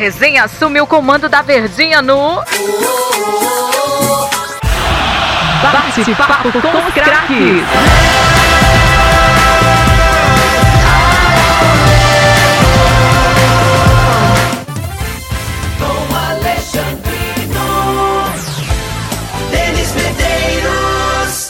resenha assume o comando da Verdinha no. Bate-papo com os craques.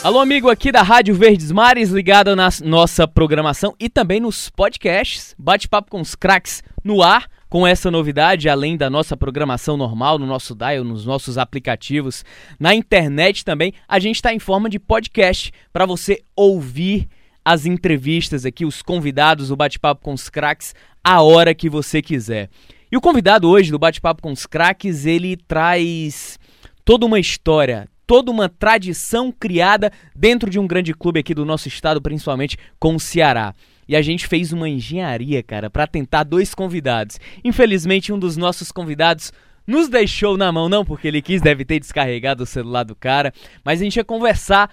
Alô, amigo aqui da Rádio Verdes Mares, ligado na nossa programação e também nos podcasts. Bate-papo com os craques no ar, com essa novidade, além da nossa programação normal, no nosso dial, nos nossos aplicativos, na internet também, a gente está em forma de podcast para você ouvir as entrevistas aqui, os convidados, o bate-papo com os craques, a hora que você quiser. E o convidado hoje do bate-papo com os craques, ele traz toda uma história, toda uma tradição criada dentro de um grande clube aqui do nosso estado, principalmente com o Ceará. E a gente fez uma engenharia, cara, para tentar dois convidados. Infelizmente, um dos nossos convidados nos deixou na mão, não porque ele quis, deve ter descarregado o celular do cara, mas a gente ia conversar.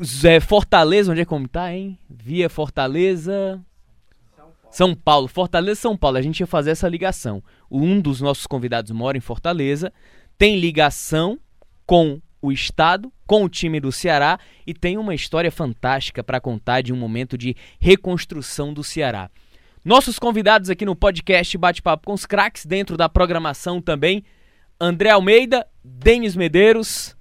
Zé, Fortaleza, onde é como tá, hein? Via Fortaleza. São Paulo, Fortaleza, São Paulo. A gente ia fazer essa ligação. Um dos nossos convidados mora em Fortaleza, tem ligação com o estado, com o time do Ceará e tem uma história fantástica para contar de um momento de reconstrução do Ceará. Nossos convidados aqui no podcast Bate-Papo com os Craques, dentro da programação também, André Almeida, Denis Medeiros.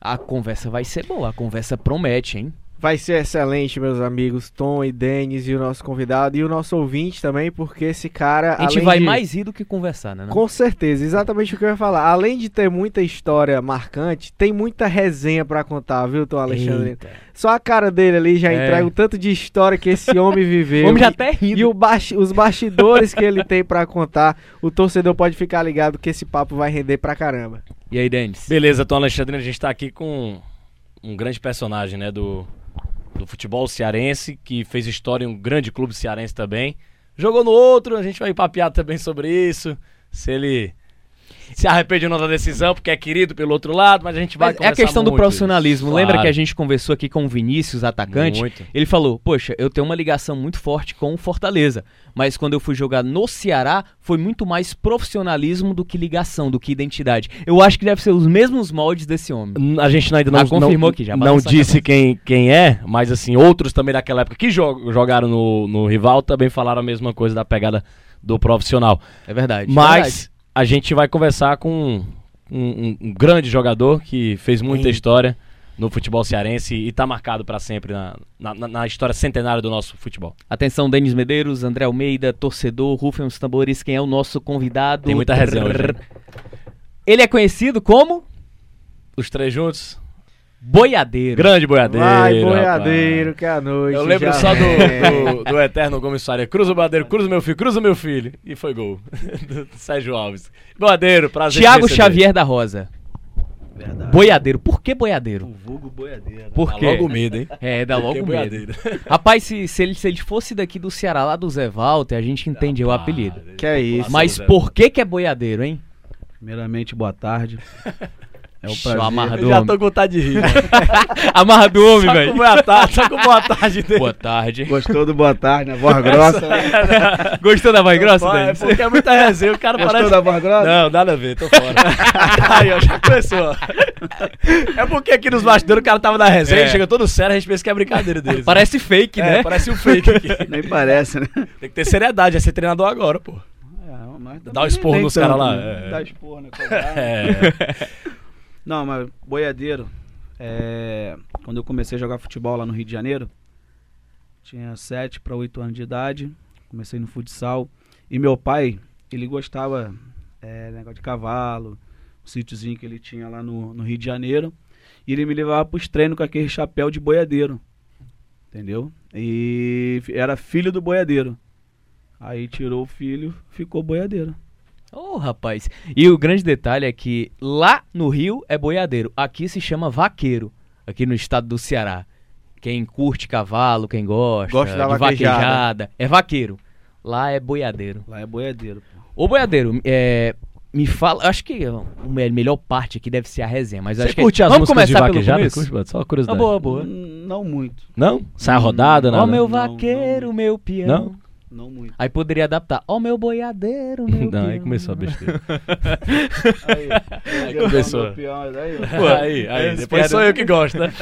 A conversa vai ser boa, a conversa promete, hein? Vai ser excelente, meus amigos Tom e Denis e o nosso convidado e o nosso ouvinte também, porque esse cara. A gente além vai de- mais rir do que conversar, né? não? Com certeza, exatamente o que eu ia falar. Além de ter muita história marcante, tem muita resenha pra contar, viu, Tom Alexandre? Eita. Só a cara dele ali já É. entrega o tanto de história que esse homem viveu. O homem já até rindo. E o basti- os bastidores que ele tem pra contar, o torcedor pode ficar ligado que esse papo vai render pra caramba. E aí, Denis? Beleza, Tom Alexandre, a gente tá aqui com um grande personagem, né, do, do futebol cearense, que fez história em um grande clube cearense também. Jogou no outro, a gente vai papear também sobre isso, se ele se arrepende ou não da decisão, porque é querido pelo outro lado, mas a gente vai é a questão do muito profissionalismo. isso. Lembra Claro, que a gente conversou aqui com o Vinícius, atacante? Muito. Ele falou: Poxa, eu tenho uma ligação muito forte com o Fortaleza, mas quando eu fui jogar no Ceará, foi muito mais profissionalismo do que ligação, do que identidade. Eu acho que deve ser os mesmos moldes desse homem. A gente ainda não, Ah, confirmou não, aqui, já não disse quem, quem é, mas assim, outros também daquela época que jo- jogaram no, no rival também falaram a mesma coisa da pegada do profissional. É verdade. Mas a gente vai conversar com um, um- um grande jogador que fez muita Eita. história no futebol cearense e tá marcado para sempre na, na- na- história centenária do nosso futebol. Atenção, Denis Medeiros, André Almeida, torcedor, rufem os tambores, quem é o nosso convidado? Tem muita resenha hoje, hein? Ele é conhecido como Os três juntos, Boiadeiro. grande boiadeiro. Vai, rapaz. boiadeiro, que a noite. Eu lembro só do, do, do Eterno Gomes Soares. Cruza o boiadeiro, cruza meu filho, cruza meu filho. E foi gol. do Sérgio Alves. Boiadeiro, prazer. Tiago. Xavier da Rosa. Verdade. Boiadeiro. Por que boiadeiro? O vulgo boiadeiro. Por Dá quê? logo medo, hein? É, dá logo Porque medo. boiadeiro. Rapaz, se, se, ele, se ele fosse daqui do Ceará, lá do Zé Walter, a gente entende o apelido. Que é isso. Mas por que que é boiadeiro, hein? Primeiramente, boa tarde. É um prazer. amarra do Eu já tô com vontade de rir. mano. Amarra do homem, Só com velho. boa tarde, só com boa tarde dele. Boa tarde. Gostou do boa tarde, né? Voz grossa. Gostou da voz grossa, Pô, É porque é muita resenha, o cara Gostou parece... da voz grossa? Não, nada a ver, tô fora. Aí, ó, já começou. ó. É porque aqui nos bastidores o cara tava na resenha, É. chega todo sério, a gente pensa que é brincadeira deles. Parece fake, é, né? parece um fake aqui. Nem parece, né? Tem que ter seriedade, é ser treinador agora, pô. É, mas Dá um esporro nos caras lá, né? é. Dá esporro, né? Né? É. Não, mas boiadeiro. é, Quando eu comecei a jogar futebol lá no Rio de Janeiro, tinha 7 para 8 anos de idade. Comecei no futsal. E meu pai, ele gostava é, negócio de cavalo, um sítiozinho que ele tinha lá no, no Rio de Janeiro. E ele me levava pros treinos com aquele chapéu de boiadeiro. Entendeu? E era filho do boiadeiro. Aí tirou o filho, ficou boiadeiro. Ô, rapaz. E o grande detalhe é que lá no Rio é boiadeiro. Aqui se chama vaqueiro. Aqui no estado do Ceará. Quem curte cavalo, quem gosta, Gosta da de vaquejada. vaquejada, é vaqueiro. Lá é boiadeiro. Lá é boiadeiro. Ô, boiadeiro, é, me fala. Acho que a me- melhor parte aqui deve ser a resenha, mas acho Você que. curte as Vamos músicas de começar pelo começo? Só uma Ah, curiosidade. boa, boa. Hum, Não muito. Não? Sai a rodada, Ó, nada? meu Não, vaqueiro, não. meu peão. Não? Não muito. Aí poderia adaptar. Ó meu boiadeiro, meu Não, aí começou a besteira. Aí, aí começou. meu peão, aí, Pô, aí, Depois sou eu que gosto, né?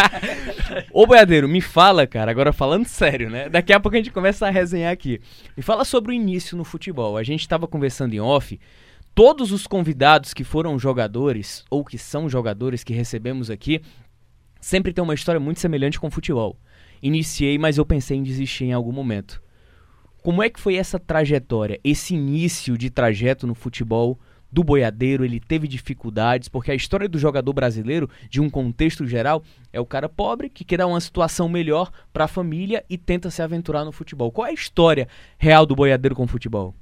Ô boiadeiro, me fala, cara, agora falando sério, né? Daqui a pouco a gente começa a resenhar aqui. Me fala sobre o início no futebol. A gente tava conversando em off. Todos os convidados que foram jogadores, ou que são jogadores que recebemos aqui, sempre tem uma história muito semelhante com o futebol. Iniciei, mas eu pensei em desistir em algum momento. Como é que foi essa trajetória, esse início de trajeto no futebol do boiadeiro? Ele teve dificuldades, porque a história do jogador brasileiro, de um contexto geral, é o cara pobre que quer dar uma situação melhor para a família e tenta se aventurar no futebol. Qual é a história real do boiadeiro com o futebol?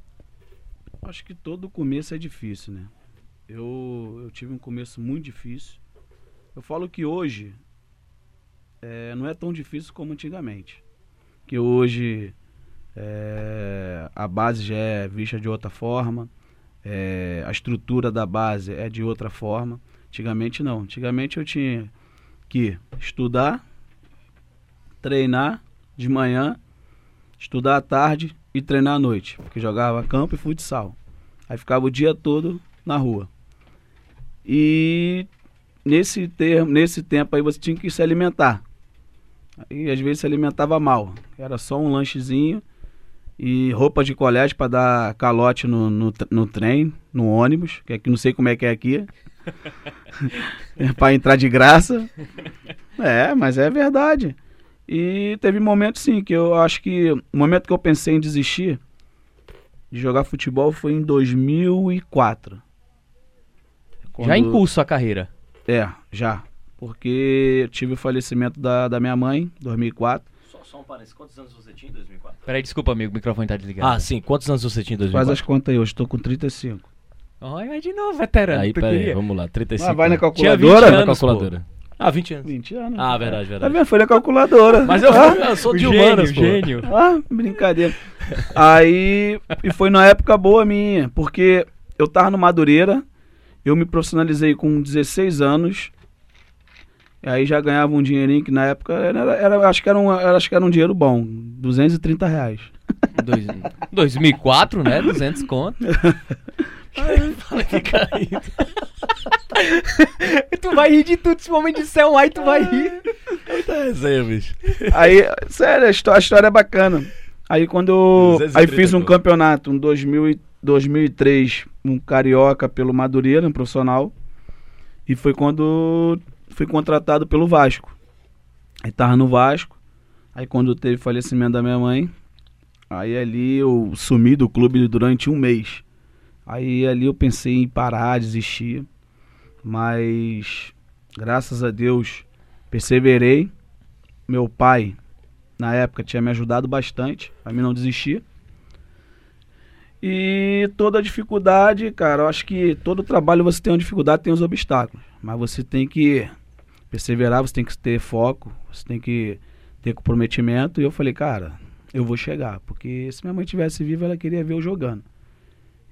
Acho que todo começo é difícil, né? Eu, eu tive um começo muito difícil. Eu falo que hoje é, não é tão difícil como antigamente. Que hoje é, a base já é vista de outra forma, é, a estrutura da base é de outra forma. Antigamente não. Antigamente eu tinha que estudar, treinar de manhã, estudar à tarde e treinar à noite, porque jogava campo e futsal. Aí ficava o dia todo na rua. E nesse termo, nesse tempo aí você tinha que se alimentar. E às vezes se alimentava mal. Era só um lanchezinho e roupa de colégio para dar calote no, no, no trem, no ônibus, que aqui não sei como é que é aqui. para entrar de graça. É, mas é verdade. E teve momentos sim que eu acho que o momento que eu pensei em desistir de jogar futebol foi em 2004. Já Quando- em curso a carreira. É, já. Porque eu tive o falecimento da, da minha mãe, em 2004. Só, um parênteses. Quantos anos você tinha em 2004? Peraí, desculpa, amigo, o microfone tá desligado. Ah, sim. Quantos anos você tinha em Faz 2004? as contas aí, hoje estou com 35. Olha, mas de novo, veterano. Aí, peraí, vamos lá. 35. Ah, vai na anos. Tinha 20 calculadora? Na anos, calculadora. Ah, 20 anos. 20 anos. Ah, verdade, Tá verdade. vendo? Foi na calculadora. Mas eu, Ah, eu sou de gênio, humanas, pô. gênio. Ah, brincadeira. Aí, e foi na época boa minha, porque eu tava no Madureira, eu me profissionalizei com 16 anos, e aí já ganhava um dinheirinho que na época era, era- acho, que era um, era- acho que era um dinheiro bom, 230 reais. Dois, 2004, né? 200 conto. tu vai rir de tudo, se o homem disser um ai, tu vai rir. Muita resenha, bicho. Aí, sério, a histó- a história, é bacana. Aí quando eu 230 aí fiz um campeonato em 2000 e- 2003, um carioca pelo Madureira, um profissional. E foi quando fui contratado pelo Vasco. Aí tava no Vasco. Aí quando teve falecimento da minha mãe, aí ali eu sumi do clube durante um mês. Aí ali eu pensei em parar, desistir. Mas graças a Deus perseverei. Meu pai, na época, tinha me ajudado bastante a mim não desistir. E toda dificuldade, cara, eu acho que todo trabalho você tem uma dificuldade, tem os obstáculos. Mas você tem que perseverar, você tem que ter foco, você tem que ter comprometimento. E eu falei, cara, eu vou chegar. Porque se minha mãe tivesse viva, ela queria ver eu jogando.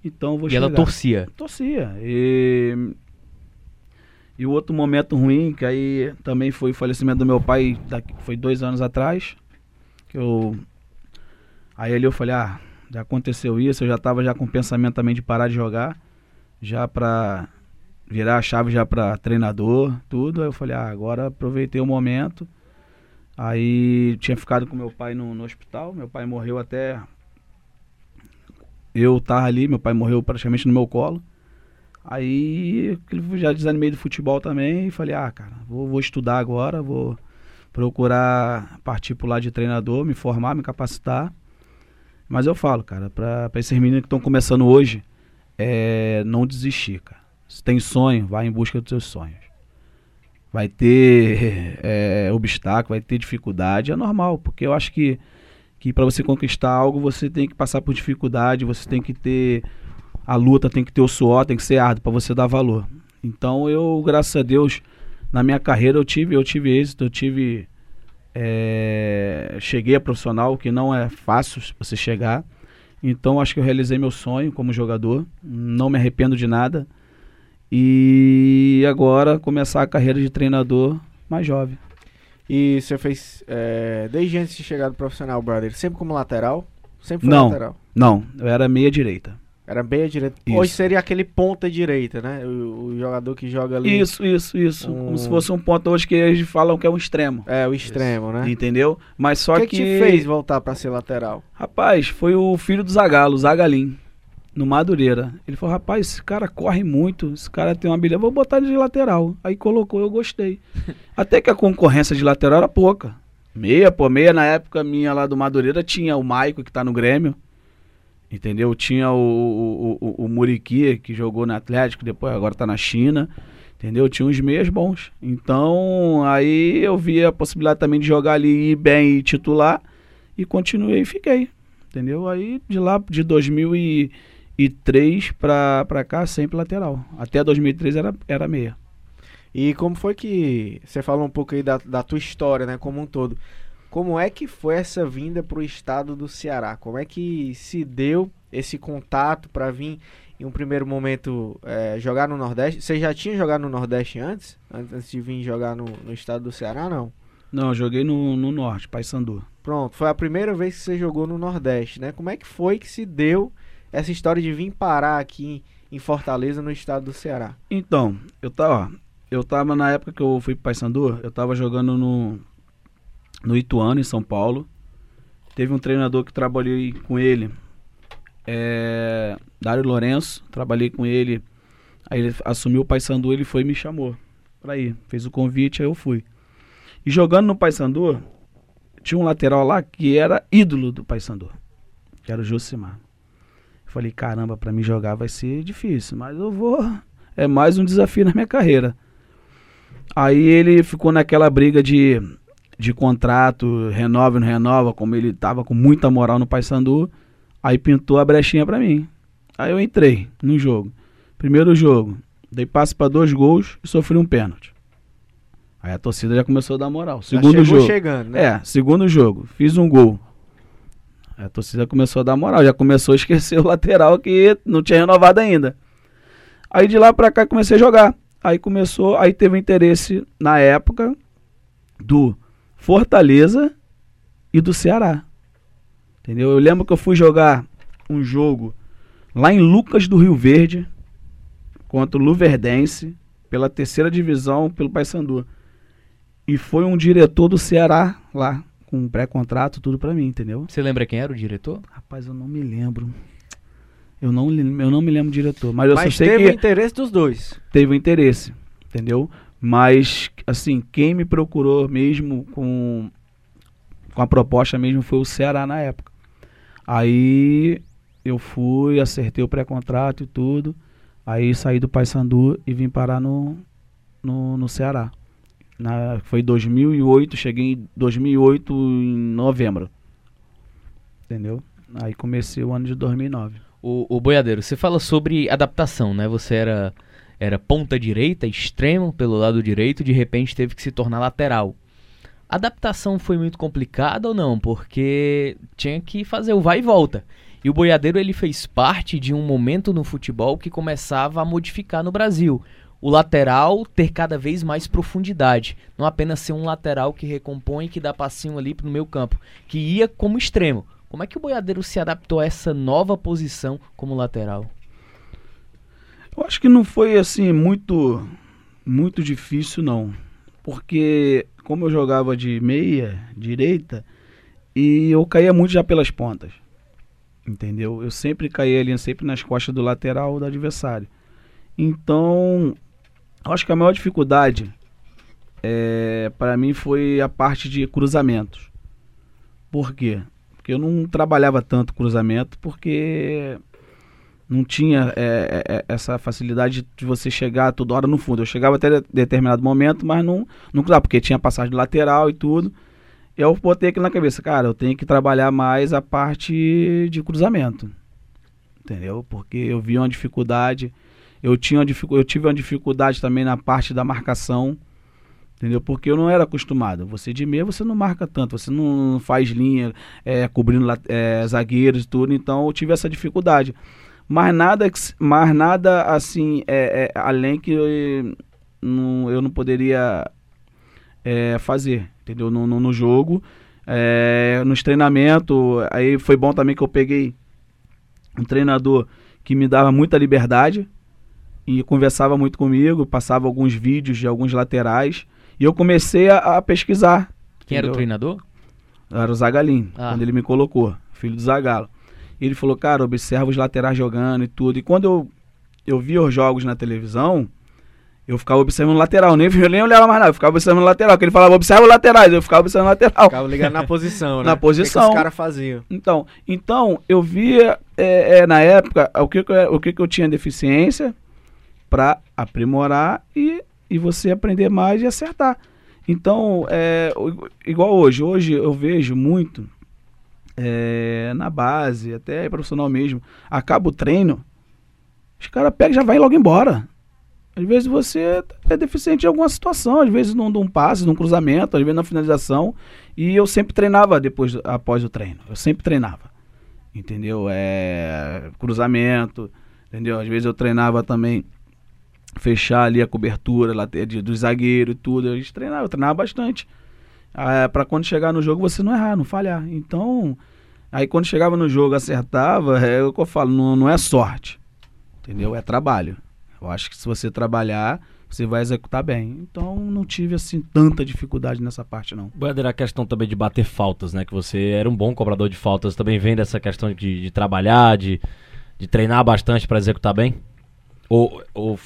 Então eu vou E chegar. ela torcia. Torcia. E, e o outro momento ruim, que aí também foi o falecimento do meu pai, daqui- foi dois anos atrás. Que eu. Aí ali eu falei, ah, já aconteceu isso, eu já tava já com o pensamento também de parar de jogar, já pra virar a chave já pra treinador, tudo. Aí eu falei, ah, agora aproveitei o momento. Aí tinha ficado com meu pai no, no hospital, meu pai morreu até eu tava ali, meu pai morreu praticamente no meu colo. Aí já desanimei do futebol também e falei, ah, cara, vou, vou estudar agora, vou procurar partir pro lado de treinador, me formar, me capacitar. Mas eu falo, cara, pra esses meninos que estão começando hoje, é não desistir, cara. Se tem sonho, vai em busca dos seus sonhos. Vai ter é, obstáculo, vai ter dificuldade, é normal, porque eu acho que que para você conquistar algo você tem que passar por dificuldade, você tem que ter a luta, tem que ter o suor, tem que ser árduo para você dar valor. Então eu, graças a Deus, na minha carreira eu tive, eu tive êxito, eu tive é, cheguei a profissional, que não é fácil você chegar. Então acho que eu realizei meu sonho como jogador, não me arrependo de nada. E agora começar a carreira de treinador mais jovem. E você fez, é, desde antes de chegar do profissional, brother, sempre como lateral? Sempre foi Não. lateral. Não, eu era meia direita. Era bem a direita. Isso. Hoje seria aquele ponta direita, né? O, o jogador que joga ali. Isso, isso, isso. Um- Como se fosse um ponto hoje que eles falam que é um extremo. É, o extremo, né? Entendeu? Mas só O que. que, que te fez voltar pra ser lateral? Rapaz, foi o filho do Zagalo, o Zagalim, no Madureira. Ele falou: rapaz, esse cara corre muito, esse cara tem uma habilidade, vou botar ele de lateral. Aí colocou, eu gostei. Até que a concorrência de lateral era pouca. Meia, pô, meia na época minha lá do Madureira tinha o Maico, que tá no Grêmio. Entendeu? Tinha o, o, o, o Muriqui, que jogou no Atlético, depois agora tá na China. Entendeu? Tinha uns meias bons. Então, aí eu vi a possibilidade também de jogar ali ir bem e titular. E continuei e fiquei. Entendeu? Aí de lá, de 2003 pra, pra cá, sempre lateral. Até 2003 era, era meia. E como foi que. Você falou um pouco aí da, da tua história, né? Como um todo. Como é que foi essa vinda pro estado do Ceará? Como é que se deu esse contato pra vir em um primeiro momento eh, jogar no Nordeste? Você já tinha jogado no Nordeste antes? Antes de vir jogar no, no estado do Ceará, não? Não, eu joguei no, no Norte, Paysandu. Pronto, foi a primeira vez que você jogou no Nordeste, né? Como é que foi que se deu essa história de vir parar aqui em Fortaleza, no estado do Ceará? Então, eu tava, eu tava na época que eu fui pro Paysandu, eu tava jogando no no Ituano em São Paulo. Teve um treinador que trabalhei com ele, é, Dário Lourenço, trabalhei com ele. Aí ele assumiu o Paysandu, ele foi e me chamou pra ir, fez o convite, aí eu fui. E jogando no Paysandu, tinha um lateral lá que era ídolo do Paysandu, que era o Josimar. Falei, caramba, pra mim jogar vai ser difícil, mas eu vou. É mais um desafio na minha carreira. Aí ele ficou naquela briga de, de contrato, renova ou não renova, como ele tava com muita moral no Paysandu. Aí pintou a brechinha pra mim. Aí eu entrei no jogo. Primeiro jogo, dei passe pra dois gols e sofri um pênalti. Aí a torcida já começou a dar moral. Segundo jogo. chegando, né? É, segundo jogo, fiz um gol. A torcida começou a dar moral, já começou a esquecer o lateral que não tinha renovado ainda. Aí de lá pra cá comecei a jogar. Aí começou, aí teve interesse na época do Fortaleza e do Ceará. Entendeu? Eu lembro que eu fui jogar um jogo lá em Lucas do Rio Verde contra o Luverdense pela terceira divisão pelo Paysandu. E foi um diretor do Ceará lá, com um pré-contrato, tudo pra mim, entendeu? Você lembra quem era o diretor? Rapaz, eu não me lembro. Eu não, eu não me lembro do diretor, mas eu Mas só sei teve que o interesse dos dois. teve o interesse, entendeu? Mas, assim, quem me procurou mesmo com, com a proposta mesmo foi o Ceará na época. Aí eu fui, acertei o pré-contrato e tudo. Aí saí do Paysandu e vim parar no, no, no Ceará. Na, foi 2008, cheguei em 2008 em novembro. Entendeu? Aí comecei o ano de 2009. O, o Boiadeiro, você fala sobre adaptação, né? Você era, era ponta direita, extremo pelo lado direito, de repente teve que se tornar lateral. A adaptação foi muito complicada ou não? Porque tinha que fazer o vai e volta. E o Boiadeiro ele fez parte de um momento no futebol que começava a modificar no Brasil. O lateral ter cada vez mais profundidade. Não apenas ser um lateral que recompõe que dá passinho ali no meio campo. Que ia como extremo. Como é que o Boiadeiro se adaptou a essa nova posição como lateral? Eu acho que não foi assim muito muito difícil não, porque como eu jogava de meia, direita, e eu caía muito já pelas pontas. Entendeu? Eu sempre caía ali, sempre nas costas do lateral do adversário. Então, acho que a maior dificuldade é, para mim foi a parte de cruzamentos. Por quê? Porque eu não trabalhava tanto cruzamento, porque não tinha é, é, é, essa facilidade de você chegar toda hora no fundo. Eu chegava até de- determinado momento, mas não, não cruzava, porque tinha passagem lateral e tudo. Eu botei aquilo na cabeça, cara, eu tenho que trabalhar mais a parte de cruzamento. Entendeu? Porque eu vi uma dificuldade. Eu, tinha eu tive uma dificuldade também na parte da marcação. Entendeu? Porque eu não era acostumado. Você de meia, você não marca tanto, você não faz linha é, cobrindo é, zagueiros e tudo, então eu tive essa dificuldade. Mas nada, mas nada assim, é, é, além que eu não, eu não poderia é, fazer, entendeu? No, no, no jogo. É, nos treinamentos, aí foi bom também que eu peguei um treinador que me dava muita liberdade e conversava muito comigo, passava alguns vídeos de alguns laterais e eu comecei a, a pesquisar. Quem era o entendeu? treinador? Era o Zagalin, Ah. quando ele me colocou, filho do Zagalo. Ele falou, cara, observa os laterais jogando e tudo. E quando eu, eu via os jogos na televisão, eu ficava observando o lateral, nem, eu nem olhava mais nada, eu ficava observando o lateral, que ele falava, observa os laterais, eu ficava observando o lateral. Ficava ligado na posição, né? Na O que que posição. os caras faziam. Então, então eu via é, é, na época o que, que eu, o que, que eu tinha deficiência para aprimorar e, e você aprender mais e acertar. Então, é, igual hoje, hoje eu vejo muito é, na base, até profissional mesmo, acaba o treino, os caras pegam e já vai logo embora. Às vezes você é deficiente em alguma situação, às vezes num, num passe, num cruzamento, às vezes na finalização. E eu sempre treinava depois, após o treino. Eu sempre treinava. Entendeu? É, cruzamento, entendeu? Às vezes eu treinava também fechar ali a cobertura do zagueiro e tudo. A gente treinava, eu treinava bastante. Ah, para quando chegar no jogo você não errar, não falhar. Então, aí quando chegava no jogo acertava, é o que eu falo, não, não é sorte. Entendeu? É trabalho. Eu acho que se você trabalhar, você vai executar bem. Então não tive assim tanta dificuldade nessa parte não. Boadeira, a questão também de bater faltas, né? Que você era um bom cobrador de faltas. Também vem dessa questão de, de trabalhar, de, de treinar bastante para executar bem? Ou, ou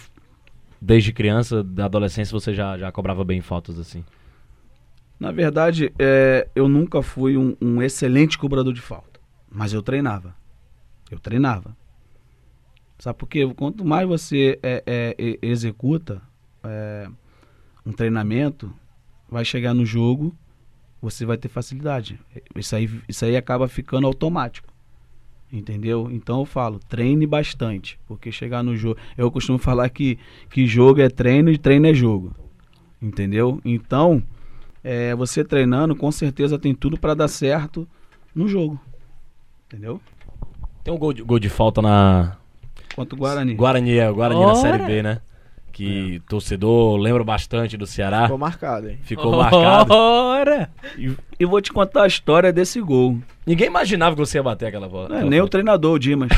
desde criança, da adolescência, você já, já cobrava bem faltas assim? Na verdade, é, eu nunca fui um, um excelente cobrador de falta, mas eu treinava. Eu treinava. Sabe por quê? Quanto mais você é, é, executa é, um treinamento, vai chegar no jogo, você vai ter facilidade. Isso aí, isso aí acaba ficando automático. Entendeu? Então eu falo, treine bastante. Porque chegar no jogo. Eu costumo falar que, que jogo é treino e treino é jogo. Entendeu? Então, é, você treinando, com certeza tem tudo para dar certo no jogo. Entendeu? Tem um gol de, gol de falta na Quanto o Guarani. Guarani, é, o Guarani na Ora! Série B, né? Que torcedor lembra bastante do Ceará. Ficou marcado, hein? Ficou marcado. Ora! E, e vou te contar a história desse gol. Ninguém imaginava que você ia bater aquela bola. É aquela nem o falta. treinador, o Dimas.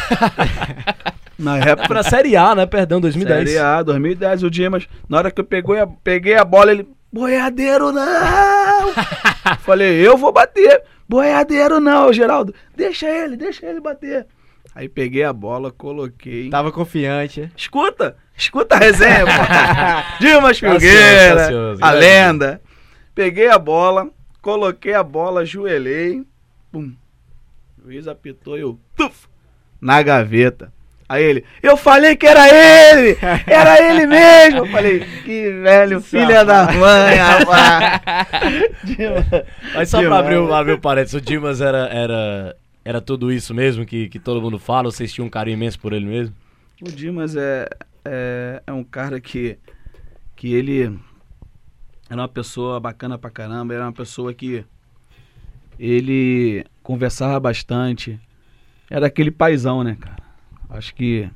Na época. Pra Série A, né? Perdão, 2010. Série A, 2010, o Dimas. Na hora que eu peguei a, peguei a bola, ele. Boiadeiro não! Falei, eu vou bater. Boiadeiro não, Geraldo. Deixa ele, deixa ele bater. Aí peguei a bola, coloquei. Tava confiante. Escuta, escuta a resenha, pô. Dimas Filgueira, a lenda. Peguei a bola, coloquei a bola, ajoelhei. Pum. O juiz apitou e eu. Tuf, na gaveta. Aí ele, eu falei que era ele! Era ele mesmo! Eu falei, que velho, filha da mãe, rapaz! Dimas. Mas só pra Dimas. abrir, o- abrir o parênteses, o Dimas era, era, era tudo isso mesmo que, que todo mundo fala? Ou vocês tinham um carinho imenso por ele mesmo? O Dimas é, é, é um cara que, que ele era uma pessoa bacana pra caramba, era uma pessoa que ele conversava bastante, era aquele paizão, né, cara? Acho que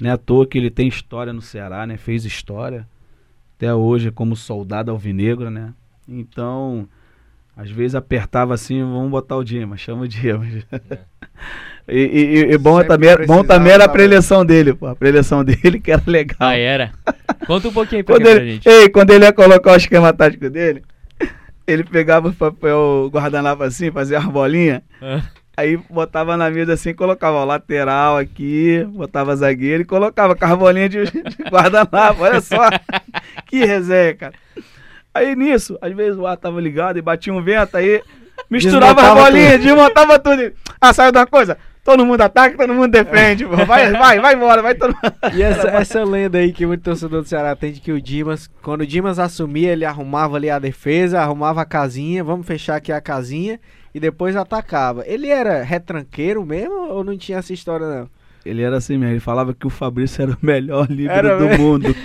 não é à toa que ele tem história no Ceará, né? Fez história até hoje como soldado alvinegro, né? Então, às vezes apertava assim, vamos botar o Dimas, chama o Dimas. E, e- e bom, também, era- bom também era a preleção dele, pô. A preleção dele que era legal. Ah, era? Conta um pouquinho pra, quando, pra ele, gente. ei, quando ele ia colocar o esquema tático dele, ele pegava o papel guardanapo assim, fazia uma bolinha, Ah. aí botava na mesa assim, colocava o lateral aqui, botava zagueiro e colocava com as bolinhas de, de guardanapo. Olha só, que resenha, cara. Aí nisso, às vezes o ar tava ligado e batia um vento, aí misturava as bolinhas, desmontava tudo. Ah, sabe de uma coisa? Todo mundo ataca, todo mundo defende. pô. Vai, vai, vai embora, vai todo mundo. E essa, essa lenda aí que muito torcedor do Ceará tem de que o Dimas, quando o Dimas assumia, ele arrumava ali a defesa, arrumava a casinha, vamos fechar aqui a casinha, e depois atacava. Ele era retranqueiro mesmo ou não tinha essa história não? Ele era assim mesmo, ele falava que o Fabrício era o melhor Era do mesmo? mundo.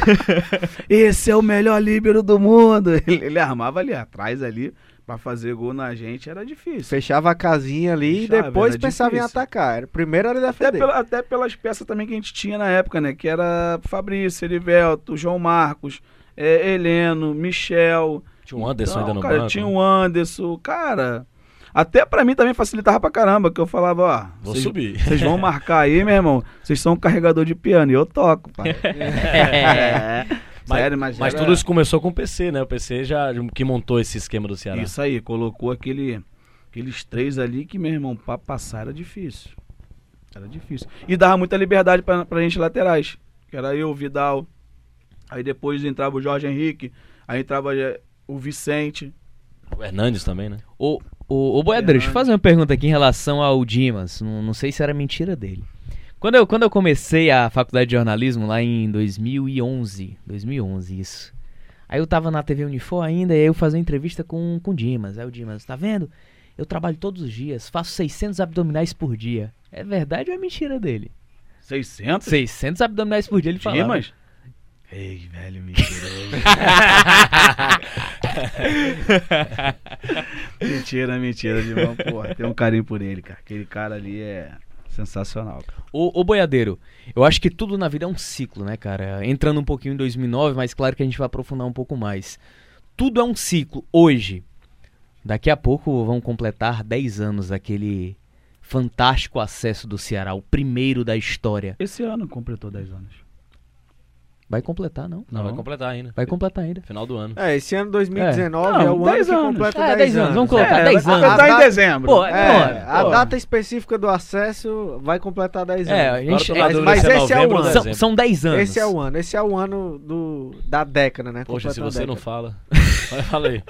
Esse é o melhor líbero do mundo. Ele, ele armava ali atrás ali pra fazer gol na gente, era difícil. Fechava a casinha ali Fechava, e depois pensava em difícil. atacar. Era- Primeiro era Até, defender. pela- até pelas peças também que a gente tinha na época, né? Que era Fabrício, Erivelto, João Marcos, é, Heleno, Michel. Tinha um Anderson Então, ainda no cara, banco. tinha um Anderson, cara. Até pra mim também facilitava pra caramba, que eu falava, ó, Vou vocês- subir. Vocês vão marcar aí, meu irmão. Vocês são um carregador de piano e eu toco, pai. É. Mas, Sério, mas, mas era- tudo isso começou com o PC, né? O PC já que montou esse esquema do Ceará. Isso aí, colocou aquele, aqueles três ali que, meu irmão, pra passar era difícil. Era difícil. E dava muita liberdade pra, pra gente laterais. Que era eu, o Vidal. Aí depois entrava o Jorge Henrique. Aí entrava eh, o Vicente. O Hernandes também, né? Ô, ô, ô Boiadeiro, deixa eu fazer uma pergunta aqui em relação ao Dimas. Não, não sei se era mentira dele. Quando eu, quando eu comecei a faculdade de jornalismo, lá em 2011, 2011, isso. Aí eu tava na TV Unifor ainda, e aí eu fazia uma entrevista com, com o Dimas. Aí o Dimas, tá vendo? Eu trabalho todos os dias, faço 600 abdominais por dia. É verdade ou é mentira dele? 600? 600 abdominais por dia ele falava. Dimas? Ei, velho, mentiroso. mentira, mentira, Dimão. Porra, tem um carinho por ele, cara. Aquele cara ali é sensacional, cara. Ô, ô Boiadeiro, eu acho que tudo na vida é um ciclo, né, cara? Entrando um pouquinho em 2009, mas claro que a gente vai aprofundar um pouco mais. Tudo é um ciclo. Hoje, daqui a pouco vão completar 10 anos daquele fantástico acesso do Ceará, o primeiro da história. Esse ano completou 10 anos. Vai completar, não? Não, vai Não. completar ainda. Vai completar ainda. Final do ano. É, esse ano 2019 É. é, o ano 10 que anos. completa É, 10, 10 anos, anos. vamos colocar É, 10 vai anos. completar em dezembro. Pô, É, a pô. data específica do acesso vai completar 10 anos. É, a gente, é, mas se esse é o ano. são, dezembro. são 10 anos. Esse é o ano, esse é o ano do, da década, né? Poxa, se a você não fala. Vai, fala aí.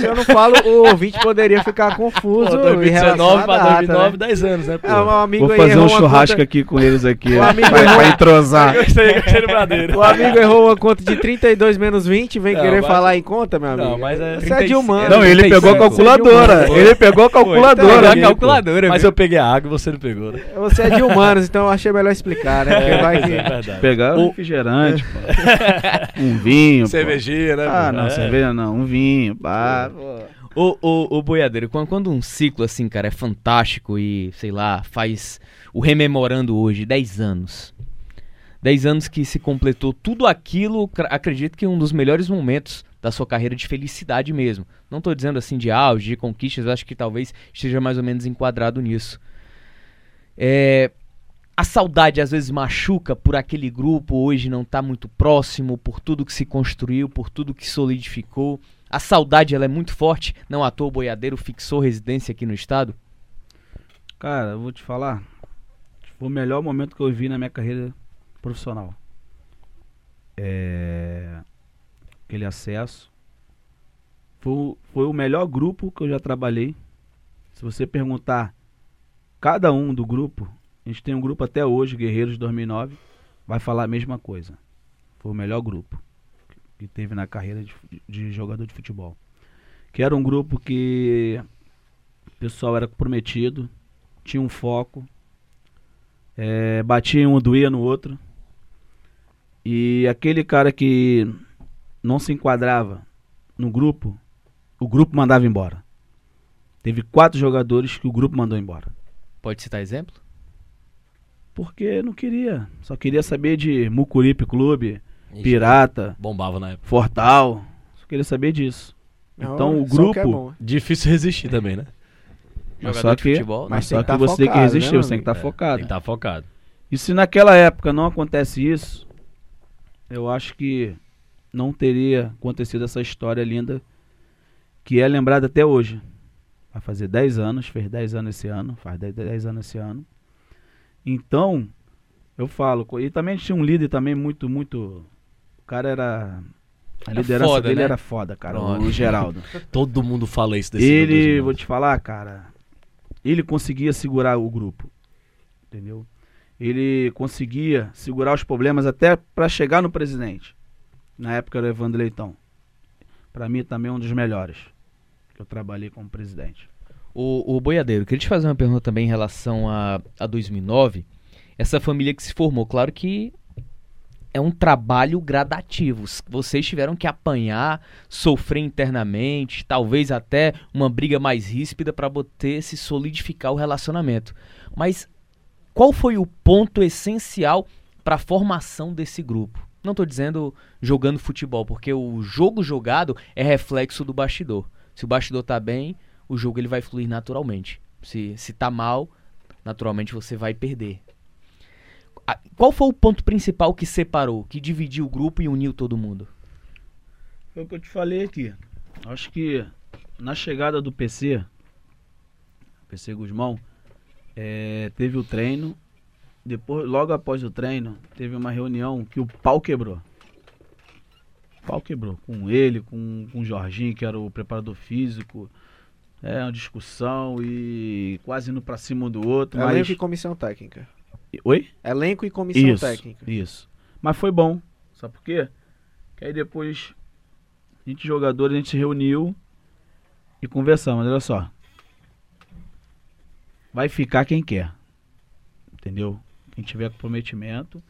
Se eu não falo, o ouvinte poderia ficar confuso Pô, em relação 2019 à pra data, 2009, né? 10 anos, né? Pô? É, um amigo Vou aí fazer um churrasco conta- aqui com eles aqui. Vai, vai entrosar. Gostei bradeiro. O amigo errou uma conta de 32 menos 20, vem Não, querer mas- falar em conta, meu amigo. Não, mas é Você é de humano. Não, ele 36. pegou a calculadora. Foi. Ele pegou a calculadora. Pegou a calculadora, Mas eu peguei a água e você não pegou, né? Você é de humanos, então eu achei melhor explicar, né? Porque vai que... é, verdade. Pegar um refrigerante, pô. Um vinho. Cervejinha, né? Ah, não, É. cerveja não. Um vinho, pá. Ô, ô, ô Boiadeiro, quando, quando um ciclo assim, cara, é fantástico e, sei lá, faz o rememorando hoje, 10 anos. 10 anos que se completou tudo aquilo, acredito que um dos melhores momentos da sua carreira de felicidade mesmo. Não tô dizendo assim de auge, de conquistas, acho que talvez esteja mais ou menos enquadrado nisso. É, a saudade às vezes machuca por aquele grupo hoje não tá muito próximo, por tudo que se construiu, por tudo que solidificou. A saudade ela é muito forte, não à toa o boiadeiro fixou residência aqui no estado. Cara, eu vou te falar. Foi o melhor momento que eu vi na minha carreira profissional. É... Aquele acesso. Foi, foi o melhor grupo que eu já trabalhei. Se você perguntar cada um do grupo, a gente tem um grupo até hoje, Guerreiros 2009, vai falar a mesma coisa. Foi o melhor grupo que teve na carreira de, de jogador de futebol. Que era um grupo que o pessoal era comprometido, tinha um foco, é, batia em um, doía no outro. E aquele cara que não se enquadrava no grupo, o grupo mandava embora. Teve quatro jogadores que o grupo mandou embora. Pode citar exemplo? Porque não queria. Só queria saber de Mucuripe Clube, Ixi, Pirata, Bombava na época. Fortal. Só queria saber disso. Não, Então, o que é grupo- bom. Difícil resistir também, né? Mas Jogador só de que, futebol, né? mas Mas só tem que que tá você tem que focado, resistir, né, você tem que estar É, focado. Tem que estar focado. E se naquela época não acontece isso, eu acho que não teria acontecido essa história linda que é lembrada até hoje. Vai fazer 10 anos, fez 10 anos esse ano, faz 10, 10 anos esse ano. Então, eu falo, e também tinha um líder também muito, muito. O cara era. A Era liderança foda, dele né? era foda, cara, Pronto. o Geraldo. Todo mundo fala isso desse ele, 2009. vou te falar, cara, ele conseguia segurar o grupo. Entendeu? Ele conseguia segurar os problemas até pra chegar no presidente. Na época era o Evandro Leitão. Pra mim também é um dos melhores que eu trabalhei como presidente. O, o Boiadeiro, queria te fazer uma pergunta também em relação a, a 2009. Essa família que se formou, claro que é um trabalho gradativo. Vocês tiveram que apanhar, sofrer internamente, talvez até uma briga mais ríspida para poder se solidificar o relacionamento. Mas qual foi o ponto essencial para a formação desse grupo? Não tô dizendo jogando futebol, porque o jogo jogado é reflexo do bastidor. Se o bastidor tá bem, o jogo ele vai fluir naturalmente. Se, se tá mal, naturalmente você vai perder. Qual foi o ponto principal que separou, que dividiu o grupo e uniu todo mundo? Foi o que eu te falei aqui. Acho que na chegada do PC, PC Guzmão, é, teve o treino. Depois, logo após o treino, teve uma reunião que o pau quebrou. O pau quebrou. Com ele, com, com o Jorginho, que era o preparador físico. É, uma discussão e quase indo pra cima um do outro. Elenco Mas... e comissão técnica. Oi? Elenco e comissão isso, técnica. Isso. Mas foi bom. Sabe por quê? Que aí depois, a gente jogadores, a gente se reuniu e conversamos. Olha só. Vai ficar quem quer. Entendeu? Quem tiver comprometimento.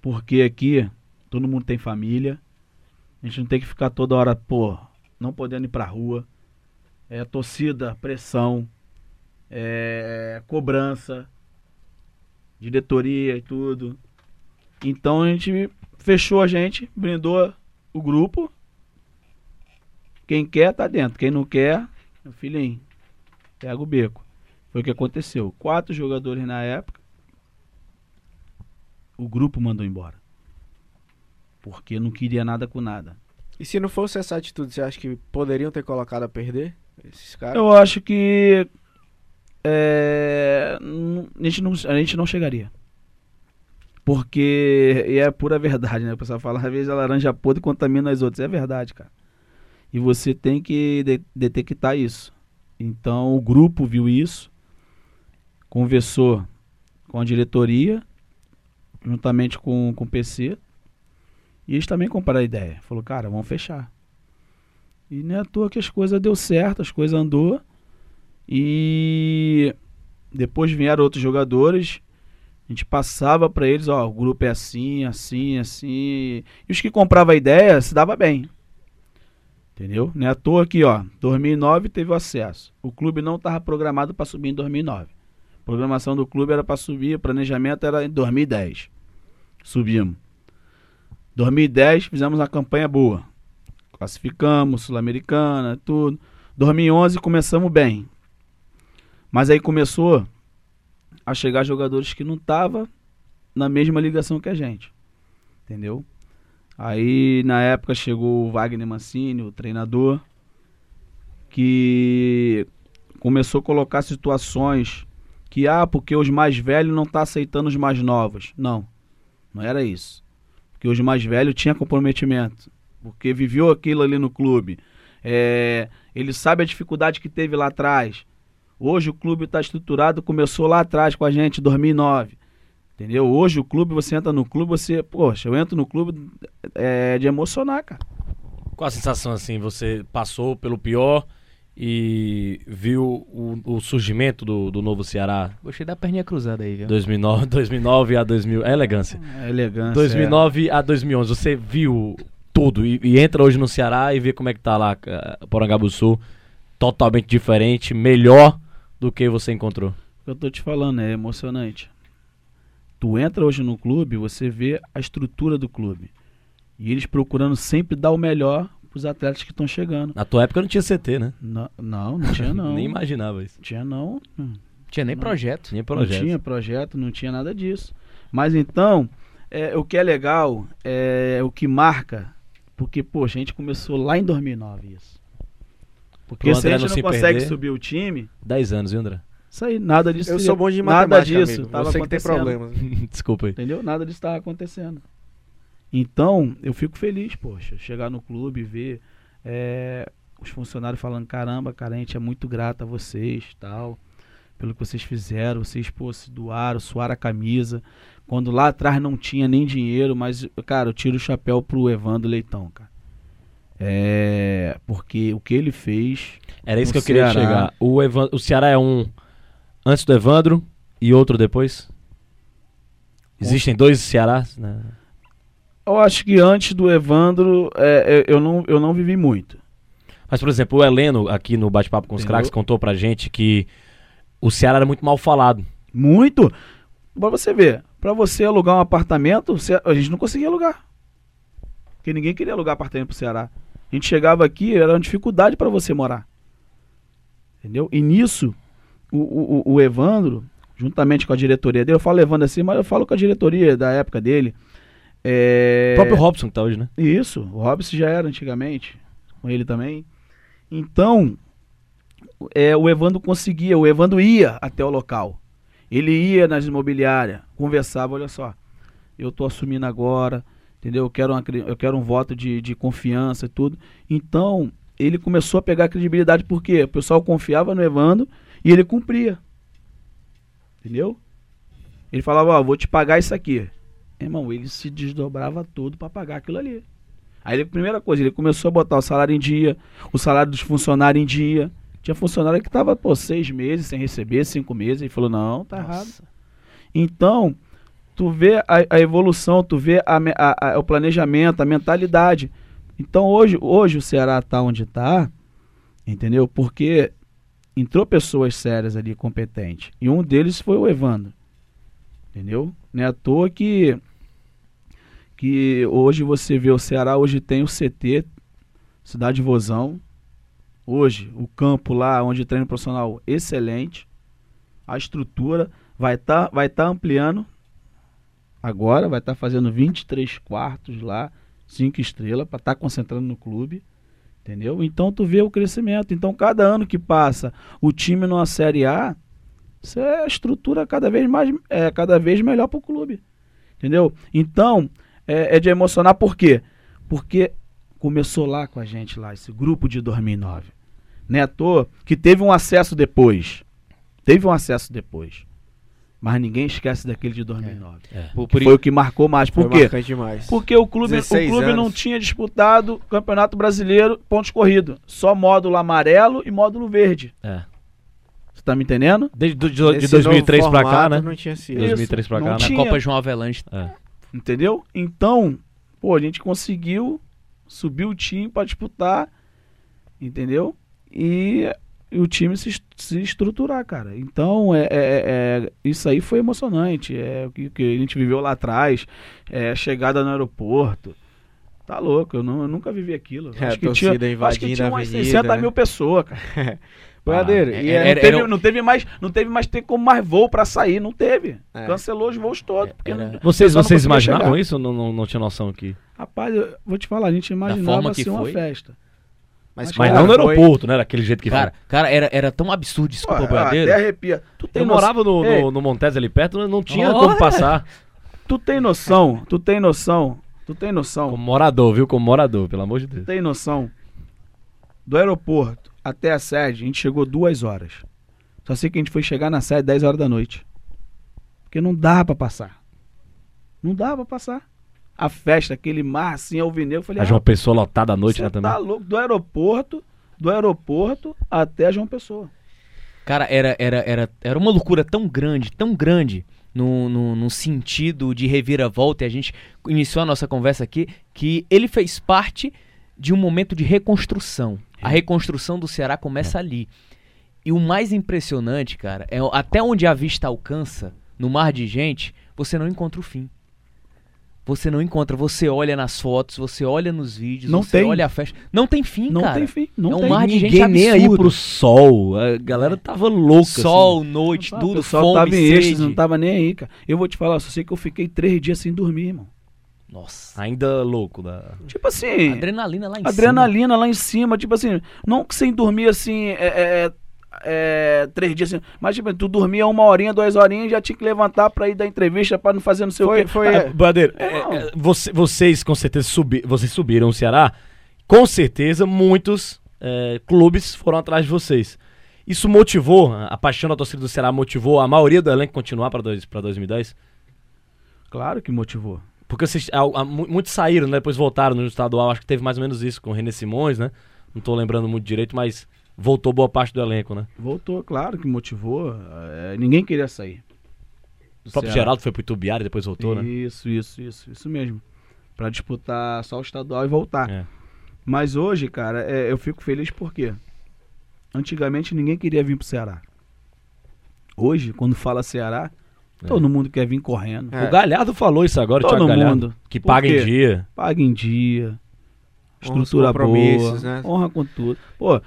Porque aqui todo mundo tem família. A gente não tem que ficar toda hora, pô, não podendo ir pra rua. É torcida, pressão, é cobrança diretoria e tudo. Então a gente fechou a gente, brindou o grupo. Quem quer tá dentro, quem não quer, meu filhinho, pega o beco. Foi o que aconteceu. Quatro jogadores na época. O grupo mandou embora. Porque não queria nada com nada. E se não fosse essa atitude, você acha que poderiam ter colocado a perder esses caras? Eu acho que é, a, gente não, a gente não chegaria. Porque e é pura verdade, né? O pessoal fala, às vezes a laranja podre contamina as outras. É verdade, cara. E você tem que de- detectar isso. Então o grupo viu isso, conversou com a diretoria, juntamente com, com o PC, e eles também compraram a ideia. Falou, cara, vamos fechar. E não é à toa que as coisas deu certo, as coisas andou. E depois vieram outros jogadores. A gente passava pra eles, ó, o grupo é assim, assim, assim. E os que compravam a ideia se dava bem. Entendeu? Não é à toa que, ó, 2009 teve o acesso. O clube não estava programado para subir em 2009. Programação do clube era para subir, planejamento era em 2010. Subimos. 2010 fizemos uma campanha boa. Classificamos, Sul-Americana, tudo. 2011 começamos bem. Mas aí começou a chegar jogadores que não estavam na mesma ligação que a gente. Entendeu? Aí na época chegou o Wagner Mancini, o treinador, que começou a colocar situações que ah, porque os mais velhos não tá aceitando os mais novos. Não. Não era isso. Porque os mais velhos tinham comprometimento, porque viveu aquilo ali no clube. É, ele sabe a dificuldade que teve lá atrás. Hoje o clube está estruturado, começou lá atrás com a gente, em 2009. Entendeu? Hoje o clube, você entra no clube, você. Poxa, eu entro no clube é, de emocionar, cara. Qual a sensação assim? Você passou pelo pior e viu o, o surgimento do, do novo Ceará Gostei da perninha cruzada aí, viu? 2009, 2009 a 2000. É elegância. É elegância. 2009 a 2011. Você viu tudo e, e entra hoje no Ceará e vê como é que tá lá, eh, Porangabuçu. Totalmente diferente, melhor do que você encontrou. É. eu tô te falando, é emocionante. Tu entra hoje no clube, você vê a estrutura do clube. E eles procurando sempre dar o melhor pros atletas que estão chegando. Na tua época não tinha CT, né? Não, não, não tinha não. Nem imaginava isso. Tinha não. Hum. Tinha nem Não. projeto. Tinha Não projeto. tinha projeto, não tinha nada disso. Mas então, é, o que é legal, é o que marca, porque, poxa, a gente começou lá em 2009 isso. Porque se a André gente não não se consegue perder. subir o time, 10 anos, viu, André? isso aí, nada disso. Eu sou bom de nada matemática, disso amigo. tava Você que tem problemas. Desculpa aí. Entendeu? Nada disso estava acontecendo. Então, eu fico feliz, poxa, chegar no clube ver é, os funcionários falando, caramba, cara, a gente é muito grato a vocês, tal, pelo que vocês fizeram, vocês, pô, se doaram, suaram a camisa, quando lá atrás não tinha nem dinheiro, mas, cara, eu tiro o chapéu pro Evandro Leitão, cara. É, porque o que ele fez, Era isso que eu queria Ceará. chegar. O, Evan- o Ceará é um antes do Evandro e outro depois? Existem dois Cearás? Né? Eu acho que antes do Evandro, é, é, eu, não, eu não vivi muito. Mas, por exemplo, o Heleno, aqui no Bate-Papo com os Entendeu? Craques, contou pra gente que o Ceará era muito mal falado. Muito. Pra você ver, pra você alugar um apartamento, a gente não conseguia alugar. Porque ninguém queria alugar apartamento pro Ceará. A gente chegava aqui, era uma dificuldade para você morar. Entendeu? E nisso, o, o, o- o Evandro, juntamente com a diretoria dele, eu falo Evandro assim, mas eu falo com a diretoria da época dele. É... O próprio Robson que tá hoje, né? Isso, o Robson já era antigamente, com ele também. Então, é, o Evandro conseguia, o Evandro ia até o local. Ele ia nas imobiliárias, conversava, olha só, eu tô assumindo agora, entendeu? Eu quero, uma eu quero um voto de, de confiança e tudo. Então, ele começou a pegar credibilidade porque o pessoal confiava no Evandro e ele cumpria. Entendeu? Ele falava, ó, vou te pagar isso aqui. Irmão, ele se desdobrava todo para pagar aquilo ali. Aí, ele, primeira coisa, ele começou a botar o salário em dia, o salário dos funcionários em dia. Tinha funcionário que tava, pô, seis meses sem receber, cinco meses. Ele falou, não, tá errado. Então, tu vê a, a evolução, tu vê a a- a- o planejamento, a mentalidade. Então, hoje, hoje o Ceará tá onde tá, entendeu? Porque entrou pessoas sérias ali, competentes. E um deles foi o Evandro. Entendeu? Não é à toa que que hoje você vê o Ceará, hoje tem o CT, Cidade Vozão. Hoje, o campo lá onde treino profissional excelente. A estrutura vai estar vai tá ampliando agora, vai estar fazendo 23 quartos lá, 5 estrelas, para estar concentrando no clube. Entendeu? Então tu vê o crescimento. Então cada ano que passa o time numa Série A, isso é estrutura cada vez mais é cada vez melhor para o clube. Entendeu? Então, é, é de emocionar por quê? Porque começou lá com a gente lá, esse grupo de 2009. Não é à toa que teve um acesso depois. Teve um acesso depois. Mas ninguém esquece daquele de 2009. Por, Que por foi o que marcou mais. Por Foi quê? demais. Porque o clube, o 16 clube não tinha disputado Campeonato Brasileiro pontos corrido. Só módulo amarelo e módulo verde. É. Você tá me entendendo? Desde do- de, de Esse 2003 novo pra cá, né? Não tinha sido. Isso. 2003 pra não cá, na né? tinha. Copa João Avelange. É. Entendeu? Então, pô, a gente conseguiu subir o time pra disputar, entendeu? E, e o time se, se estruturar, cara. Então, é, é- é- isso aí foi emocionante. É o que, que a gente viveu lá atrás, é, a chegada no aeroporto. Tá louco, eu, não- eu nunca vivi aquilo. É, acho, que tinha, acho que tinha umas avenida, 60 né? mil pessoas, cara. Boiadeiro, Ah, e era- é- não, teve, era- não teve mais, não teve mais ter como mais voo pra sair, não teve. É. Cancelou os voos todos. Porque Era- não- Vocês, vocês imaginavam chegar. isso ou não, não, não tinha noção aqui? Rapaz, eu vou te falar, a gente imaginava que ser uma foi? festa. Mas, Mas cara, não no foi- aeroporto, né? Daquele jeito que Cara, cara era, era tão absurdo, desculpa, Pô, boiadeiro. até arrepia. Tu tem, Eu noção, morava no, no, no Montes ali perto, não- tinha Olha! como passar. tu tem noção, tu tem noção, tu tem noção, Como morador, viu? Como morador, pelo amor de Deus. tu tem noção. Do aeroporto até a sede, a gente chegou duas horas. Só sei que a gente foi chegar na sede 10 horas da noite. Porque não dá pra passar. Não dá pra passar. A festa, aquele mar assim, alvinegro, eu falei, A João Pessoa lotada à noite, né, também. tá louco, do aeroporto, do aeroporto até João Pessoa. Cara, era, era, era, era uma loucura tão grande, tão grande, no, no, no sentido de reviravolta, e a gente iniciou a nossa conversa aqui, que ele fez parte de um momento de reconstrução. A reconstrução do Ceará começa ali. E o mais impressionante, cara, é até onde a vista alcança, no mar de gente, você não encontra o fim. Você não encontra, você olha nas fotos, você olha nos vídeos, Não você tem. olha a festa. Não tem fim, Não cara. tem fim, não é um tem. mar de gente Ninguém nem aí absurdo. pro sol. A galera tava louca. Sol, noite, Ah, tudo, o pessoal fome, tava em êxtase, não tava nem aí, cara. Eu vou te falar, só sei que eu fiquei três dias sem dormir, irmão. Nossa. Ainda louco. Da... Tipo assim, Adrenalina lá em cima. adrenalina lá em cima, tipo assim, não que sem dormir assim, é, é, é, três dias assim, mas tipo, tu dormia uma horinha, duas horinhas e já tinha que levantar pra ir dar entrevista pra não fazer não sei Foi- o quê. foi- Ah, É, Badeiro, é, é, você- vocês com certeza subi, vocês subiram o Ceará. Com certeza, muitos é, clubes foram atrás de vocês. Isso motivou, a paixão da torcida do Ceará motivou a maioria do elenco continuar para 2010? Claro que motivou. Porque vocês, há mu- muitos saíram, né, depois voltaram no estadual. Acho que teve mais ou menos isso com o René Simões, né? Não tô lembrando muito direito, mas voltou boa parte do elenco, né? Voltou, claro que motivou. é, ninguém queria sair. O próprio Ceará. Geraldo foi pro Itubiara e depois voltou, né? Isso, isso, isso, isso mesmo. Pra disputar só o estadual e voltar. É. Mas hoje, cara, é, eu fico feliz porque antigamente ninguém queria vir pro Ceará. Hoje, quando fala Ceará. Todo mundo quer vir correndo. É. O Galhardo falou isso agora, Todo Thiago Galhardo. mundo. Que paga em dia. Paga em dia, Estrutura compromissos, boa, né? honra com tudo. Pô,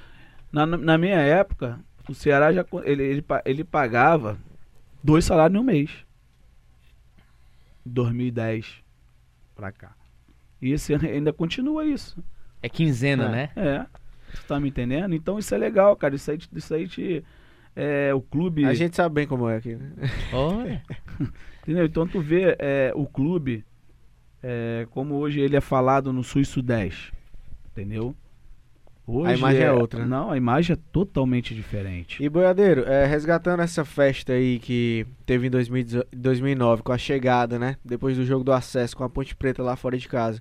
na, na minha época, o Ceará já ele, ele, ele pagava dois salários no mês. 2010 pra cá. E esse ano ainda continua isso. É quinzena, É. né? É. Tu tá me entendendo? Então isso é legal, cara. Isso aí, isso aí te. É, o clube. A gente sabe bem como é aqui, né? Olha. Entendeu? Então tu vê é, o clube é, como hoje ele é falado no Sul e Sudeste. Entendeu? Hoje A imagem é outra, né? Não, a imagem é totalmente diferente. E Boiadeiro, é, resgatando essa festa aí que teve em 2018 2009, com a chegada, né? Depois do jogo do acesso com a Ponte Preta lá fora de casa.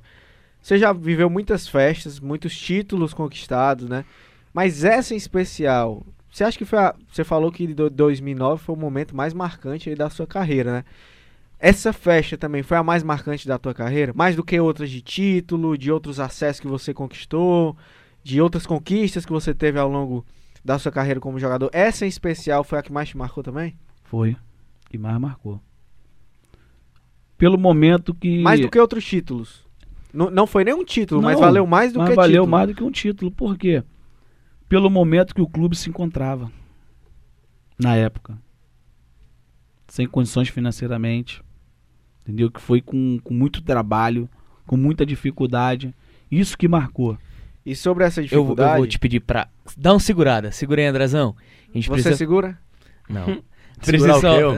Você já viveu muitas festas, muitos títulos conquistados, né? Mas essa em especial, você acha que foi a, Você falou que do- 2009 foi o momento mais marcante aí da sua carreira, né? Essa festa também foi a mais marcante da tua carreira? Mais do que outras de título, de outros acessos que você conquistou, de outras conquistas que você teve ao longo da sua carreira como jogador. Essa em especial foi a que mais te marcou também? Foi. Que mais marcou. Pelo momento que. Mais do que outros títulos. Não, não foi nem um título, mas Não, valeu mais do mas que valeu título. mais do que um título. Por quê? Pelo momento que o clube se encontrava. Na época. Sem condições financeiramente. Entendeu? Que foi com, com muito trabalho, com muita dificuldade. Isso que marcou. E sobre essa Eu, eu dificuldade, vou te pedir pra. Dá uma segurada. Segura aí, Andrezão. A gente você precisa. segura? Não. Segurar o Precisa quê, só. eu?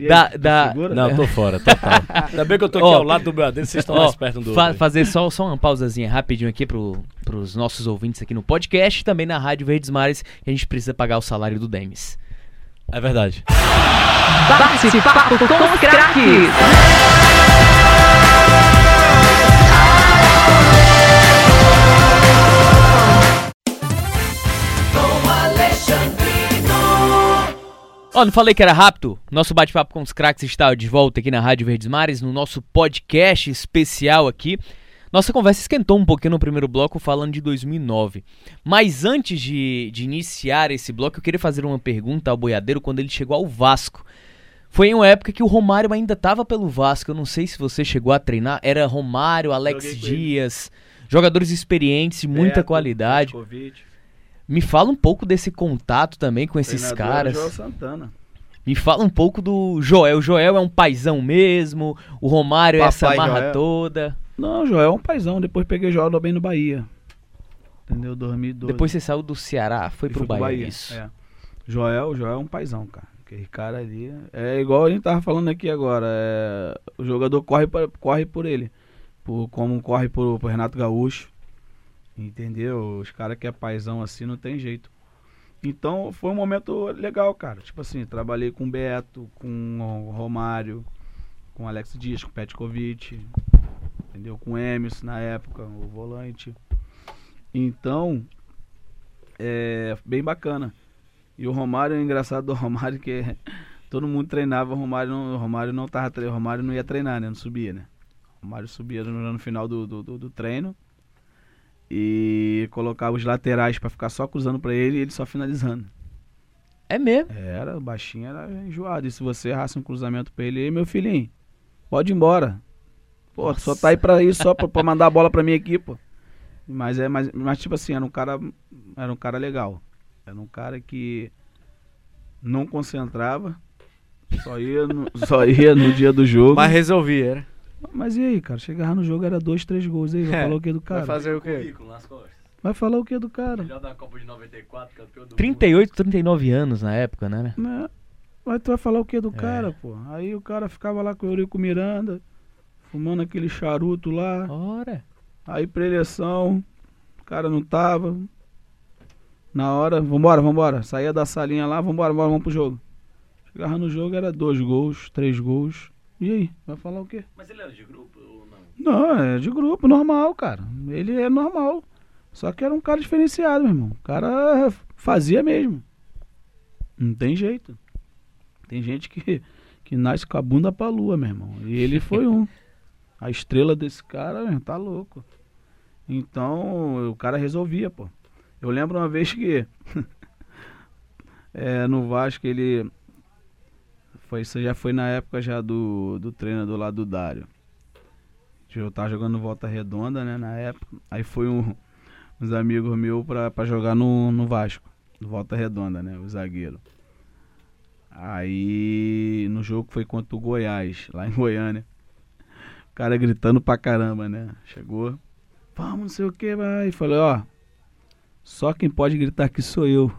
Aí, Dá- tu dá- segura? Não, tô fora, total. Ainda bem que eu tô aqui Ó, ao lado do Brasil, vocês estão Ó, mais perto um do fa- outro. fazer só, só uma pausazinha rapidinho aqui pro, pros nossos ouvintes aqui no podcast e também na Rádio Verdes Mares. que A gente precisa pagar o salário do Demis. É verdade. Com os craques. com. Ó, não falei que era rápido? Nosso bate-papo com os craques está de volta aqui na Rádio Verdes Mares, no nosso podcast especial aqui. Nossa conversa esquentou um pouquinho no primeiro bloco falando de 2009. Mas antes de, de iniciar esse bloco, eu queria fazer uma pergunta ao boiadeiro quando ele chegou ao Vasco. Foi em uma época que o Romário ainda estava pelo Vasco. Eu não sei se você chegou a treinar. Era Romário, Alex. Dias, jogadores experientes, de muita qualidade. Petkovic, Me fala um pouco desse contato também com esses treinador caras. Joel Santana. Me fala um pouco do Joel. O Joel é um paizão mesmo. O Romário é essa Papai marra Joel. toda. Não, Joel é um paizão. Depois peguei Joel bem no Bahia. Entendeu? 2012. Depois você saiu do Ceará, foi E pro fui Bahia. Isso. É. Joel, Joel é um paizão, cara. Aquele cara ali. É igual a gente tava falando aqui agora. é, o jogador corre, pra- corre por ele. Por, como corre por, por Renato Gaúcho. Entendeu? Os caras que é paizão assim não tem jeito. Então foi um momento legal, cara. Tipo assim, trabalhei com o Beto, com o Romário, com o Alex Dias, com o Petkovic, entendeu? Com o Emerson na época, o volante. Então, é bem bacana. E o Romário, é engraçado do Romário que todo mundo treinava, o Romário não, o Romário não tava o Romário não ia treinar, né? Não subia, né? O Romário subia no, no final do, do, do- do treino e colocava os laterais pra ficar só cruzando pra ele e ele só finalizando. É mesmo. Era, o baixinho era enjoado. E se você errasse um cruzamento pra ele, meu filhinho, pode ir embora. Pô, tu só tá aí pra isso, só pra, pra mandar a bola pra mim aqui, pô. Mas é, mas, mas tipo assim, era um cara, era um cara legal. Era um cara que não concentrava, só ia no, só ia no dia do jogo. Mas Mas, resolvi, era. e aí, cara? Chegava no jogo, era dois, três gols. E aí, vai É, falar o que do Vai cara? fazer o quê? Vai falar o que do cara? Melhor da Copa de 94, campeão do 38, 39 anos na época, né? Né? Mas tu vai falar o que do É. cara, pô? Aí o cara ficava lá com o Eurico Miranda, fumando aquele charuto lá. Ora. Aí pra eleição, o cara não tava. Na hora, vambora, vambora. Saía da salinha lá, vambora, vambora, vamos pro jogo. Chegava no jogo, era dois gols, três gols. E aí? Vai falar o quê? Mas ele era de grupo ou não? Não, é de grupo, normal, cara. Ele é normal. Só que era um cara diferenciado, meu irmão. O cara fazia mesmo. Não tem jeito. Tem gente que, que nasce com a bunda pra lua, meu irmão. E ele foi um. A estrela desse cara, meu, tá louco. Então, o cara resolvia, pô. Eu lembro uma vez que é, no Vasco ele foi, isso já foi na época já do, do treinador lá do Dário. Eu tava jogando volta redonda, né, na época. Aí foi um, uns amigos meus pra, pra jogar no, no Vasco. No volta redonda, né? O zagueiro. Aí no jogo foi contra o Goiás, lá em Goiânia. O cara gritando pra caramba, né? Chegou. Vamos, não sei o que, vai. Falei, ó. Só quem pode gritar aqui sou eu.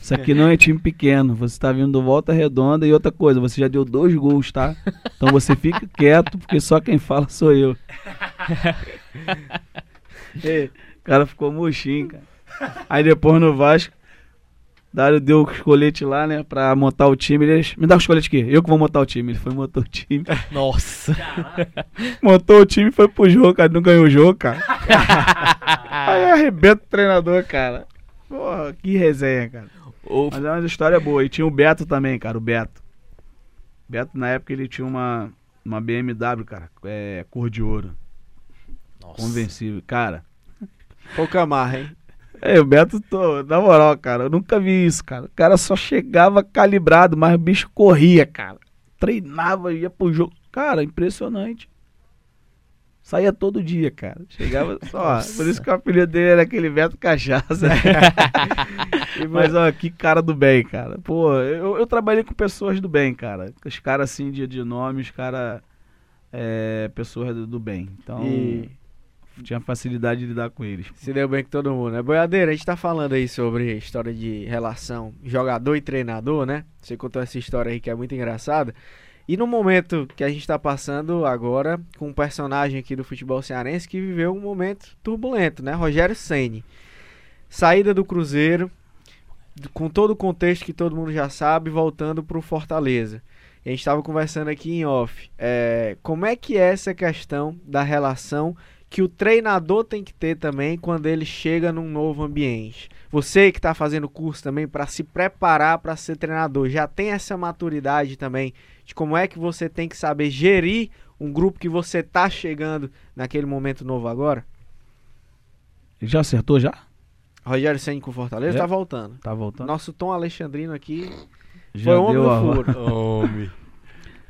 Isso aqui não é time pequeno. Você tá vindo do volta redonda e outra coisa, você já deu dois gols, tá? Então você fica quieto, porque só quem fala sou eu. E, o cara ficou murchinho, cara. Aí depois no Vasco, Dário deu os coletes lá, né, pra montar o time. Ele, me dá os coletes aqui, eu que vou montar o time. Ele foi montou o time. Nossa. Montou o time e foi pro jogo, cara. Não ganhou o jogo, cara. Aí arrebenta o treinador, cara. Porra, que resenha, cara. O- Mas é uma história boa. E tinha o Beto também, cara, o Beto. Beto, na época, ele tinha uma, uma BMW, cara, é, cor de ouro, Nossa. convencível. Cara, Pouca marra, hein? É, o Beto, tô, na moral, cara, eu nunca vi isso, cara. O cara só chegava calibrado, mas o bicho corria, cara. Treinava, ia pro jogo. Cara, impressionante. Saía todo dia, cara. Chegava só. Por isso que o apelido dele era aquele Beto Cachaça. Mas, ó, que cara do bem, cara. Pô, eu, eu trabalhei com pessoas do bem, cara. Os caras, assim, de, de nome, os caras. É, pessoas do, do bem. Então, E tinha facilidade de lidar com eles. se deu bem com todo mundo, né? Boiadeira, a gente tá falando aí sobre história de relação jogador e treinador, né? Você contou essa história aí que é muito engraçada. E no momento que a gente tá passando agora com um personagem aqui do futebol cearense que viveu um momento turbulento, né? Rogério Ceni. Saída do Cruzeiro, com todo o contexto que todo mundo já sabe, voltando pro Fortaleza. A gente estava conversando aqui em off. É, como é que é essa questão da relação que o treinador tem que ter também quando ele chega num novo ambiente? Você que está fazendo curso também para se preparar para ser treinador, já tem essa maturidade também de como é que você tem que saber gerir um grupo que você tá chegando naquele momento novo agora? Ele já acertou já? Rogério Senna com Fortaleza É. tá voltando. Tá voltando? Nosso Tom Alexandrino aqui já foi homem a- furo. Homem.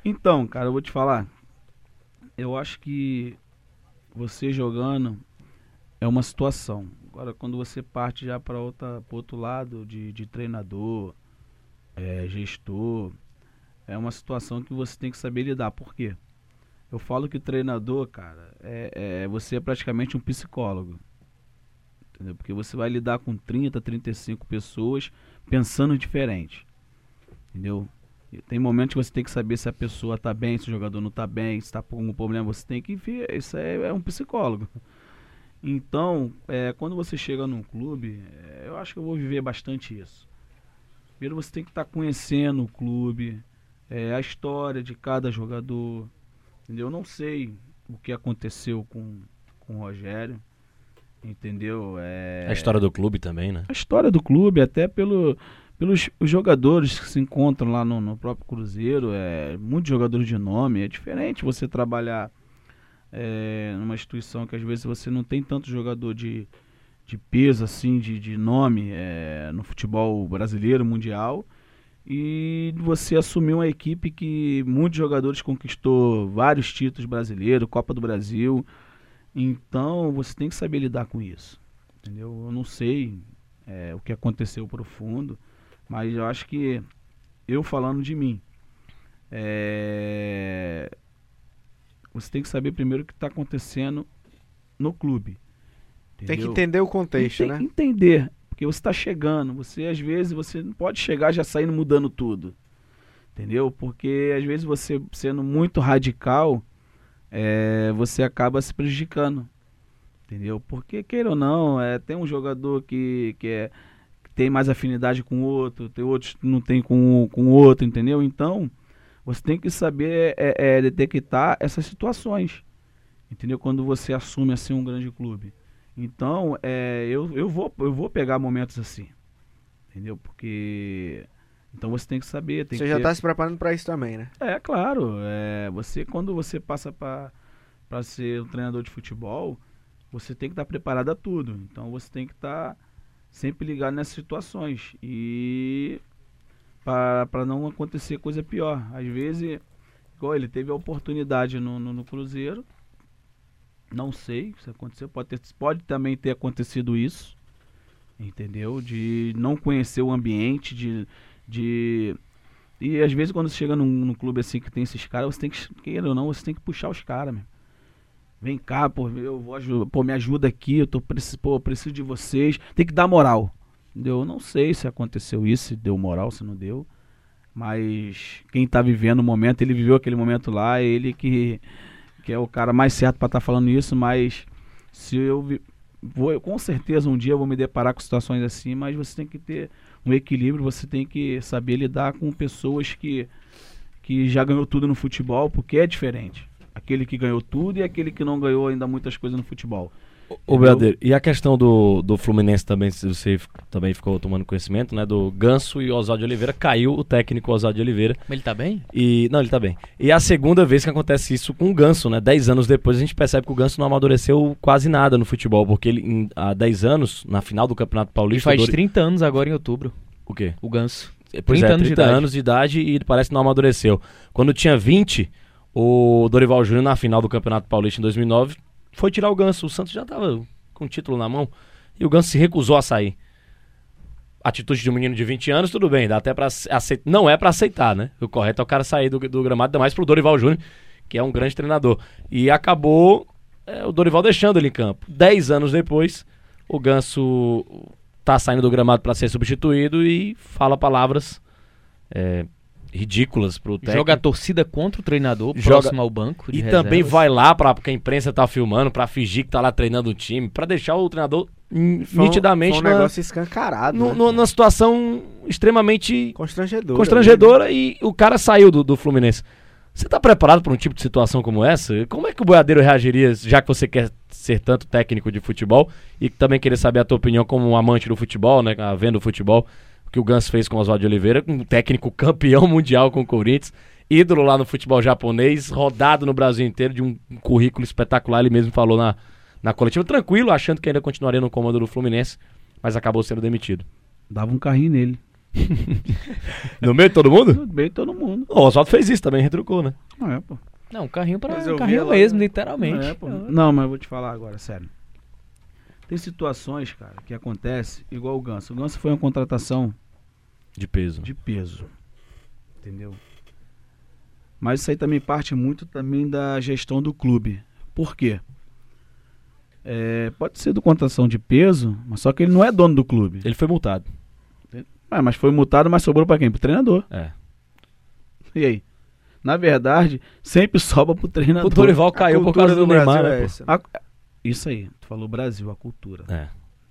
Então, cara, eu vou te falar. Eu acho que você jogando é uma situação. Agora, quando você parte já para outro lado de, de treinador, é, gestor, é uma situação que você tem que saber lidar. Por quê? Eu falo que treinador, cara, é, é- você é praticamente um psicólogo. Entendeu? Porque você vai lidar com 30, 35 pessoas pensando diferente. Entendeu? Tem momentos que você tem que saber se a pessoa tá bem, se o jogador não tá bem, se tá com algum problema, você tem que ver. Isso é, é um psicólogo. Então, é, quando você chega num clube, é, eu acho que eu vou viver bastante isso. Primeiro você tem que estar conhecendo o clube, é, a história de cada jogador. Entendeu? Eu não sei o que aconteceu com, com o Rogério. Entendeu? É, A história do clube também, né? a história do clube, até pelo, pelos os jogadores que se encontram lá no, no próprio Cruzeiro, é, muitos jogadores de nome, é diferente você trabalhar é, numa instituição que às vezes você não tem tanto jogador de, de peso, assim, de, de nome é, no futebol brasileiro, mundial, e você assumir uma equipe que muitos jogadores conquistou vários títulos brasileiros, Copa do Brasil, então você tem que saber lidar com isso, entendeu? Eu não sei é, o que aconteceu profundo, mas eu acho que eu falando de mim, é, você tem que saber primeiro o que está acontecendo no clube. Tem que entendeu? entender o contexto, tem né? que entender, porque você está chegando, você às vezes você não pode chegar já saindo mudando tudo, entendeu? Porque às vezes você sendo muito radical, é, você acaba se prejudicando, entendeu? Porque queira ou não, é, tem um jogador que, que, é, que tem mais afinidade com o outro, tem outros que não tem com o outro, entendeu? Então você tem que saber é, é, detectar essas situações, entendeu? Quando você assume assim um grande clube. Então, é, eu, eu, vou, eu vou pegar momentos assim. Entendeu? Porque. Então você tem que saber. Tem Você que já ter- tá se preparando para isso também, né? É, claro. É, você, quando você passa para ser um treinador de futebol, você tem que estar preparado a tudo. Então você tem que estar sempre ligado nessas situações. E para não acontecer coisa pior. Às vezes, igual ele teve a oportunidade no, no, no Cruzeiro, Não sei se aconteceu. Pode, ter, pode também ter acontecido isso. Entendeu? De não conhecer o ambiente, de. de e às vezes quando você chega num, num clube assim que tem esses caras, você tem que, queira ou não, você tem que puxar os caras, meu. Vem cá, pô, eu vou pô, me ajuda aqui, eu tô preciso, pô, preciso de vocês. Tem que dar moral. Eu não sei se aconteceu isso, se deu moral, se não deu. Mas quem tá vivendo o momento, ele viveu aquele momento lá, ele que, que é o cara mais certo pra estar falando isso, mas se eu vi- vou, eu, com certeza um dia eu vou me deparar com situações assim, mas você tem que ter um equilíbrio, você tem que saber lidar com pessoas que, que já ganhou tudo no futebol, porque é diferente. Aquele que ganhou tudo e aquele que não ganhou ainda muitas coisas no futebol. Ô, Beadeiro, e a questão do, do Fluminense também, se você também ficou tomando conhecimento, né? Do Ganso e Oswaldo de Oliveira, caiu o técnico Oswaldo de Oliveira. Mas ele tá bem? E. Não, ele tá bem. E é a segunda vez que acontece isso com o Ganso, né? Dez anos depois a gente percebe que o Ganso não amadureceu quase nada no futebol, porque ele, em- há 10 anos, na final do Campeonato Ele Paulista. faz o Dori- 30 anos agora em outubro, O quê? o Ganso. Pois 30 é, anos de 30 idade. anos de idade e parece que não amadureceu. Quando tinha 20, o Dorival Júnior, na final do Campeonato Paulista em 2009, foi tirar o Ganso. O Santos já tava com o título na mão e o Ganso se recusou a sair. Atitude de um menino de 20 anos, tudo bem, dá até pra aceitar. Não é pra aceitar, né? O correto é o cara sair do, do gramado, ainda mais pro Dorival Júnior, que é um grande treinador. E acabou é, o Dorival deixando ele em campo. Dez anos depois, o Ganso tá saindo do gramado para ser substituído e fala palavras é, ridículas pro técnico. Joga a torcida contra o treinador, Joga- próximo ao banco. de e também reservas. vai lá para porque a imprensa tá filmando, pra fingir que tá lá treinando o time, pra deixar o treinador Foi um- nitidamente foi um na, negócio escancarado. no- né? no- numa situação extremamente Constrangedor. constrangedora e o cara saiu do, do Fluminense. Você tá preparado para um tipo de situação como essa? Como é que o Boiadeiro reagiria, já que você quer ser tanto técnico de futebol e também querer saber a tua opinião como um amante do futebol, né, vendo o futebol, que o Ganso fez com o Oswaldo de Oliveira, um técnico campeão mundial com o Corinthians, ídolo lá no futebol japonês, rodado no Brasil inteiro, de um currículo espetacular, ele mesmo falou na, na coletiva, tranquilo, achando que ainda continuaria no comando do Fluminense, mas acabou sendo demitido. Dava um carrinho nele. No meio de todo mundo? Tudo bem, todo mundo. O Oswaldo fez isso também, retrucou, né? Não é, pô. Não, um carrinho para um carrinho ela- mesmo, literalmente. Não, é, pô. Não, mas eu vou te falar agora, sério. Tem situações, cara, que acontece igual o Ganso. O Ganso foi uma contratação De peso. de peso. Entendeu? Mas isso aí também parte muito também da gestão do clube. Por quê? É, pode ser do contratação de peso, mas só que ele não é dono do clube. Ele foi multado. Ah, mas foi multado, mas sobrou pra quem? Pro treinador. É. E aí? Na verdade, sempre sobra pro treinador. O Dorival caiu por causa do, Neymar, Brasil né, é isso aí, tu falou Brasil, a cultura. É.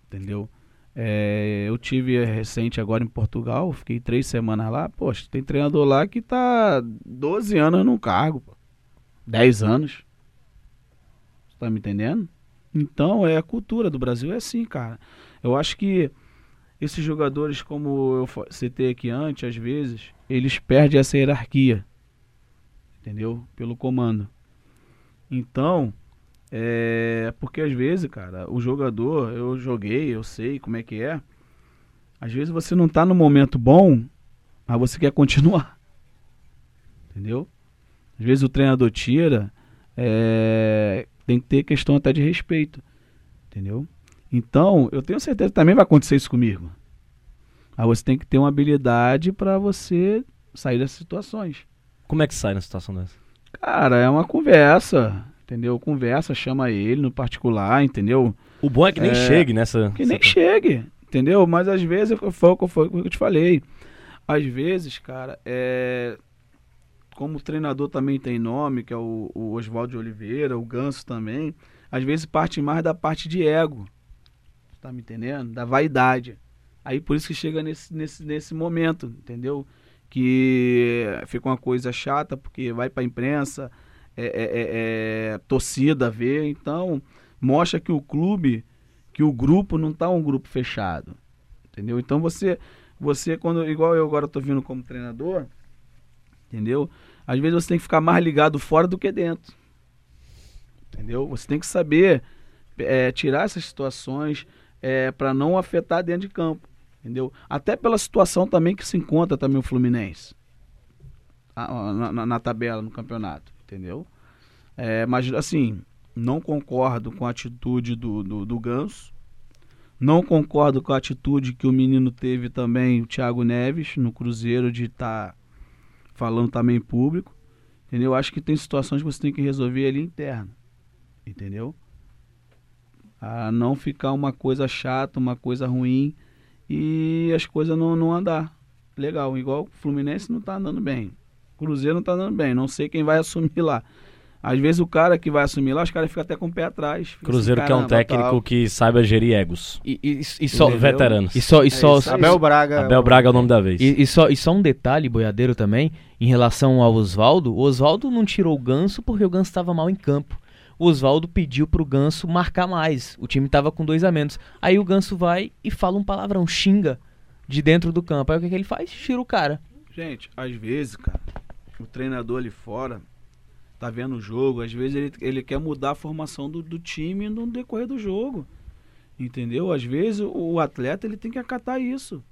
Entendeu? É, eu tive recente agora em Portugal, fiquei três semanas lá. Poxa, tem treinador lá que tá 12 anos no cargo, pô. 10 anos. Você tá me entendendo? Então, é a cultura do Brasil é assim, cara. Eu acho que esses jogadores, como eu citei aqui antes, às vezes, eles perdem essa hierarquia. Entendeu? Pelo comando. Então, é. Porque às vezes, cara, o jogador, eu joguei, eu sei como é que é. Às vezes você não tá no momento bom, mas você quer continuar. Entendeu? Às vezes o treinador tira, é, tem que ter questão até de respeito. Entendeu? Então, eu tenho certeza que também vai acontecer isso comigo. Aí você tem que ter uma habilidade para você sair dessas situações. Como é que sai na situação dessa? Cara, é uma conversa, entendeu? Conversa, chama ele no particular, entendeu? O bom é que nem É, chegue nessa. Que nem nessa- chegue, entendeu? Mas às vezes, foi o que foi o que eu te falei. Às vezes, cara, é. Como o treinador também tem nome, que é o, o Oswaldo de Oliveira, o Ganso também, às vezes parte mais da parte de ego. Tá me entendendo? Da vaidade. Aí por isso que chega nesse, nesse, nesse momento, entendeu? Que fica uma coisa chata, porque vai pra imprensa, é, é- é- é torcida vê, então mostra que o clube, que o grupo não tá um grupo fechado. Entendeu? Então você, você quando igual eu agora tô vindo como treinador, entendeu? Às vezes você tem que ficar mais ligado fora do que dentro. Entendeu? Você tem que saber é, tirar essas situações é, para não afetar dentro de campo. Entendeu? Até pela situação também que se encontra também o Fluminense. Na, na- na tabela, no campeonato. Entendeu? É, mas assim, Não concordo com a atitude do, do, do Ganso. Não concordo com a atitude que o menino teve também, o Thiago Neves, no Cruzeiro, de estar falando também em público. Entendeu? Acho que tem situações que você tem que resolver ali interno. Entendeu? A não ficar uma coisa chata, uma coisa ruim e as coisas não, não andar. Legal, igual o Fluminense não tá andando bem. Cruzeiro não tá andando bem. Não sei quem vai assumir lá. Às vezes o cara que vai assumir lá, os caras ficam até com o pé atrás. Cruzeiro assim, que é um "Caramba, técnico tal." que saiba gerir egos. E, e- e só, Entendeu? Veteranos. e só, e só, É isso, Abel Braga. Abel Braga é o nome da vez. E, e só, e só um detalhe, boiadeiro também, em relação ao Oswaldo. O Oswaldo não tirou o Ganso porque o Ganso estava mal em campo. O Oswaldo pediu pro Ganso marcar mais. O time tava com dois a menos. Aí o Ganso vai e fala um palavrão, xinga de dentro do campo. Aí o que, que ele faz? Tira o cara. Gente, às vezes, cara, o treinador ali fora tá vendo o jogo, às vezes ele, ele quer mudar a formação do, do time no decorrer do jogo. Entendeu? Às vezes o, o atleta ele tem que acatar isso.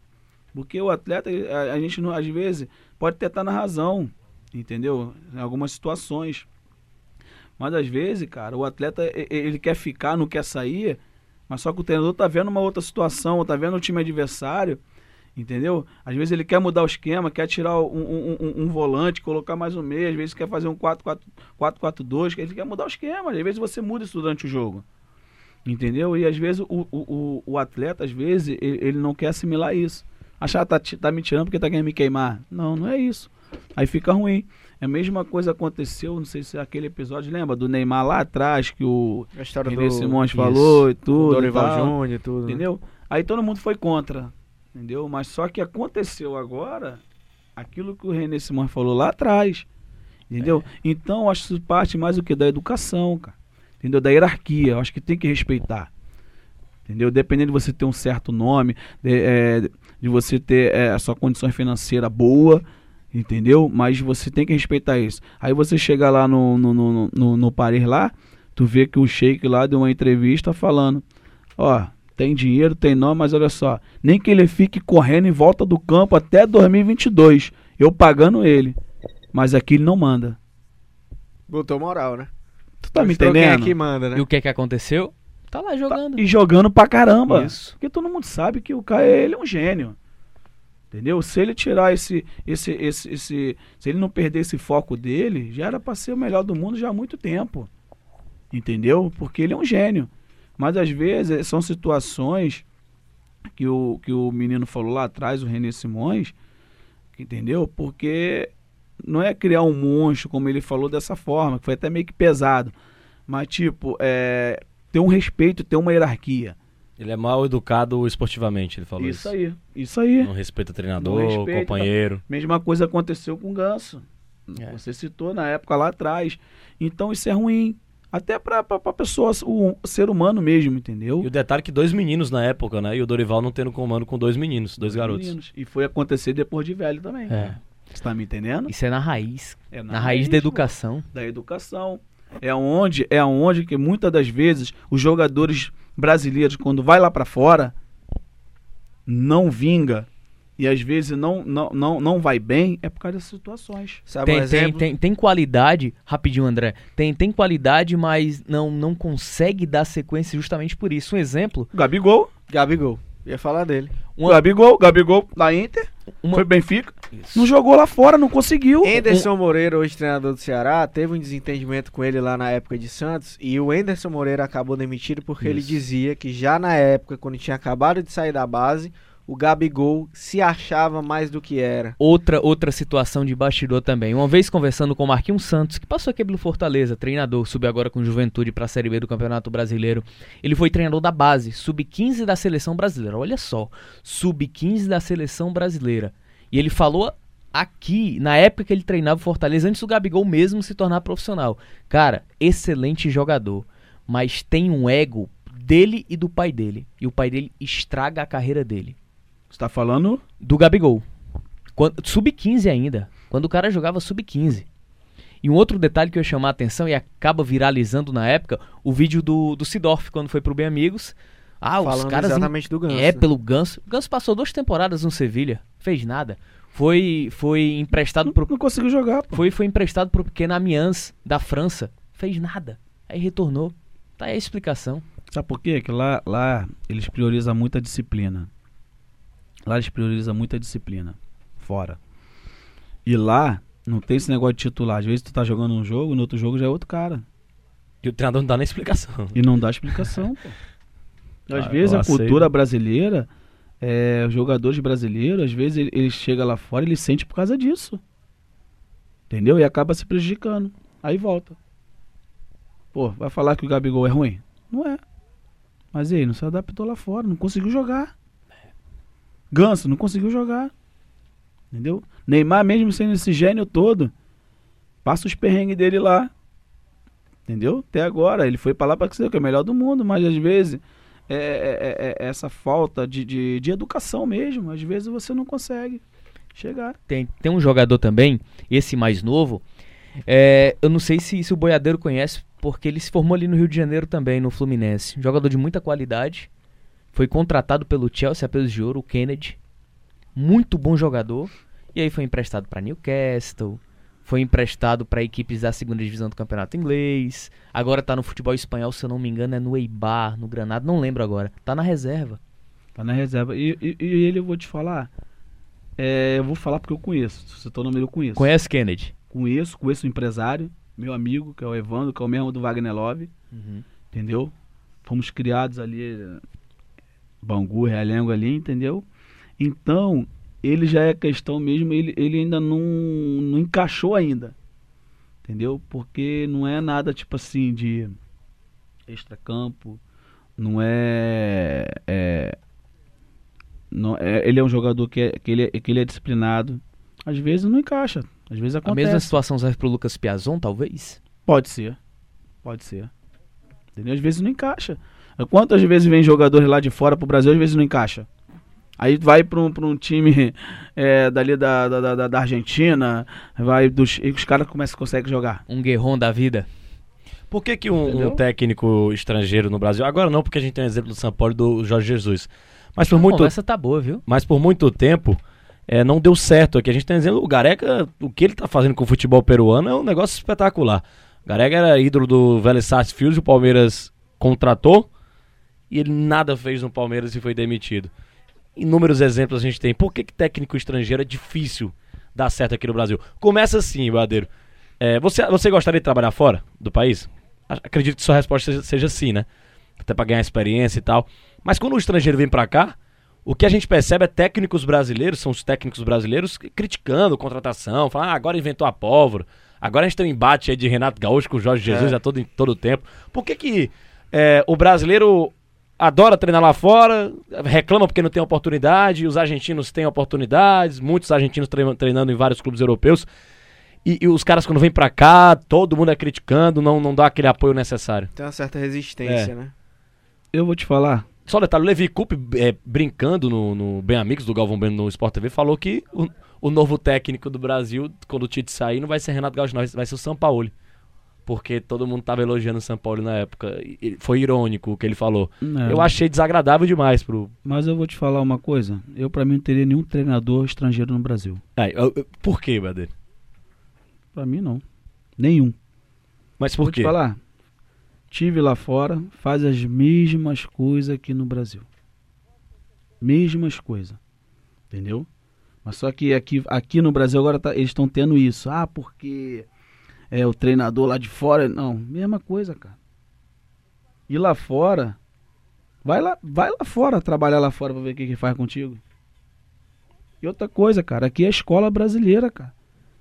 Porque o atleta, a, a gente não, às vezes pode até estar na razão, entendeu? Em algumas situações. Mas às vezes, cara, o atleta ele quer ficar, não quer sair, mas só que o treinador tá vendo uma outra situação, tá vendo o time adversário, entendeu? Às vezes ele quer mudar o esquema, quer tirar um, um- um- um volante, colocar mais um meio, às vezes quer fazer um 4-4-2, ele quer mudar o esquema, às vezes você muda isso durante o jogo. Entendeu? E às vezes o, o, o, atleta, às vezes, ele, ele não quer assimilar isso. Achar, tá, ti- tá me tirando porque tá querendo me queimar. Não, não é isso. Aí fica ruim. É a mesma coisa aconteceu, não sei se é aquele episódio, lembra? Do Neymar lá atrás, que o René do Simões Isso. falou e tudo. Dorival. Júnior e tudo. né? Entendeu? Aí todo mundo foi contra. Entendeu? Mas só que aconteceu agora aquilo que o René Simões falou lá atrás. Entendeu? Então, eu acho que isso parte mais do que da educação, cara. Entendeu? Da hierarquia. Eu acho que tem que respeitar. Entendeu? Dependendo de você ter um certo nome, de, é, de você ter é, a sua condição financeira boa, entendeu? Mas você tem que respeitar isso. Aí você chega lá no, no, no, no, no Paris lá, tu vê que o Sheik lá deu uma entrevista falando, ó, tem dinheiro, tem nome, mas olha só, nem que ele fique correndo em volta do campo até 2022, eu pagando ele. Mas aqui ele não manda. Botou moral, né? Tu tá me Mostrou Quem é entendendo? que manda, né? E o que que aconteceu? Tá lá Tá- jogando. E jogando pra caramba. Isso. Porque todo mundo sabe que o cara ele é um gênio. Entendeu? Se ele tirar esse, esse, esse, esse. Se ele não perder esse foco dele, já era pra ser o melhor do mundo já há muito tempo. Entendeu? Porque ele é um gênio. Mas às vezes são situações que o, que o menino falou lá atrás, o René Simões, entendeu? Porque não é criar um monstro, como ele falou dessa forma, que foi até meio que pesado. Mas, tipo, é, ter um respeito, ter uma hierarquia. Ele é mal educado esportivamente, ele falou isso. Isso aí, isso aí. Não respeita treinador, Não respeita. companheiro. Mesma coisa aconteceu com o Ganso. É. Você citou na época lá atrás. Então isso é ruim. Até pra, pra, pra pessoa, o, ser humano mesmo, entendeu? E o detalhe é que dois meninos na época, né? E o Dorival não tendo comando com dois meninos, dois garotos. Meninos. E foi acontecer depois de velho também. É. Você tá me entendendo? Isso é na raiz. É Na, raiz da educação. da educação. É onde, é onde que muitas das vezes os jogadores brasileiros, quando vai lá pra fora, não vinga e às vezes não, não, não, não vai bem, é por causa dessas situações. Sabe Tem, um tem, tem, tem qualidade, rapidinho, André. Tem, tem qualidade, mas não, não consegue dar sequência justamente por isso. Um exemplo. Gabigol, Gabigol. Ia falar dele. Uma- Gabigol, Gabigol da Inter, Uma- foi Benfica, não jogou lá fora, não conseguiu. Enderson Moreira, hoje treinador do Ceará, teve um desentendimento com ele lá na época de Santos e o Enderson Moreira acabou demitido porque ele Isso. dizia que já na época, quando tinha acabado de sair da base, o Gabigol se achava mais do que era. Outra, outra situação de bastidor também. Uma vez conversando com o Marquinhos Santos, que passou aqui pelo Fortaleza, treinador, subiu agora com Juventude para a Série B do Campeonato Brasileiro. Ele foi treinador da base, sub-15 da seleção brasileira. Olha só, sub-15 da seleção brasileira. E ele falou aqui, na época que ele treinava o Fortaleza, antes do Gabigol mesmo se tornar profissional. Cara, excelente jogador, mas tem um ego dele e do pai dele. E o pai dele estraga a carreira dele Você tá falando? do Gabigol. Quando- Sub-15 ainda. Quando o cara jogava sub-15. E um outro detalhe que eu ia chamar a atenção e acaba viralizando na época, o vídeo do, do Sidorf, quando foi pro Bem Amigos. Ah, os falando caras. exatamente do Ganso. É, né? pelo Ganso. O Ganso passou duas temporadas no Sevilha. Fez nada. Foi, foi emprestado Não, pro. não conseguiu jogar, pô. Foi, foi emprestado pro pequeno Amiens da França. Fez nada. Aí retornou. Tá aí a explicação. Sabe por quê? Que lá, lá eles priorizam muito a disciplina. Lá eles priorizam muito a disciplina. Fora. E lá não tem esse negócio de titular. Às vezes tu tá jogando um jogo, no outro jogo já é outro cara. E o treinador não dá nem explicação. E não dá explicação, pô. Às Ah, vezes a cultura brasileira, é, os jogadores brasileiros, às vezes ele, ele chega lá fora e ele sente por causa disso. Entendeu? E acaba se prejudicando. Aí volta. Pô, vai falar que o Gabigol é ruim? Não é. Mas e aí, não se adaptou lá fora, não conseguiu jogar. Ganso, não conseguiu jogar. Entendeu? Neymar, mesmo sendo esse gênio todo, passa os perrengues dele lá. Entendeu? Até agora. Ele foi pra lá o que é o melhor do mundo, mas às vezes é, é- é- é essa falta de, de, de educação mesmo. Às vezes você não consegue chegar. Tem, tem um jogador também, esse mais novo. é, eu não sei se, se o Boiadeiro conhece, porque ele se formou ali no Rio de Janeiro também, no Fluminense. Um jogador de muita qualidade. Foi contratado pelo Chelsea a pesos de ouro, o Kennedy. Muito bom jogador. E aí foi emprestado para Newcastle. Foi emprestado para equipes da segunda divisão do campeonato inglês. Agora tá no futebol espanhol, se eu não me engano, é no Eibar, no Granada, não lembro agora. Tá na reserva. Tá na reserva. E, e- e ele, eu vou te falar. é, eu vou falar porque eu conheço. Se você tá no nome, eu conheço. Conhece Kennedy? Conheço, conheço o empresário, meu amigo, que é o Evandro, que é o mesmo do Wagner Love. entendeu? Fomos criados ali, Bangu, Realengo ali, entendeu? Então, ele já é questão mesmo, ele, ele ainda não, não encaixou ainda, entendeu? Porque não é nada tipo assim de extracampo, não é, é, não é ele é um jogador que, é, que, ele, é- que ele é disciplinado, às vezes não encaixa, às vezes A acontece. mesma situação serve pro Lucas Piazon, talvez? Pode ser. Pode ser. Entendeu? Às vezes não encaixa. Quantas vezes vem jogadores lá de fora pro Brasil, às vezes não encaixa. Aí vai pra um, pra um time é, dali da, da, da, da Argentina, vai dos, e os caras começam, conseguem jogar. Um guerrão da vida. Por que, que um, um técnico estrangeiro no Brasil, agora não, porque a gente tem o exemplo do São Paulo e do Jorge Jesus, mas por A muito, conversa tá boa, viu? mas por muito tempo é, não deu certo aqui. A gente tem exemplo, o Gareca, o que ele tá fazendo com o futebol peruano é um negócio espetacular. O Gareca era ídolo do Vélez Sarsfield, o Palmeiras contratou e ele nada fez no Palmeiras e foi demitido. Inúmeros exemplos a gente tem. Por que, que técnico estrangeiro é difícil dar certo aqui no Brasil? Começa assim, Badeiro. É, você, você gostaria de trabalhar fora do país? Acredito que sua resposta seja, seja sim, né? Até pra ganhar experiência e tal. Mas quando o estrangeiro vem pra cá, o que a gente percebe é técnicos brasileiros, são os técnicos brasileiros criticando contratação, falando, ah, agora inventou a pólvora. Agora a gente tem um embate aí de Renato Gaúcho com o Jorge Jesus É. a todo, todo tempo. Por que, que é, o brasileiro adora treinar lá fora, reclama porque não tem oportunidade, os argentinos têm oportunidades, muitos argentinos tre- treinando em vários clubes europeus. E, e os caras, quando vêm pra cá, todo mundo é criticando, não, não dá aquele apoio necessário. Tem uma certa resistência, É. né? Eu vou te falar. Só um detalhe, o Levi Coupe, é, brincando no, no Bem Amigos do Galvão Bueno no Sport TV, falou que o, o novo técnico do Brasil, quando o Tite sair, não vai ser Renato Gaúcho, não, vai ser o São Paulo. Porque todo mundo tava elogiando o São Paulo na época. E- foi irônico o que ele falou. Não, Eu achei desagradável demais pro. Mas eu vou te falar uma coisa. Eu, pra mim, não teria nenhum treinador estrangeiro no Brasil. É, eu- eu- por quê, Bader? Pra mim, não. Nenhum. Mas Vou por te quê? falar. Tive lá fora, faz as mesmas coisas aqui no Brasil. Mesmas coisas. Entendeu? Mas só que aqui, aqui no Brasil agora tá- eles estão tendo isso. Ah, porque é o treinador lá de fora. Não, mesma coisa, cara. E lá fora, vai lá, vai lá fora trabalhar lá fora pra ver o que, que faz contigo. E outra coisa, cara, aqui é a escola brasileira, cara.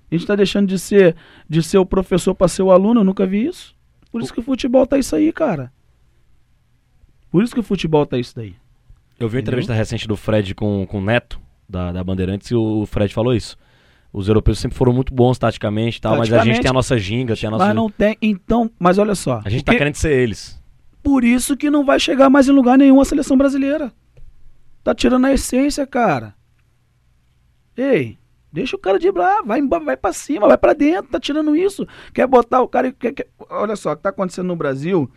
A gente tá deixando de ser de ser o professor para ser o aluno, eu nunca vi isso. Por isso que o futebol tá isso aí, cara. Por isso que o futebol tá isso daí. Eu vi uma entrevista recente do Fred com, com o Neto, da, da Bandeirantes, e o Fred falou isso. Os europeus sempre foram muito bons taticamente tal, mas a gente tem a nossa ginga, tem a nossa. Mas não tem, então, mas olha só. A gente tá que- querendo ser eles. Por isso que não vai chegar mais em lugar nenhum a seleção brasileira. Tá tirando a essência, cara. Ei, deixa o cara driblar, vai vai para cima, vai pra dentro, tá tirando isso. Quer botar o cara, quer, quer- olha só, o que tá acontecendo no Brasil,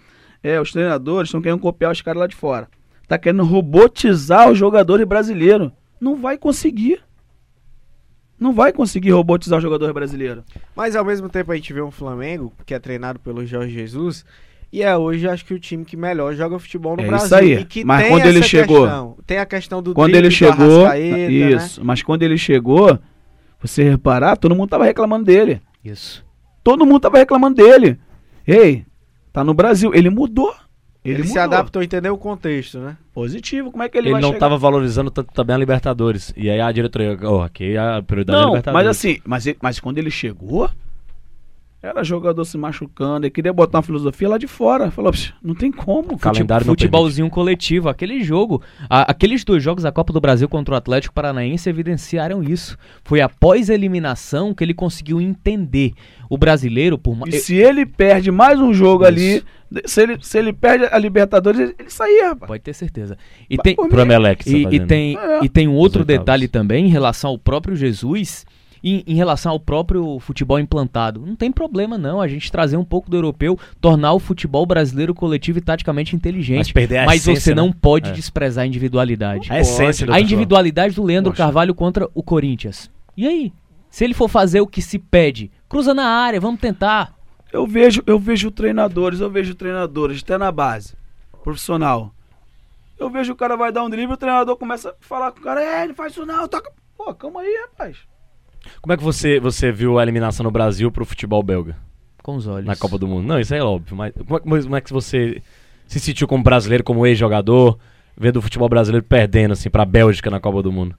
é, os treinadores estão querendo copiar os caras lá de fora. Tá querendo robotizar os jogadores brasileiros. Não vai conseguir. Não vai conseguir robotizar o jogador brasileiro. Mas ao mesmo tempo a gente vê um Flamengo, que é treinado pelo Jorge Jesus, E é hoje, acho que o time que melhor joga futebol no É Brasil. isso aí. E que Mas tem quando ele chegou- questão. Tem a questão do Quando drible ele do chegou, né? isso, mas quando ele chegou, você reparar, todo mundo tava reclamando dele. Isso. Todo mundo tava reclamando dele. Ei, tá no Brasil, ele mudou. Ele, Ele, se adaptou, entendeu o contexto, né? Positivo, como é que ele, Ele, vai não chegar? tava valorizando tanto também a Libertadores. E aí a diretoria, ó, aqui a prioridade é a Não, Libertadores. mas assim, mas, ele- mas quando ele chegou, era jogador se machucando, ele queria botar uma filosofia lá de fora. Falou, "Psh, não tem como. Cal- calendário Futebolzinho coletivo, aquele jogo, a- aqueles dois jogos da Copa do Brasil contra o Atlético Paranaense evidenciaram isso. Foi após a eliminação que ele conseguiu entender o brasileiro por ma- E se ele perde mais um jogo Isso. ali, se ele, se ele perde a Libertadores, ele, ele saía, rapaz. Pode ter certeza. E Vai tem, Pro Emelec, você tá E, e tem, É. e tem um outro detalhe também em relação ao próprio Jesus e em relação ao próprio futebol implantado. Não tem problema não a gente trazer um pouco do europeu, tornar o futebol brasileiro coletivo e taticamente inteligente. Mas perder a Mas essência, você não né? pode É. desprezar a individualidade. A essência do A individualidade do Leandro Poxa. Carvalho contra o Corinthians. E aí? Se ele for fazer o que se pede, cruza na área, vamos tentar. Eu vejo, eu vejo treinadores, eu vejo treinadores, até na base, profissional. Eu vejo o cara vai dar um drible, o treinador começa a falar com o cara, é, não faz isso não, toca. Pô, calma aí, rapaz. Como é que você, você viu a eliminação no Brasil pro futebol belga? Com os olhos. Na Copa do Mundo? Não, isso é óbvio. Mas como é, como é- como é que você se sentiu como brasileiro, como ex-jogador, vendo o futebol brasileiro perdendo, assim, pra Bélgica na Copa do Mundo?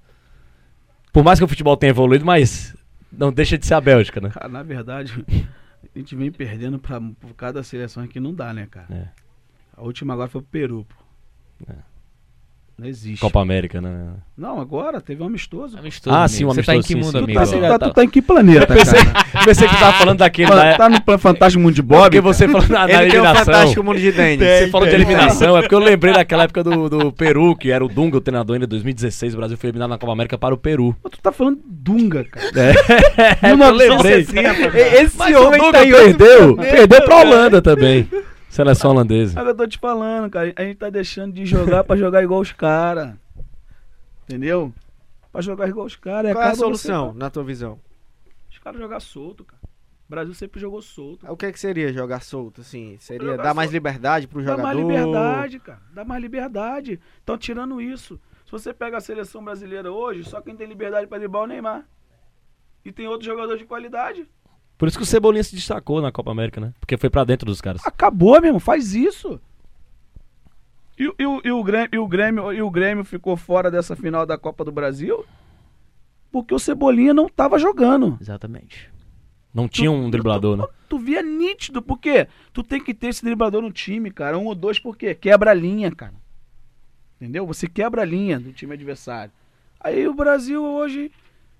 Por mais que o futebol tenha evoluído, mas não deixa de ser a Bélgica, né? Cara, na verdade, a gente vem perdendo pra, por cada seleção que não dá, né, cara? É. A última agora foi pro Peru, pô. É. Não existe. Copa América, né? Não, agora teve um amistoso. Amistoso, Ah, amigo. sim, um Você tá em amistoso, que sim, mundo, sim. Tu amigo? tá, tu tá- tá- tu tá em que planeta, cara? Pensei que você tava falando daquele da... tá no Plan- Fantástico Mundo de Bob? Porque você falou na, na Ele tem um eliminação. fantástico mundo de Dennis. Você falou de eliminação, é porque eu lembrei daquela época do, do Peru, que era o Dunga, o treinador ainda, 2016, o Brasil foi eliminado na Copa América para o Peru. Mas Tu tá falando Dunga, cara. É, eu lembrei. 1960, Esse Mas homem o Dunga tá perdeu, perdeu, pra. Holanda também. Seleção holandesa. É o que eu tô te falando, cara. A gente tá deixando de jogar pra jogar igual os caras. Entendeu? Pra jogar igual os caras. Qual é a acaba você- solução, na tua visão? Os caras jogar solto, cara. O Brasil sempre jogou solto. O que, é que seria jogar solto, assim? Seria Jogar dar mais solto. liberdade pro Dá jogador? mais liberdade, cara. Dá mais liberdade. Estão tirando isso. Se você pega a seleção brasileira hoje, só quem tem liberdade pra driblar é o Neymar. E tem outros jogadores de qualidade. Por isso que o Cebolinha se destacou na Copa América, né? Porque foi pra dentro dos caras. Acabou, meu irmão. Faz isso. E, o- e o- e o Grêmio, e, o Grêmio, e o Grêmio ficou fora dessa final da Copa do Brasil porque o Cebolinha não tava jogando. Exatamente. Não tinha um driblador, né? Tu via nítido, por quê? Tu tem que ter esse driblador no time, cara. Um ou dois, por quê? Quebra a linha, cara. Entendeu? Você quebra a linha do time adversário. Aí o Brasil hoje,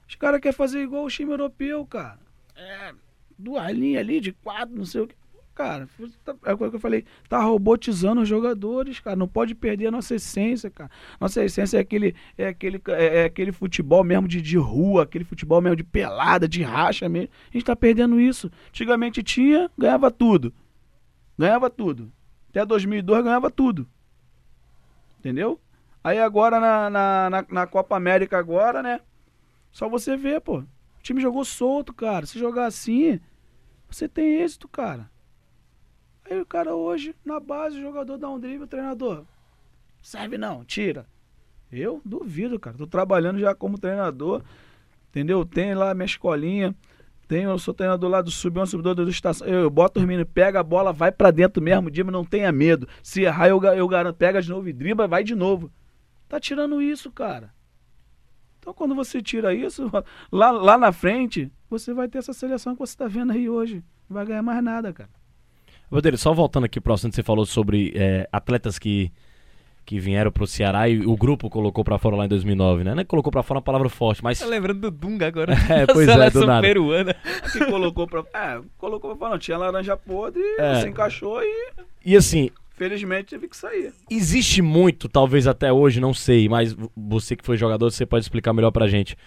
os caras querem fazer igual o time europeu, cara. É, duas linhas ali de quatro, não sei o que. Cara, tá- é o que eu falei, tá robotizando os jogadores, cara. Não pode perder a nossa essência, cara. Nossa essência é aquele, é aquele, é, é aquele futebol mesmo de, de rua, aquele futebol mesmo de pelada, de racha mesmo. A gente tá perdendo isso. Antigamente tinha, ganhava tudo. Ganhava tudo. Até 2002 ganhava tudo. Entendeu? Aí agora na, na, na, na Copa América agora, né? Só você ver, pô. Time jogou solto, cara. Se jogar assim, você tem êxito, cara. Aí o cara hoje, na base, o jogador dá um drible, o treinador. Serve não, tira. Eu duvido, cara. Tô trabalhando já como treinador. Entendeu? Tem lá minha escolinha. Tenho, eu sou treinador lá do sub 1, sub 2 do estação. Eu, eu boto os meninos, pega a bola, vai pra dentro mesmo, Dima, não tenha medo. Se errar, eu, eu garanto, pega de novo e dribla, vai de novo. Tá tirando isso, cara. Então quando você tira isso, lá, lá na frente, você vai ter essa seleção que você tá vendo aí hoje. Não vai ganhar mais nada, cara. Rodeiro, só voltando aqui pro assunto que você falou sobre é, atletas que, que vieram pro Ceará e o grupo colocou pra fora lá em 2009, né? Não é que colocou pra fora uma palavra forte, mas... Tá lembrando do Dunga agora. É, da pois é, do seleção nada. peruana. Que colocou pra. É, colocou pra falar, não, tinha laranja podre, É. você encaixou e E assim, felizmente teve que sair. existe muito, talvez até hoje, não sei, mas você que foi jogador, você pode explicar melhor pra gente.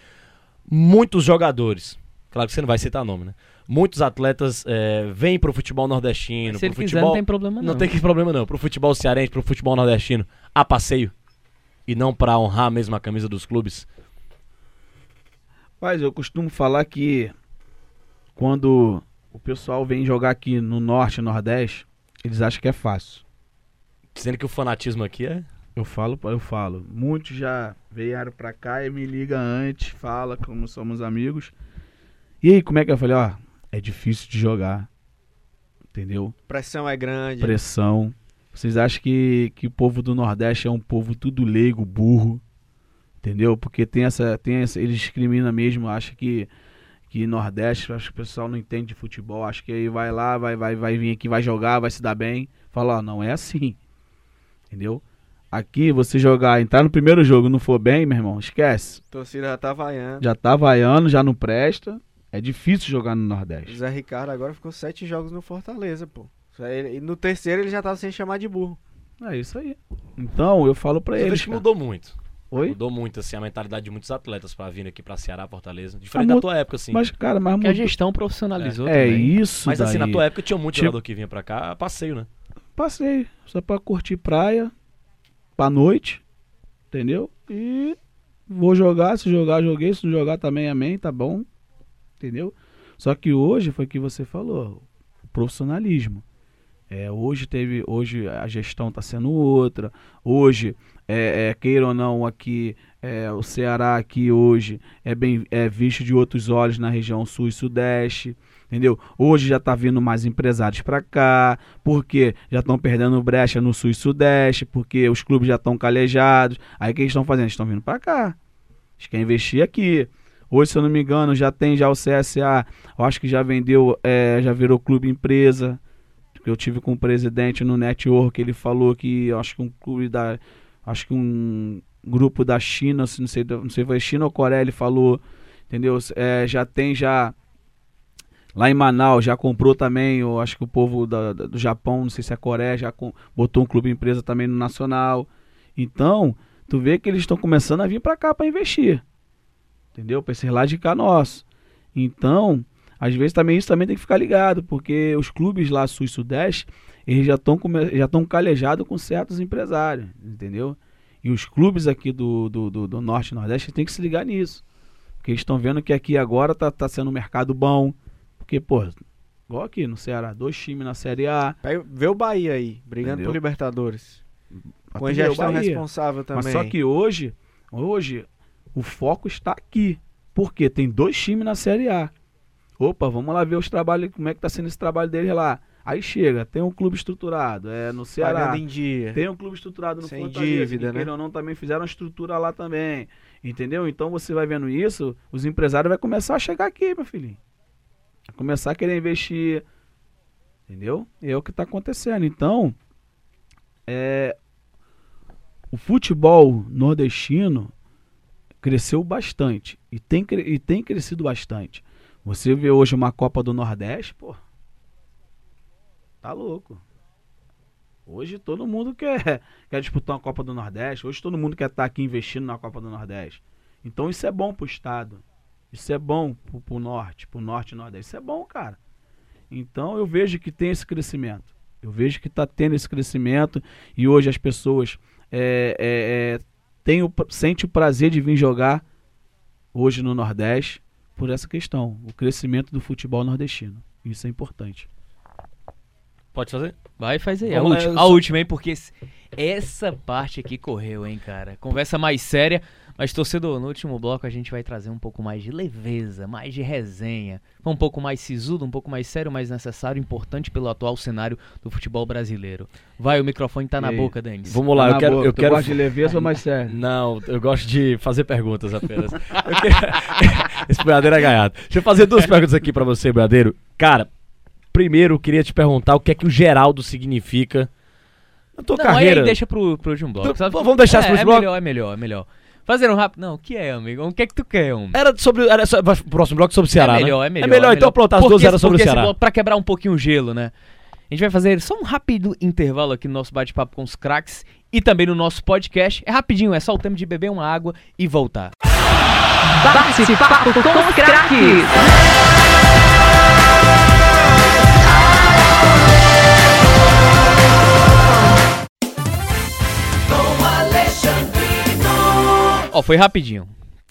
Muitos jogadores, claro que você não vai citar nome, né? Muitos atletas é, vêm pro futebol nordestino, Se ele pro quiser, futebol... não tem problema não. Não tem que problema não. Pro futebol cearense, pro futebol nordestino, a passeio. E não pra honrar mesmo a camisa dos clubes. Mas eu costumo falar que quando o pessoal vem jogar aqui no norte e nordeste, Eles acham que é fácil. Dizendo que o fanatismo aqui é. Eu falo, eu falo. Muitos já vieram pra cá e me liga antes, fala como somos amigos. E aí, como é que eu falei, ó, é difícil de jogar. Entendeu? Pressão é grande. Pressão. Vocês acham que, que o povo do Nordeste é um povo tudo leigo, burro? Entendeu? Porque tem essa. Tem essa eles discriminam mesmo, acha que, que Nordeste, acho que o pessoal não entende de futebol, acha que aí vai lá, vai, vai, vai vir aqui, vai jogar, vai se dar bem. Fala, ó, não é assim. Entendeu? Aqui, você jogar, entrar no primeiro jogo e não for bem, meu irmão, esquece. A torcida já tá vaiando. Já tá vaiando, já não presta. É difícil jogar no O Nordeste. Zé Ricardo agora ficou sete jogos no Fortaleza, pô. E no terceiro ele já tava sem chamar de burro. É isso aí. Então, eu falo pra Mas eles. acho que mudou muito. Oi? Mudou muito, assim, a mentalidade de muitos atletas pra vir aqui pra Ceará, Fortaleza. Diferente Ah, da tua época, assim. Mas, cara, mas Que a gestão profissionalizou É também. isso. Mas assim, na tua época tinha muito Tipo- jogador que vinha pra cá, a passeio, né? Passei, só pra curtir praia, pra noite, entendeu? E vou jogar, se jogar, joguei, se não jogar também, amém, tá bom, entendeu? Só que hoje foi o que você falou, o profissionalismo. É, hoje teve, hoje a gestão tá sendo outra, hoje, é, é, queira ou não, aqui, é, o Ceará aqui hoje é bem é visto de outros olhos na região sul e sudeste, entendeu? Hoje já tá vindo mais empresários para cá, porque já estão perdendo brecha no sul e sudeste, porque os clubes já estão calejados. Aí o que eles estão fazendo? Estão vindo para cá. Eles querem investir aqui. Hoje, se eu não me engano, já tem já o CSA. Eu acho que já vendeu, é, já virou clube empresa. Eu tive com o presidente no network, ele falou que acho que um clube da, acho que um grupo da China, não sei, não sei se foi China ou Coreia, ele falou, entendeu? É, já tem já Lá em Manaus já comprou também, eu acho que o povo da- do Japão, não sei se é Coreia, já com- botou um clube empresa também no Nacional. Então, tu vê que eles estão começando a vir para cá para investir. Entendeu? Para esse lado de cá nosso. Então, às vezes também isso também tem que ficar ligado, porque os clubes lá sul e sudeste, eles já estão já estão calejados com certos empresários, entendeu? E os clubes aqui do, do, do, do norte e nordeste tem que se ligar nisso. Porque eles estão vendo que aqui agora tá, tá sendo um mercado bom. Porque, pô, igual aqui no Ceará, dois times na Série A. Pega- Vê o Bahia aí, brigando Entendeu? por Libertadores. Com a gestão responsável também. Mas só que hoje, hoje, o foco está aqui. Porque tem dois times na Série A. Opa, vamos lá ver os trabalhos, como é que tá sendo esse trabalho deles lá. Aí chega, tem um clube estruturado, é no Ceará. Pagando em dia. Tem um clube estruturado no Sem Fortaleza, dívida, que, né? ou não, também fizeram uma estrutura lá também. Entendeu? Então você vai vendo isso, os empresários vão começar a chegar aqui, meu filhinho. Começar a querer investir. Entendeu? É o que está acontecendo. Então, é, o futebol nordestino cresceu bastante. E tem, e tem crescido bastante. Você vê hoje uma Copa do Nordeste, pô. Tá louco. Hoje todo mundo quer, quer disputar uma Copa do Nordeste. Hoje todo mundo quer estar aqui investindo na Copa do Nordeste. Então isso é bom pro estado. Isso é bom pro, pro norte, pro norte e nordeste. Isso é bom, cara. Então eu vejo que tem esse crescimento. Eu vejo que está tendo esse crescimento e hoje as pessoas é, é, é, têm o, sente o prazer de vir jogar hoje no Nordeste por essa questão, o crescimento do futebol nordestino. Isso é importante. Pode fazer? Vai fazer. A, Vamos lá, última, eu a última, hein? Porque essa parte aqui correu, hein, cara. Conversa mais séria. Mas, torcedor, no último bloco a gente vai trazer um pouco mais de leveza, mais de resenha. Um pouco mais sisudo, um pouco mais sério, mais necessário, importante pelo atual cenário do futebol brasileiro. Vai, o microfone tá na E boca, Denis. Vamos lá, Tá eu quero. boca. Eu Tu quero... gosta de leveza ou mais sério? Não, eu gosto de fazer perguntas apenas. Esse boiadeiro é gaiado. Deixa eu fazer duas perguntas aqui pra você, boiadeiro. Cara, primeiro eu queria te perguntar o que é que o Geraldo significa na tua Não, carreira. aí deixa pro, pro último bloco. Tu- sabe? vamos deixar é, isso pro é último bloco? melhor, é melhor, é melhor. Fazendo um rápido. Não, o que é, amigo? O que é que tu quer, homem? Era sobre. Era o próximo bloco sobre o Ceará. é melhor, né? é melhor. É melhor, então pronto, as duas Porque- eram sobre o Ceará. bloco, Pra quebrar um pouquinho o gelo, né? A gente vai fazer só um rápido intervalo aqui no nosso bate-papo com os craques e também no nosso podcast. É rapidinho, é só o tempo de beber uma água e voltar. Bate-papo com os craques. Ó, foi rapidinho.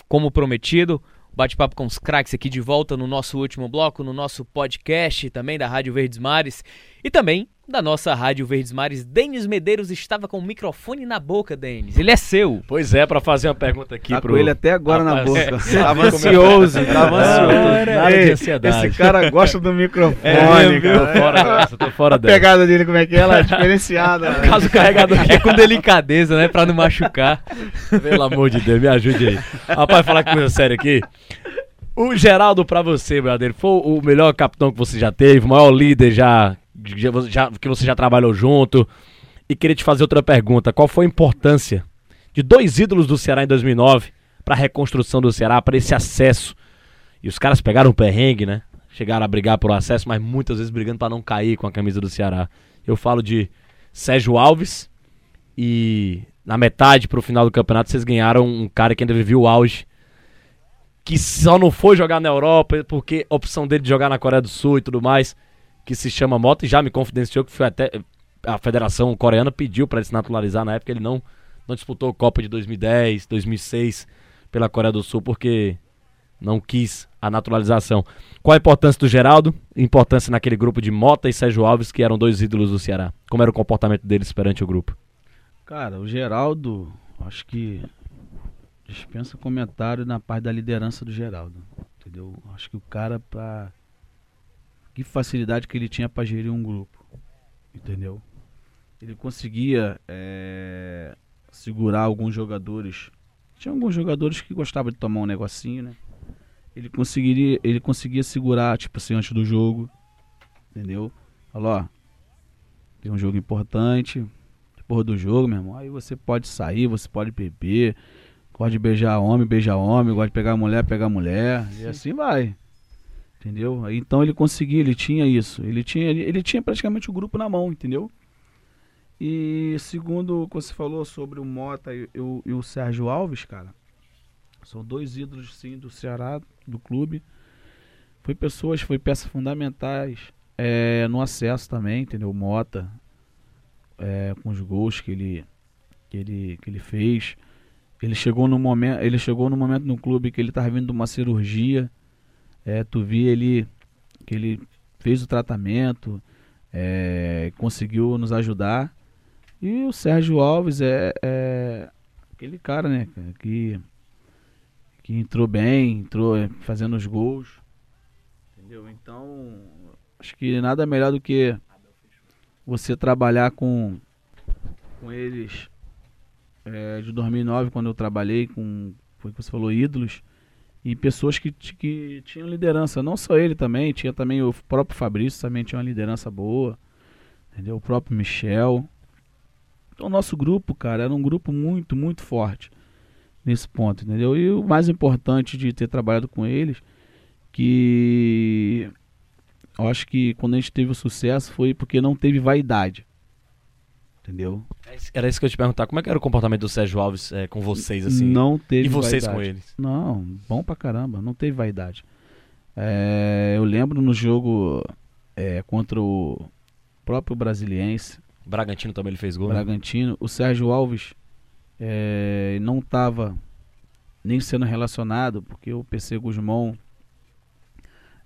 Como prometido, bate-papo com os craques aqui de volta no nosso último bloco, no nosso podcast também da Rádio Verdes Mares e também da nossa Rádio Verdes Mares, Denis Medeiros, estava com o microfone na boca, Denis. Ele é seu. Pois é, pra fazer uma pergunta aqui Tá pro... com ele até agora na Rapaz, boca. é, tava ansioso, tava ansioso. Nada de Ei, ansiedade. Esse cara gosta do microfone, É, cara. tô fora dessa, tô fora A pegada dele, como é que é? Ela é diferenciada. né? Caso o carregador É com delicadeza, né? Pra não machucar. Pelo amor de Deus, me ajude aí. Rapaz, falar com coisa séria aqui. O Geraldo, pra você, brother, foi o melhor capitão que você já teve, o maior líder já, já, que você já trabalhou junto. E queria te fazer outra pergunta. Qual foi a importância de dois ídolos do Ceará em 2009 pra reconstrução do Ceará, pra esse acesso? E os caras pegaram um perrengue, né? Chegaram a brigar por acesso, mas muitas vezes brigando pra não cair com a camisa do Ceará. Eu falo de Sérgio Alves e na metade pro final do campeonato vocês ganharam um cara que ainda vivia o auge. Que só não foi jogar na Europa porque a opção dele de jogar na Coreia do Sul e tudo mais, que se chama Mota, e já me confidenciou que foi até a Federação Coreana pediu pra ele se naturalizar na época, ele não, não disputou a Copa de 2010, 2006 pela Coreia do Sul porque não quis a naturalização. Qual a importância do Geraldo? Importância naquele grupo de Mota e Sérgio Alves, que eram dois ídolos do Ceará. Como era o comportamento deles perante o grupo? Cara, o Geraldo, acho que dispensa comentário na parte da liderança do Geraldo. Entendeu? Acho que o cara, pra. Que facilidade que ele tinha pra gerir um grupo. Entendeu? Ele conseguia eh, segurar alguns jogadores. Tinha alguns jogadores que gostavam de tomar um negocinho, né? Ele conseguiria, ele conseguia segurar, tipo assim, antes do jogo. Entendeu? Falou, ó. Tem um jogo importante, porra do jogo, meu irmão. Aí você pode sair, você pode beber, pode beijar homem, beijar homem, gosta de pegar mulher, pegar mulher, e assim vai. Entendeu? Então ele conseguia, ele tinha isso. Ele tinha, ele, tinha praticamente o grupo na mão, entendeu? E segundo o que você falou sobre o Mota e, e o- e o Sérgio Alves, cara, são dois ídolos sim do Ceará, do clube. Foi pessoas, foi peças fundamentais é, no acesso também, entendeu? O Mota, é, com os gols que ele, que ele, que ele fez. Ele chegou no momento, ele chegou no momento no clube que ele estava vindo de uma cirurgia. É, tu via ele que ele fez o tratamento, é, conseguiu nos ajudar. E o Sérgio Alves é, é aquele cara, né, que que entrou bem, entrou é, fazendo os gols. Entendeu? Então, acho que nada melhor do que você trabalhar com, com eles é, de 2009, quando eu trabalhei com, foi que você falou, ídolos, e pessoas que, que tinham liderança, não só ele também, tinha também o próprio Fabrício, também tinha uma liderança boa, entendeu? O próprio Michel. Então, o nosso grupo, cara, era um grupo muito, muito forte nesse ponto, entendeu? E o mais importante de ter trabalhado com eles, que eu acho que quando a gente teve o sucesso foi porque não teve vaidade. Entendeu? Era isso que eu ia te perguntar. Como é que era o comportamento do Sérgio Alves é, com vocês, assim? não teve e vocês vaidade. com eles? Não, bom pra caramba, não teve vaidade. É, eu lembro no jogo é, contra o próprio Brasiliense, Bragantino também ele fez gol. né? Bragantino, o Sérgio Alves é, não estava nem sendo relacionado, porque o PC Guzmão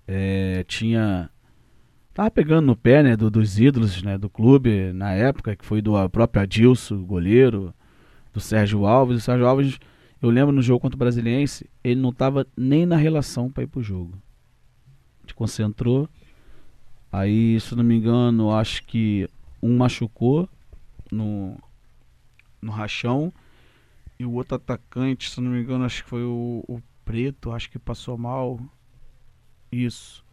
é, tinha. Tava pegando no pé né, do- dos ídolos né, do clube na época, que foi do próprio Adilson, goleiro, do Sérgio Alves. O Sérgio Alves, eu lembro no jogo contra o Brasiliense, ele não estava nem na relação para ir pro jogo. Gente concentrou. Aí, se não me engano, acho que um machucou no, no rachão. E o outro atacante, se não me engano, acho que foi o, o Preto, acho que passou mal. Isso.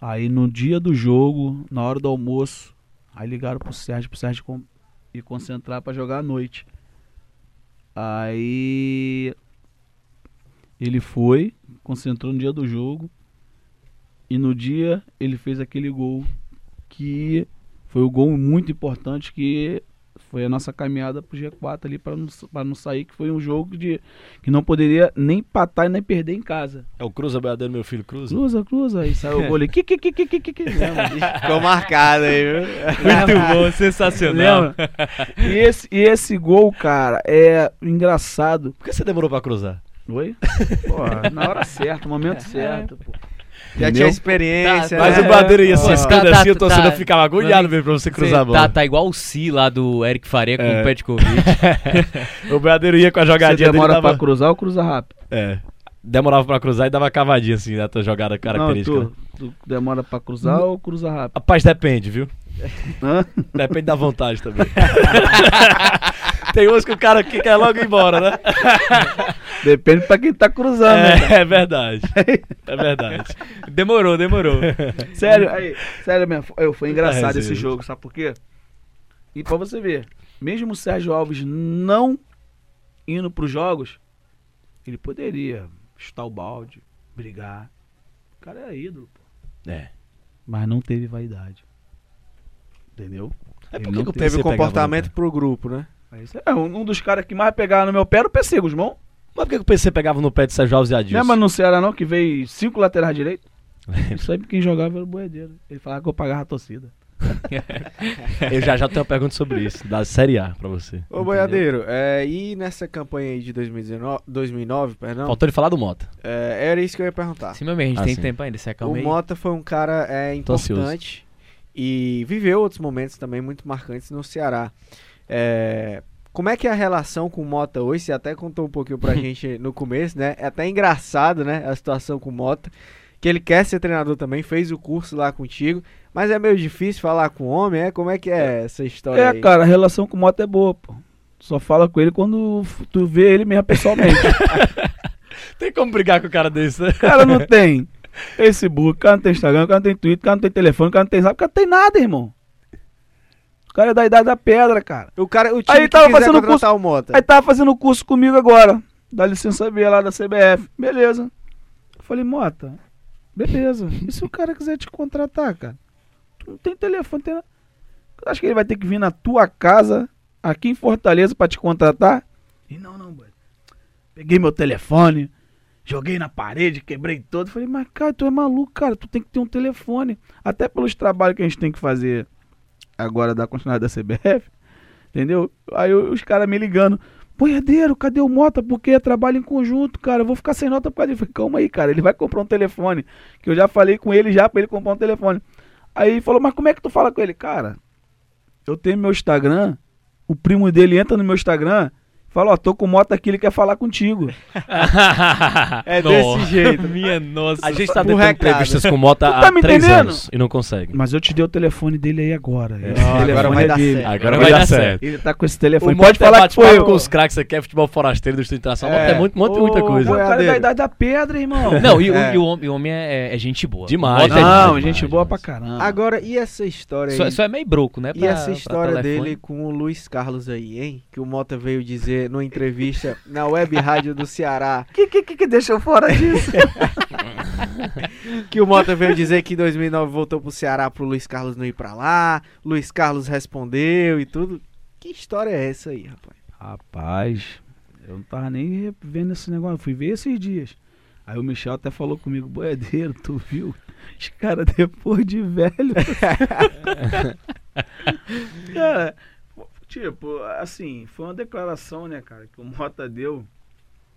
Aí no dia do jogo, na hora do almoço, aí ligaram pro Sérgio, pro Sérgio ir concentrar pra jogar à noite. Aí ele foi, concentrou no dia do jogo. E no dia ele fez aquele gol que foi o gol muito importante que foi a nossa caminhada pro G4 ali para não, pra não sair, que foi um jogo de que não poderia nem empatar e nem perder em casa. É o Cruza Boiadeiro, meu filho, Cruza. Cruza, cruza, aí saiu o gol ali. Que, que, que, que, que, que, que. Ficou marcado aí, viu? Muito bom, sensacional. E esse, e esse gol, cara, é engraçado. Por que você demorou pra cruzar? Oi? Pô, na hora certa, no momento certo, pô. Já tinha experiência, Tá, né? Mas o Bradeiro ia ciscando tá- assim, o tá- torcedor tá- ficava agulhado mesmo pra você cruzar a bola. Tá, tá igual o Si lá do Eric Faria com É. o Petkovic. O Bradeiro ia com a Você jogadinha dele. demora pra cruzar ou cruza rápido? É. Demorava pra cruzar e dava cavadinha assim, na tua jogada característica. Não, né? tu, tu demora pra cruzar ou cruza rápido? Rapaz, depende, viu? Hã? Depende da vontade também. Tem uns que o cara que quer logo ir embora, né? Depende pra quem tá cruzando, né? É, é verdade. É verdade. demorou, demorou. Sério, aí, sério mesmo, foi, foi engraçado resenha. esse jogo, sabe por quê? E pra você ver, mesmo o Sérgio Alves não indo pros jogos, ele poderia chutar o balde, brigar. O cara é ídolo, pô. É. Mas não teve vaidade. Entendeu? É porque não o teve o pegava comportamento pro grupo, né? É, é um, um dos caras que mais pegaram no meu pé era o PC, Guzmão. Mas por que que o PC pegava no pé de Sérgio Alves e Adilson? Lembra no Ceará não que veio cinco laterais direitos? Isso aí quem jogava era o Boedeiro. Ele falava que eu pagava a torcida. Eu já já tenho uma pergunta sobre isso, da Série A pra você. Ô, Boiadeiro, é, e nessa campanha aí de 2019, 2009, perdão, Faltou ele falar do Mota. é, era isso que eu ia perguntar. Sim, meu amigo, a gente Ah, tem sim. tempo ainda, se O acalma aí. Mota foi um cara é, Tô ansioso. importante e viveu outros momentos também muito marcantes no Ceará. É, como é que é a relação com o Mota hoje? Você até contou um pouquinho pra gente no começo, né? É até engraçado, né? A situação com o Mota. Que ele quer ser treinador também, fez o curso lá contigo. Mas é meio difícil falar com o homem, é? Como é que é essa história É, aí? cara, a relação com o Mota é boa, pô. Só fala com ele quando tu vê ele mesmo pessoalmente. Tem como brigar com o cara desse, né? O cara não tem Facebook, o cara não tem Instagram, o cara não tem Twitter, o cara não tem telefone, o cara não tem zap, o cara não tem nada, irmão. O cara é da idade da pedra, cara. O cara, o time Aí tava fazendo contratar o Mota. Aí tava fazendo curso comigo agora. Dá licença B lá da CBF. Beleza. Eu falei, Mota, beleza. E se o cara quiser te contratar, cara? Tu não tem telefone, tem nada. Acho que ele vai ter que vir na tua casa, aqui em Fortaleza, pra te contratar? E não, não, boy. Peguei meu telefone, joguei na parede, quebrei todo. Falei, mas cara, tu é maluco, cara. Tu tem que ter um telefone. Até pelos trabalhos que a gente tem que fazer agora da continuidade da CBF. Entendeu? Aí os caras me ligando. Boiadeiro, cadê o Mota? Porque é trabalho em conjunto, cara. Eu vou ficar sem nota por causa Falei, calma aí, cara. Ele vai comprar um telefone. Que eu já falei com ele já pra ele comprar um telefone. Aí ele falou, mas como é que tu fala com ele? Cara, eu tenho meu Instagram. O primo dele entra no meu Instagram. Fala, ó, tô com o Mota aqui, ele quer falar contigo. É desse jeito. Minha nossa. A gente tá recado. entrevistas com o Mota Tu tá há me três entendendo? anos e não consegue. Mas eu te dei o telefone dele aí agora. Não, agora vai é dar dele. certo. Agora vai dar certo. Ele tá com esse telefone. O Pode Mota falar é que foi eu. com os craques aqui, é futebol forasteiro do Distrito Internacional. É. Mota é muito, muito, muita coisa. O cara é da idade da pedra, irmão. Não, e, o- É. e o, homem, e o homem é, é gente boa. Demais. É Não, demais, gente boa pra caramba. Agora, e essa história aí? Só, só é meio broco, né? E essa história dele com o Luiz Carlos aí, hein? Que o Mota veio dizer numa entrevista na web rádio do Ceará. que, que, que, que deixou fora disso? Que o Mota veio dizer que em 2009 voltou pro Ceará pro Luiz Carlos não ir pra lá. Luiz Carlos respondeu e tudo. Que história é essa aí, rapaz? Rapaz, eu não tava nem vendo esse negócio. Eu fui ver esses dias. Aí o Michel até falou comigo, boiadeiro, tu viu? Os caras depois de velho. cara, tipo, assim, foi uma declaração, né, cara, que o Mota deu.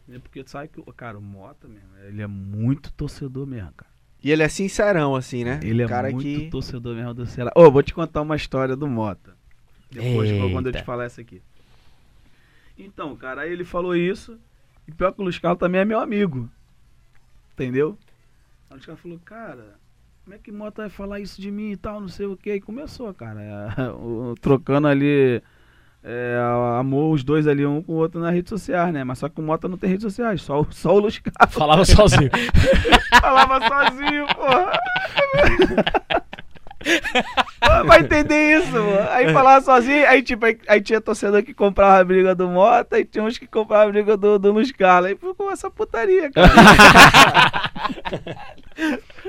né, Porque tu sabe que, o- cara, o Mota mesmo, ele é muito torcedor mesmo, cara. E ele é sincerão, assim, né? Ele é cara muito que. torcedor mesmo do Ceará. Ô, vou te contar uma história do Mota. Depois, quando eu te Eita. falar essa aqui. Então, cara, aí ele falou isso. E pior que o Luiz Carlos também é meu amigo. Entendeu? Aí o Luiz Carlos falou, cara, como é que Mota vai falar isso de mim e tal, não sei o que. E começou, cara. trocando ali. É, amor os dois ali, um com o outro nas redes sociais, né? Mas só que o Mota não tem redes sociais, só, o- só o Luiz Carlos. Falava sozinho. Falava sozinho, porra. Vai entender isso, mano. Aí falava sozinho, aí tipo, aí, aí tinha torcedor que comprava a briga do Mota e tinha uns que compravam a briga do, do Luiz Carlos. Aí ficou essa putaria, cara.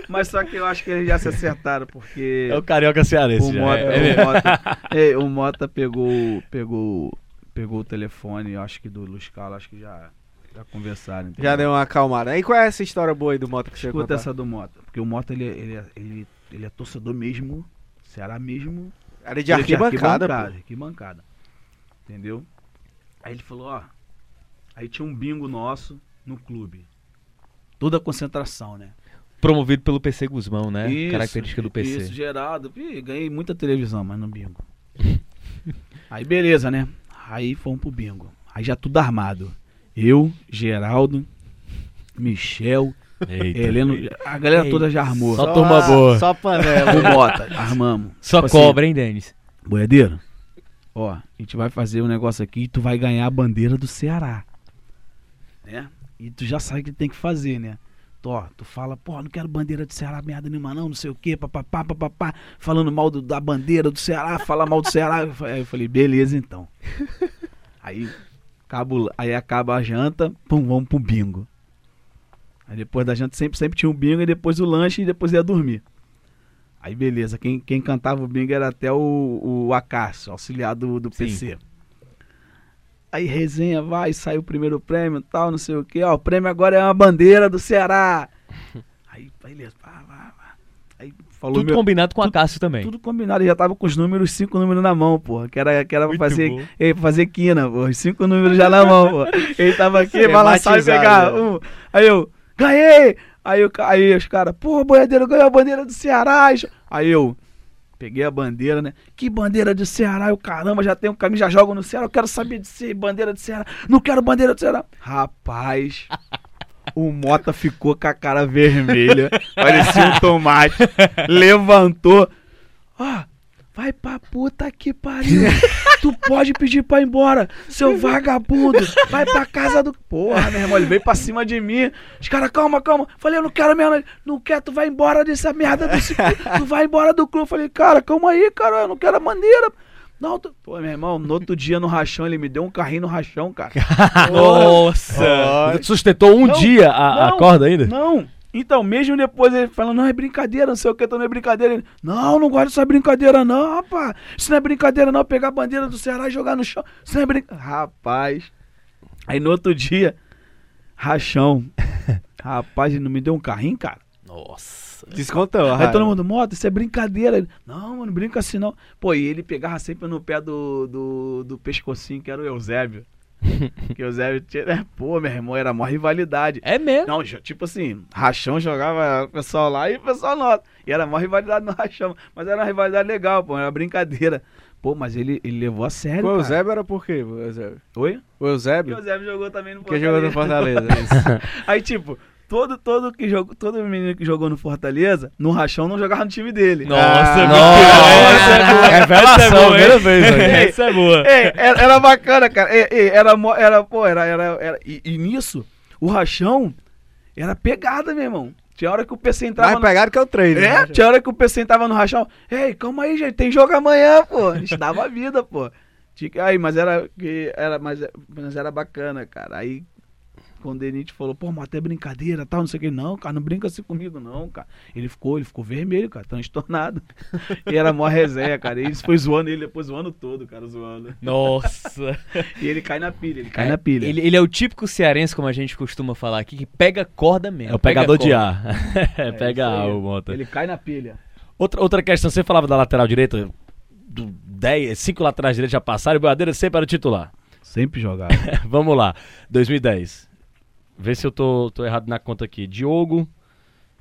Mas só que eu acho que eles já se acertaram, porque É o carioca cearense. o Mota, é. o Mota, é, o Mota pegou, pegou, pegou o telefone, eu acho que do Luiz Carlos, acho que já, já conversaram. entendeu? Já deu uma acalmada. E qual é essa história boa aí do Mota que você Escuta contar? essa do Mota, porque o Mota ele, ele, ele, ele é torcedor mesmo, Ceará mesmo, Era de é arquibancada, pô. arquibancada, arquibancada. Entendeu? Aí ele falou, ó. Aí tinha um bingo nosso no clube. Toda a concentração, né? promovido pelo PC Guzmão, né? Isso, Característica do PC. Isso, Geraldo. Ih, ganhei muita televisão, mas no bingo. Aí beleza, né? Aí fomos pro bingo. Aí já tudo armado. Eu, Geraldo, Michel, Eita. Heleno. A galera toda já armou. Só turma boa. Só panela. O Mota, armamos. Só Tipo assim, cobra, hein, Denis? Boiadeiro, ó, a gente vai fazer um negócio aqui e tu vai ganhar a bandeira do Ceará. Né? E tu já sabe o que tem que fazer, né? Tu, ó, tu fala, pô, não quero bandeira do Ceará, merda nenhuma não, não sei o quê, papapá, papapá, falando mal do- da bandeira do Ceará, fala mal do Ceará. Aí eu falei, beleza então. Aí, acabo, aí acaba a janta, pum, vamos pro bingo. Aí depois da janta sempre, sempre tinha um bingo e depois o lanche e depois ia dormir. Aí beleza, quem, quem cantava o bingo era até o, o Acácio, auxiliar do, do Sim. PC. Aí resenha, vai, sai o primeiro prêmio e tal, não sei o que. Ó, o prêmio agora é uma bandeira do Ceará. Aí, beleza, pá, pá, pá. Aí falou Tudo meu, combinado com a tudo- Cássio também. tudo combinado, eu já tava com os números, cinco números na mão, porra. Que era, que era pra fazer, pra fazer quina, porra. os Cinco números já na mão, porra. Ele tava aqui, balançar e pegar. Um. Aí eu, ganhei! Aí, ca- aí os caras, porra, boiadeiro ganhou a bandeira do Ceará. Aí eu, peguei a bandeira, né? Que bandeira do Ceará? Eu, caramba, já tenho caminho, já jogo no Ceará. Eu quero saber de ser bandeira do Ceará. Não quero bandeira do Ceará. Rapaz. O Mota ficou com a cara vermelha, parecia um tomate. Levantou. Ó, vai pra puta que pariu. Tu pode pedir pra ir embora, seu vagabundo. Vai pra casa do. Porra, meu irmão, ele veio pra cima de mim. Os caras, calma, calma. Falei, eu não quero mesmo. Não quero, tu vai embora dessa merda desse. Tu vai embora do clube. Falei, cara, calma aí, cara, eu não quero a bandeira. Não, tu... Pô, meu irmão, no outro dia no rachão, ele me deu um carrinho no rachão, cara. Nossa! Sustentou um Não, dia a, a não, corda ainda? Não. Então, mesmo depois ele falando, não, é brincadeira, não sei o que, então não é brincadeira. Ele, não, não gosto dessa brincadeira, não, rapaz. Isso não é brincadeira, não. Pegar a bandeira do Ceará e jogar no chão. Isso não é brincadeira. Rapaz. Aí no outro dia, rachão. rapaz, ele não me deu um carrinho, cara. Nossa. Descontou. Aí todo mundo, moto, isso é brincadeira. Ele, não, mano, brinca assim não. Pô, e ele pegava sempre no pé do, do, do pescocinho, que era o Eusébio. que o Eusébio tinha. né, Pô, meu irmão, era maior rivalidade. É mesmo? Não, tipo assim, Rachão jogava o pessoal lá e o pessoal nota. E era uma rivalidade no Rachão. Mas era uma rivalidade legal, pô, era uma brincadeira. Pô, mas ele, ele levou a sério, O cara. Eusébio era por quê? O Eusébio? Oi? O Eusébio? O Eusébio jogou também no Que jogou no Fortaleza. isso. Aí, tipo, todo, todo, que jogou, todo menino que jogou no Fortaleza, no Rachão não jogava no time dele. Nossa, Ah, nossa, Revelação, primeira vez. Essa é boa. Ei, era, era bacana, cara. Ei, ei, era, era, pô, era, era, era- e, e nisso, o Rachão era pegada, meu irmão. Tinha hora que o PC entrava. Mais no- pegado que é o treino. É, né? tinha hora que o PC entrava no rachão. Ei, calma aí, gente, tem jogo amanhã, pô. A gente dava vida, pô. Aí, mas era, que era, mas, mas era bacana, cara. Aí, quando o Denite falou, pô, mas até brincadeira, tal, não sei o que. Não, cara, não brinca assim comigo, não, cara. Ele ficou, ele ficou vermelho, cara, transtornado. e era mó resenha, cara. E eles foi zoando ele depois o ano todo, cara, zoando. Nossa. E ele cai na pilha, ele cai na pilha. Ele, ele é o típico cearense, como a gente costuma falar aqui, que pega corda mesmo. É o pega pegador de corda. ar. É, pega isso aí. ar, o Mota. Ele cai na pilha. Outra, outra questão, você falava da lateral direita, do 10, cinco laterais direitos já passaram, e o Boiadeiro sempre era o titular. Sempre jogava. Vamos lá, 2010. Vê se eu tô, tô errado na conta aqui. Diogo,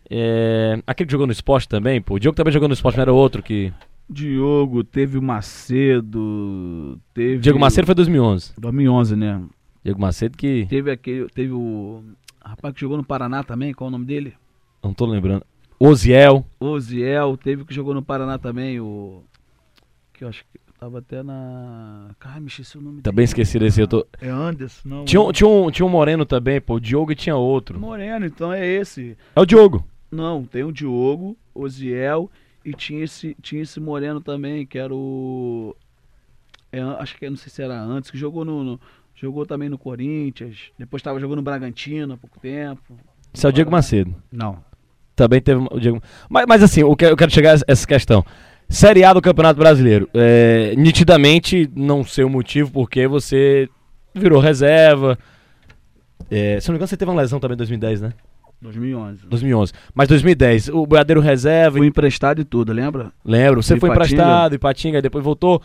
é, aquele que jogou no esporte também, pô. O Diogo também jogou no esporte, não era outro que... Diogo, teve o Macedo, teve... Diego Macedo foi 2011. 2011, né? Diego Macedo que... Teve aquele, teve o rapaz que jogou no Paraná também, qual é o nome dele? Não tô lembrando. Oziel. Oziel, teve que jogou no Paraná também, o que eu acho que tava até na, cara, me esqueci o nome Também dele. esqueci desse, eu tô... É Anderson, não. Tinha, um- tinha, um, tinha um moreno também, pô. O Diogo e tinha outro. Moreno, então é esse. É o Diogo. Não, tem o Diogo, Oziel e tinha esse, tinha esse Moreno também, que era o é, acho que não sei se era antes, que jogou no, no- jogou também no Corinthians, depois tava jogando no Bragantino há pouco tempo. Esse é o Diego Macedo. Não. Também teve o Diego. Mas, mas assim, eu quero chegar a essa questão. Série A do Campeonato Brasileiro. É, nitidamente, não sei o motivo porque você virou reserva. É, se não me engano, você teve uma lesão também em 2010, né? 2011. 2011. Mas 2010, o Boiadeiro reserva. Fui emprestado e tudo, lembra? Lembro, você Em foi Ipatinga. emprestado, Ipatinga, e depois voltou.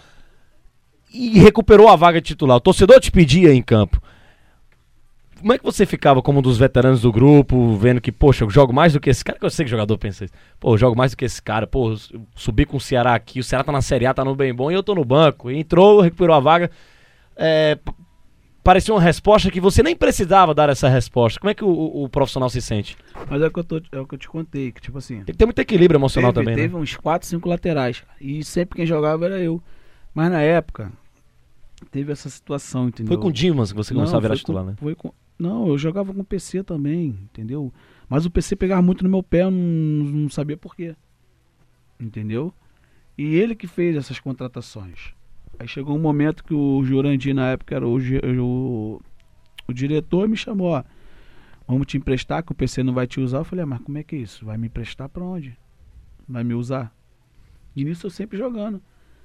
E recuperou a vaga titular. O torcedor te pedia em campo. Como é que você ficava como um dos veteranos do grupo, vendo que, poxa, eu jogo mais do que esse cara? Que eu sei que jogador pensa isso. Pô, eu jogo mais do que esse cara. Pô, subi com o Ceará aqui, o Ceará tá na Série A, tá no bem bom, e eu tô no banco. E entrou, recuperou a vaga. É, parecia uma resposta que você nem precisava dar essa resposta. Como é que o, o- o profissional se sente? Mas é o, que eu tô, é o que eu te contei, que tipo assim. Tem que ter muito equilíbrio emocional teve, também, teve né? uns 4, 5 laterais. E sempre quem jogava era eu. Mas na época, teve essa situação, entendeu? Foi com o Dimas que você começou a virar titular, com- né? foi com- não, eu jogava com PC também, entendeu? Mas o PC pegava muito no meu pé, eu não, não sabia por quê. Entendeu? E ele que fez essas contratações. Aí chegou um momento que o Jurandir, na época, era o, o, o diretor, me chamou, ó. Vamos te emprestar, que o PC não vai te usar. Eu falei, ah, mas como é que é isso? Vai me emprestar pra onde? Vai me usar? E nisso eu sempre jogando.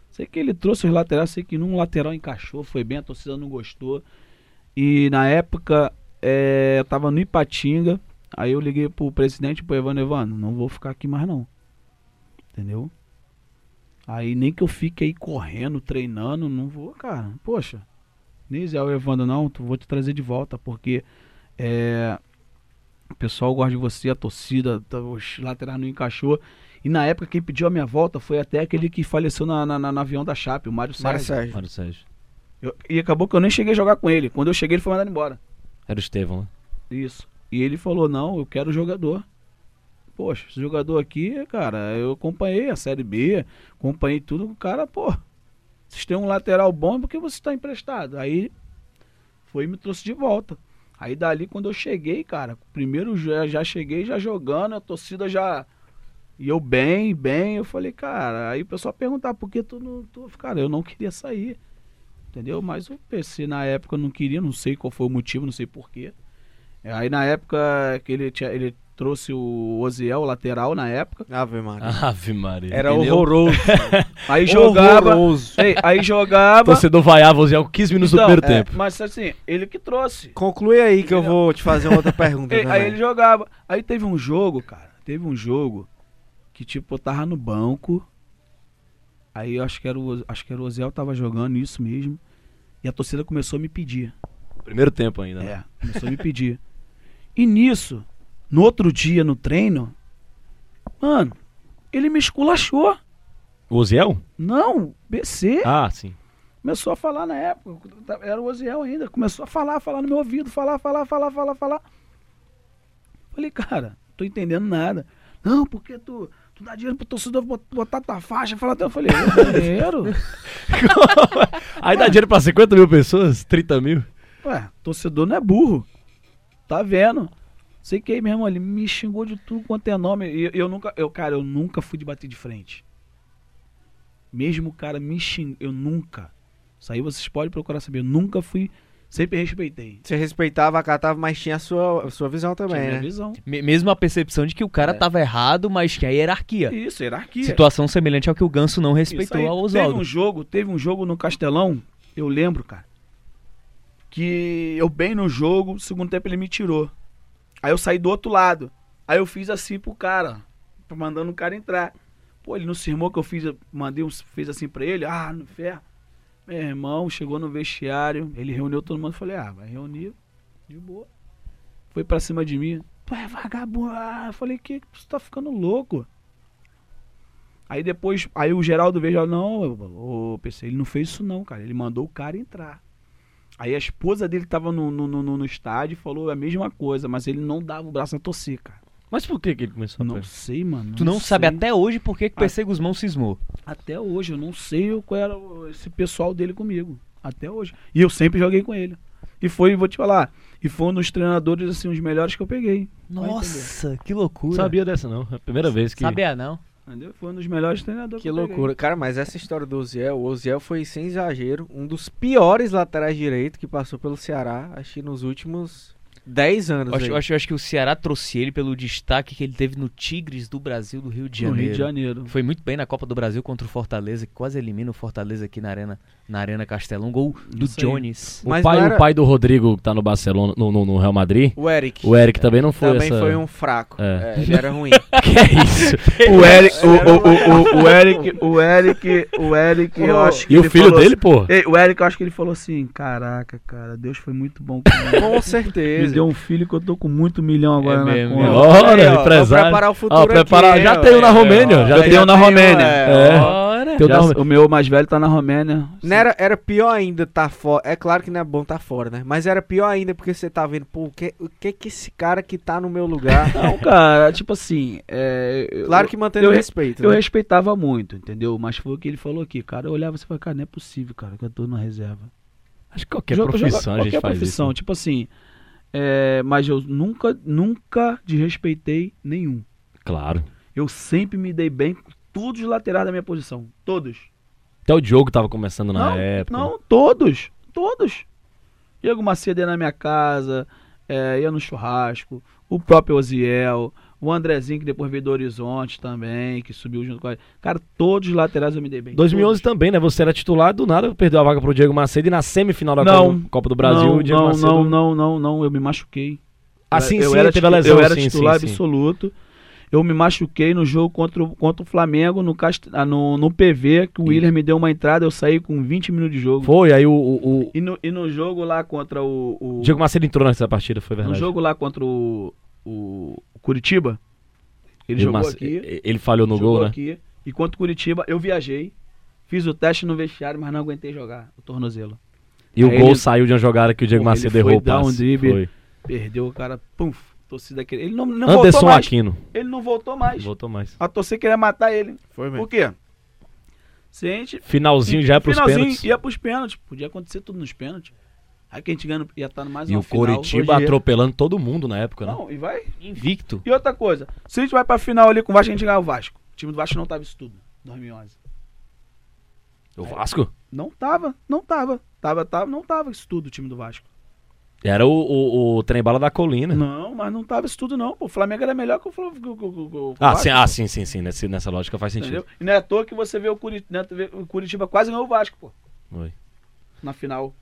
Sei que ele trouxe os laterais, sei que num lateral encaixou, foi bem, a torcida não gostou. E na época é, eu tava no Ipatinga, aí eu liguei pro presidente, pro Evandro, Evandro, não vou ficar aqui mais não. Entendeu? Aí nem que eu fique aí correndo, treinando, não vou, cara. Poxa, nem é o Evandro, não, tu vou te trazer de volta, porque é, o pessoal gosta de você, a torcida, tá, os laterais não encaixou. E na época quem pediu a minha volta foi até aquele que faleceu na, na- na- no avião da Chape, o Mário. Sérgio. Mário Sérgio. Eu- e acabou que eu nem cheguei a jogar com ele. Quando eu cheguei, ele foi mandado embora. Era o Estevão, né? Isso. E ele falou: não, eu quero jogador. Poxa, esse jogador aqui, cara, eu acompanhei a Série B, acompanhei tudo. O cara, pô, vocês têm um lateral bom, por que você está emprestado? Aí foi e me trouxe de volta. Aí dali, quando eu cheguei, cara, primeiro já, já cheguei já jogando, a torcida já. E eu bem, bem, eu falei, cara, aí o pessoal perguntava por que tu não. Tu, cara, eu não queria sair. Entendeu? Mas o PC na época não queria, não sei qual foi o motivo, não sei porquê. Aí na época que ele, tinha, ele trouxe o Oziel, o lateral, na época. Ave Maria. Ave Maria. Era entendeu? horroroso. Aí jogava. Horroroso. Ei, aí jogava. Torcedor vaiava o com 15 minutos Então, do primeiro é, tempo. Mas assim, ele que trouxe. Conclui aí que eu Entendeu? vou te fazer uma outra pergunta. Ei, aí também. ele jogava. Aí teve um jogo, cara. Teve um jogo que, tipo, eu tava no banco. Aí eu acho que era o, acho que era o Oziel tava jogando isso mesmo. E a torcida começou a me pedir. Primeiro tempo ainda. né? É, começou a me pedir. E nisso, no outro dia no treino, mano, ele me esculachou. O Oziel? Não, BC. Ah, sim. Começou a falar na época, era o Oziel ainda. Começou a falar, falar no meu ouvido, falar, falar, falar, falar, falar. Falei, cara, não tô entendendo nada. Não, porque tu, tu dá dinheiro pro torcedor bot- botar tua faixa, falar até. Eu falei, dinheiro? Aí dá dinheiro pra 50 mil pessoas? 30 mil? Ué, torcedor não é burro. Tá vendo? Sei que aí, meu irmão, ele me xingou de tudo quanto é nome. E eu, eu nunca, eu, cara, eu nunca fui de bater de frente. Mesmo o cara me xingou, eu nunca. Isso aí vocês podem procurar saber. Eu nunca fui, sempre respeitei. Você respeitava, acatava, mas tinha a sua, a sua visão também, Tinha minha né? visão. Me- Mesmo a percepção de que o cara É. tava errado, mas tinha hierarquia. Isso, hierarquia. Situação semelhante ao que o Ganso não respeitou ao Teve Oswaldo. um jogo, teve um jogo no Castelão, eu lembro, cara. Que eu bem no jogo, segundo tempo ele me tirou. Aí eu saí do outro lado. Aí eu fiz assim pro cara, mandando o cara entrar. Pô, ele não se irmou que eu fiz, mandei um, fez assim pra ele, ah, no ferro. Meu irmão chegou no vestiário, ele reuniu todo mundo, falei, ah, vai reunir, de boa. Foi pra cima de mim, tu é vagabundo, ah, eu falei, que você tá ficando louco? Aí depois, aí o Geraldo veio, não, o PC, ele não fez isso não, cara, ele mandou o cara entrar. Aí a esposa dele tava no, no, no, no estádio e falou a mesma coisa, mas ele não dava o braço a torcer, cara. Mas por que, que ele começou a Não sei, mano. Tu não sabe sei. até hoje por que que Ah. PC Guzmão cismou. Até hoje, eu não sei qual era o- esse pessoal dele comigo. Até hoje. E eu sempre joguei com ele. E foi, vou te falar, e foi um dos treinadores, assim, os melhores que eu peguei. Nossa, que Não loucura. sabia dessa não. É a primeira vez que... Sabia não? Entendeu? Foi um dos melhores treinadores Que eu peguei. loucura. Cara, mas essa história do Oziel, o Oziel foi, sem exagero, um dos piores laterais direito que passou pelo Ceará, acho que nos últimos 10 anos. Eu acho, acho, acho que o Ceará trouxe ele pelo destaque que ele teve no Tigres do Brasil do Rio de No Janeiro. Rio de Janeiro. Foi muito bem na Copa do Brasil contra o Fortaleza, que quase elimina o Fortaleza aqui na Arena, na Arena Castelão. Gol do. Jones. O, Mas pai, era- o pai do Rodrigo, que tá no Barcelona, no, no- no Real Madrid, O Eric. o Eric também não foi também essa... foi um fraco. É. É, ele era ruim. Que é isso? O Eric, o, o, o, o, Eric, o Eric, o Eric, eu acho que E o filho dele, assim- pô? O Eric, eu acho que ele falou assim: Caraca, cara, Deus foi muito bom comigo. Com Me deu um filho que eu tô com muito milhão agora É na mesmo, conta. é. Ora, ó, empresário. preparar o futuro Ó, preparar- aqui, já tem um na É, Romênia, ó, já tem um na Romênia. É. Tem o meu mais velho tá na Romênia. Não era, era pior ainda tá fora. É claro que não é bom tá fora, né? Mas era pior ainda porque você tá vendo, pô, o que, o que que esse cara que tá no meu lugar. Não, cara, tipo assim. É, eu- claro que mantendo eu- o respeito. Eu né? respeitava muito, entendeu? Mas foi o que ele falou aqui, cara. Eu olhava e falava, cara, não é possível, cara, que eu tô na reserva. Acho que qualquer Jogo- profissão a gente qualquer faz profissão, isso. tipo assim. É, mas eu nunca, nunca desrespeitei nenhum. Claro. Eu sempre me dei bem com todos os laterais da minha posição. Todos. Até o Diogo tava começando na não, época. não, todos. Todos. Diego Macedo ia na minha casa, é, ia no churrasco. O próprio Oziel. O Andrezinho, que depois veio do Horizonte também, que subiu junto com a. Cara, todos os laterais eu me dei bem. 2011 todos. também, né? Você era titular, do nada perdeu a vaga pro Diego Macedo e na semifinal da Não. Copa, do Brasil, não, o Diego não, Macedo... não, não, não, não, eu me machuquei. Ah, sim, eu sim, era teve a lesão, Eu era sim, titular sim, absoluto. Eu me machuquei no jogo contra, o- contra o Flamengo, no, Cast- ah, no, no PV, que o William me deu uma entrada, eu saí com 20 minutos de jogo. Foi, aí o, o, o E, no, e no jogo lá contra o. o Diego Macedo entrou nessa partida, foi no verdade. jogo lá contra o, o Curitiba, ele jogou Mace- aqui. Ele falhou no jogou gol, né? aqui. E contra o Curitiba, eu viajei, fiz o teste no vestiário, mas não aguentei jogar o tornozelo. E o Aí gol ele- saiu de uma jogada que o Diego Macedo errou o dar um passe. drible. Foi. Perdeu o cara, pum, torcida aquele. Ele não, não Anderson voltou mais. Aquino. Ele não voltou mais. Voltou mais. A torcida queria matar ele. Foi mesmo. Por quê? Se a gente. Finalzinho já é pros finalzinho pênaltis. ia pros pênaltis. Podia acontecer tudo nos pênaltis. Aí quem a gente ganha ia estar mais E o. Coritiba Hoje- atropelando todo mundo na época, né? Não, e vai. Invicto. E outra coisa. Se a gente vai pra final ali com o Vasco, a gente ganha o Vasco. O time do Vasco não tava isso tudo. 2011. O Vasco? Não tava, não tava. Tava, tava, não tava isso tudo o time do Vasco. Era o, o, o trem bala da colina. Não, mas não tava isso tudo não. Pô, o Flamengo era melhor que o Flamengo. que o- que o- que o Ah, sim, ah, sim, sim, sim. Nesse, nessa lógica faz sentido. Entendeu? E não é à toa que você vê o Curitiba, o Curitiba quase ganhou o Vasco, pô. Oi. Na final.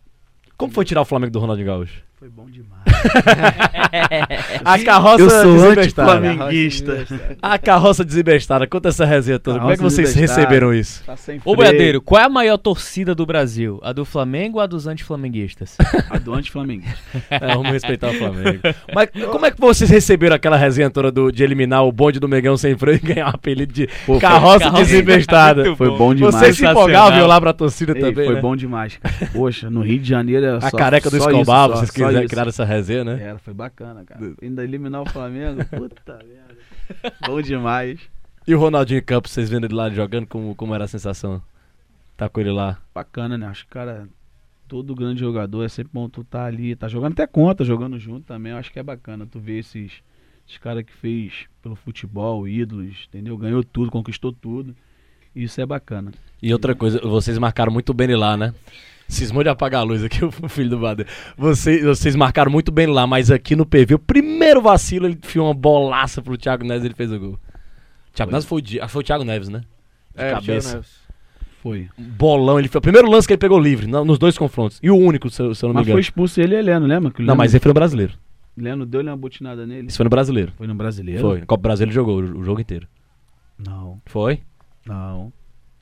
Como foi tirar o Flamengo do Ronaldinho Gaúcho? Foi bom demais. A carroça Eu sou anti-flamenguista. A carroça desembestada. Conta essa resenha toda. Como é que vocês receberam isso? Tá sem Ô. Boiadeiro, qual é a maior torcida do Brasil? A do Flamengo ou a dos antiflamenguistas? A do anti-flamenguista. É, vamos respeitar o Flamengo. Mas como é que vocês receberam aquela resenha toda do- de eliminar o bonde do Megão sem freio e ganhar o apelido de Pô, carroça, carroça- desembestada? Foi bom demais. Vocês se empolgavam lá pra torcida Ei, também, foi né? bom demais, cara. Poxa, no Rio de Janeiro era A só, careca do só Escobar, isso, só- vocês só quiseram isso. criar essa resenha, né? Era, foi bacana, cara. Ainda eliminar o Flamengo, puta merda. Bom demais. E o Ronaldinho Campos, vocês vendo ele lá jogando, como, como era a sensação? Tá com ele lá. Bacana, né? Acho que, cara, todo grande jogador é sempre bom tu tá ali, tá jogando até conta, jogando junto também. Eu acho que é bacana tu ver esses, esses caras que fez pelo futebol, ídolos, entendeu? Ganhou tudo, conquistou tudo. Isso é bacana. E outra coisa, vocês marcaram muito bem ele lá, né? Cismou de apagar a luz aqui, o filho do Bader. Vocês, vocês marcaram muito bem lá, mas aqui no PV, o primeiro vacilo, ele enfiou uma bolaça pro Thiago Neves e ele fez o gol. Thiago Foi. Neves foi o, ah, foi o Thiago Neves, né? De É, cabeça. Thiago Neves. Foi. Bolão, ele foi o primeiro lance que ele pegou livre, na- nos dois confrontos. E o único, se, eu- se eu não me Mas foi engano. expulso ele e Heleno, lembra? Que o Não, mas ele foi no brasileiro. Heleno deu-lhe uma butinada nele. Isso foi no brasileiro. Foi no brasileiro? Foi. Na Copa do Brasil ele jogou o, o jogo inteiro. Não, Foi? não.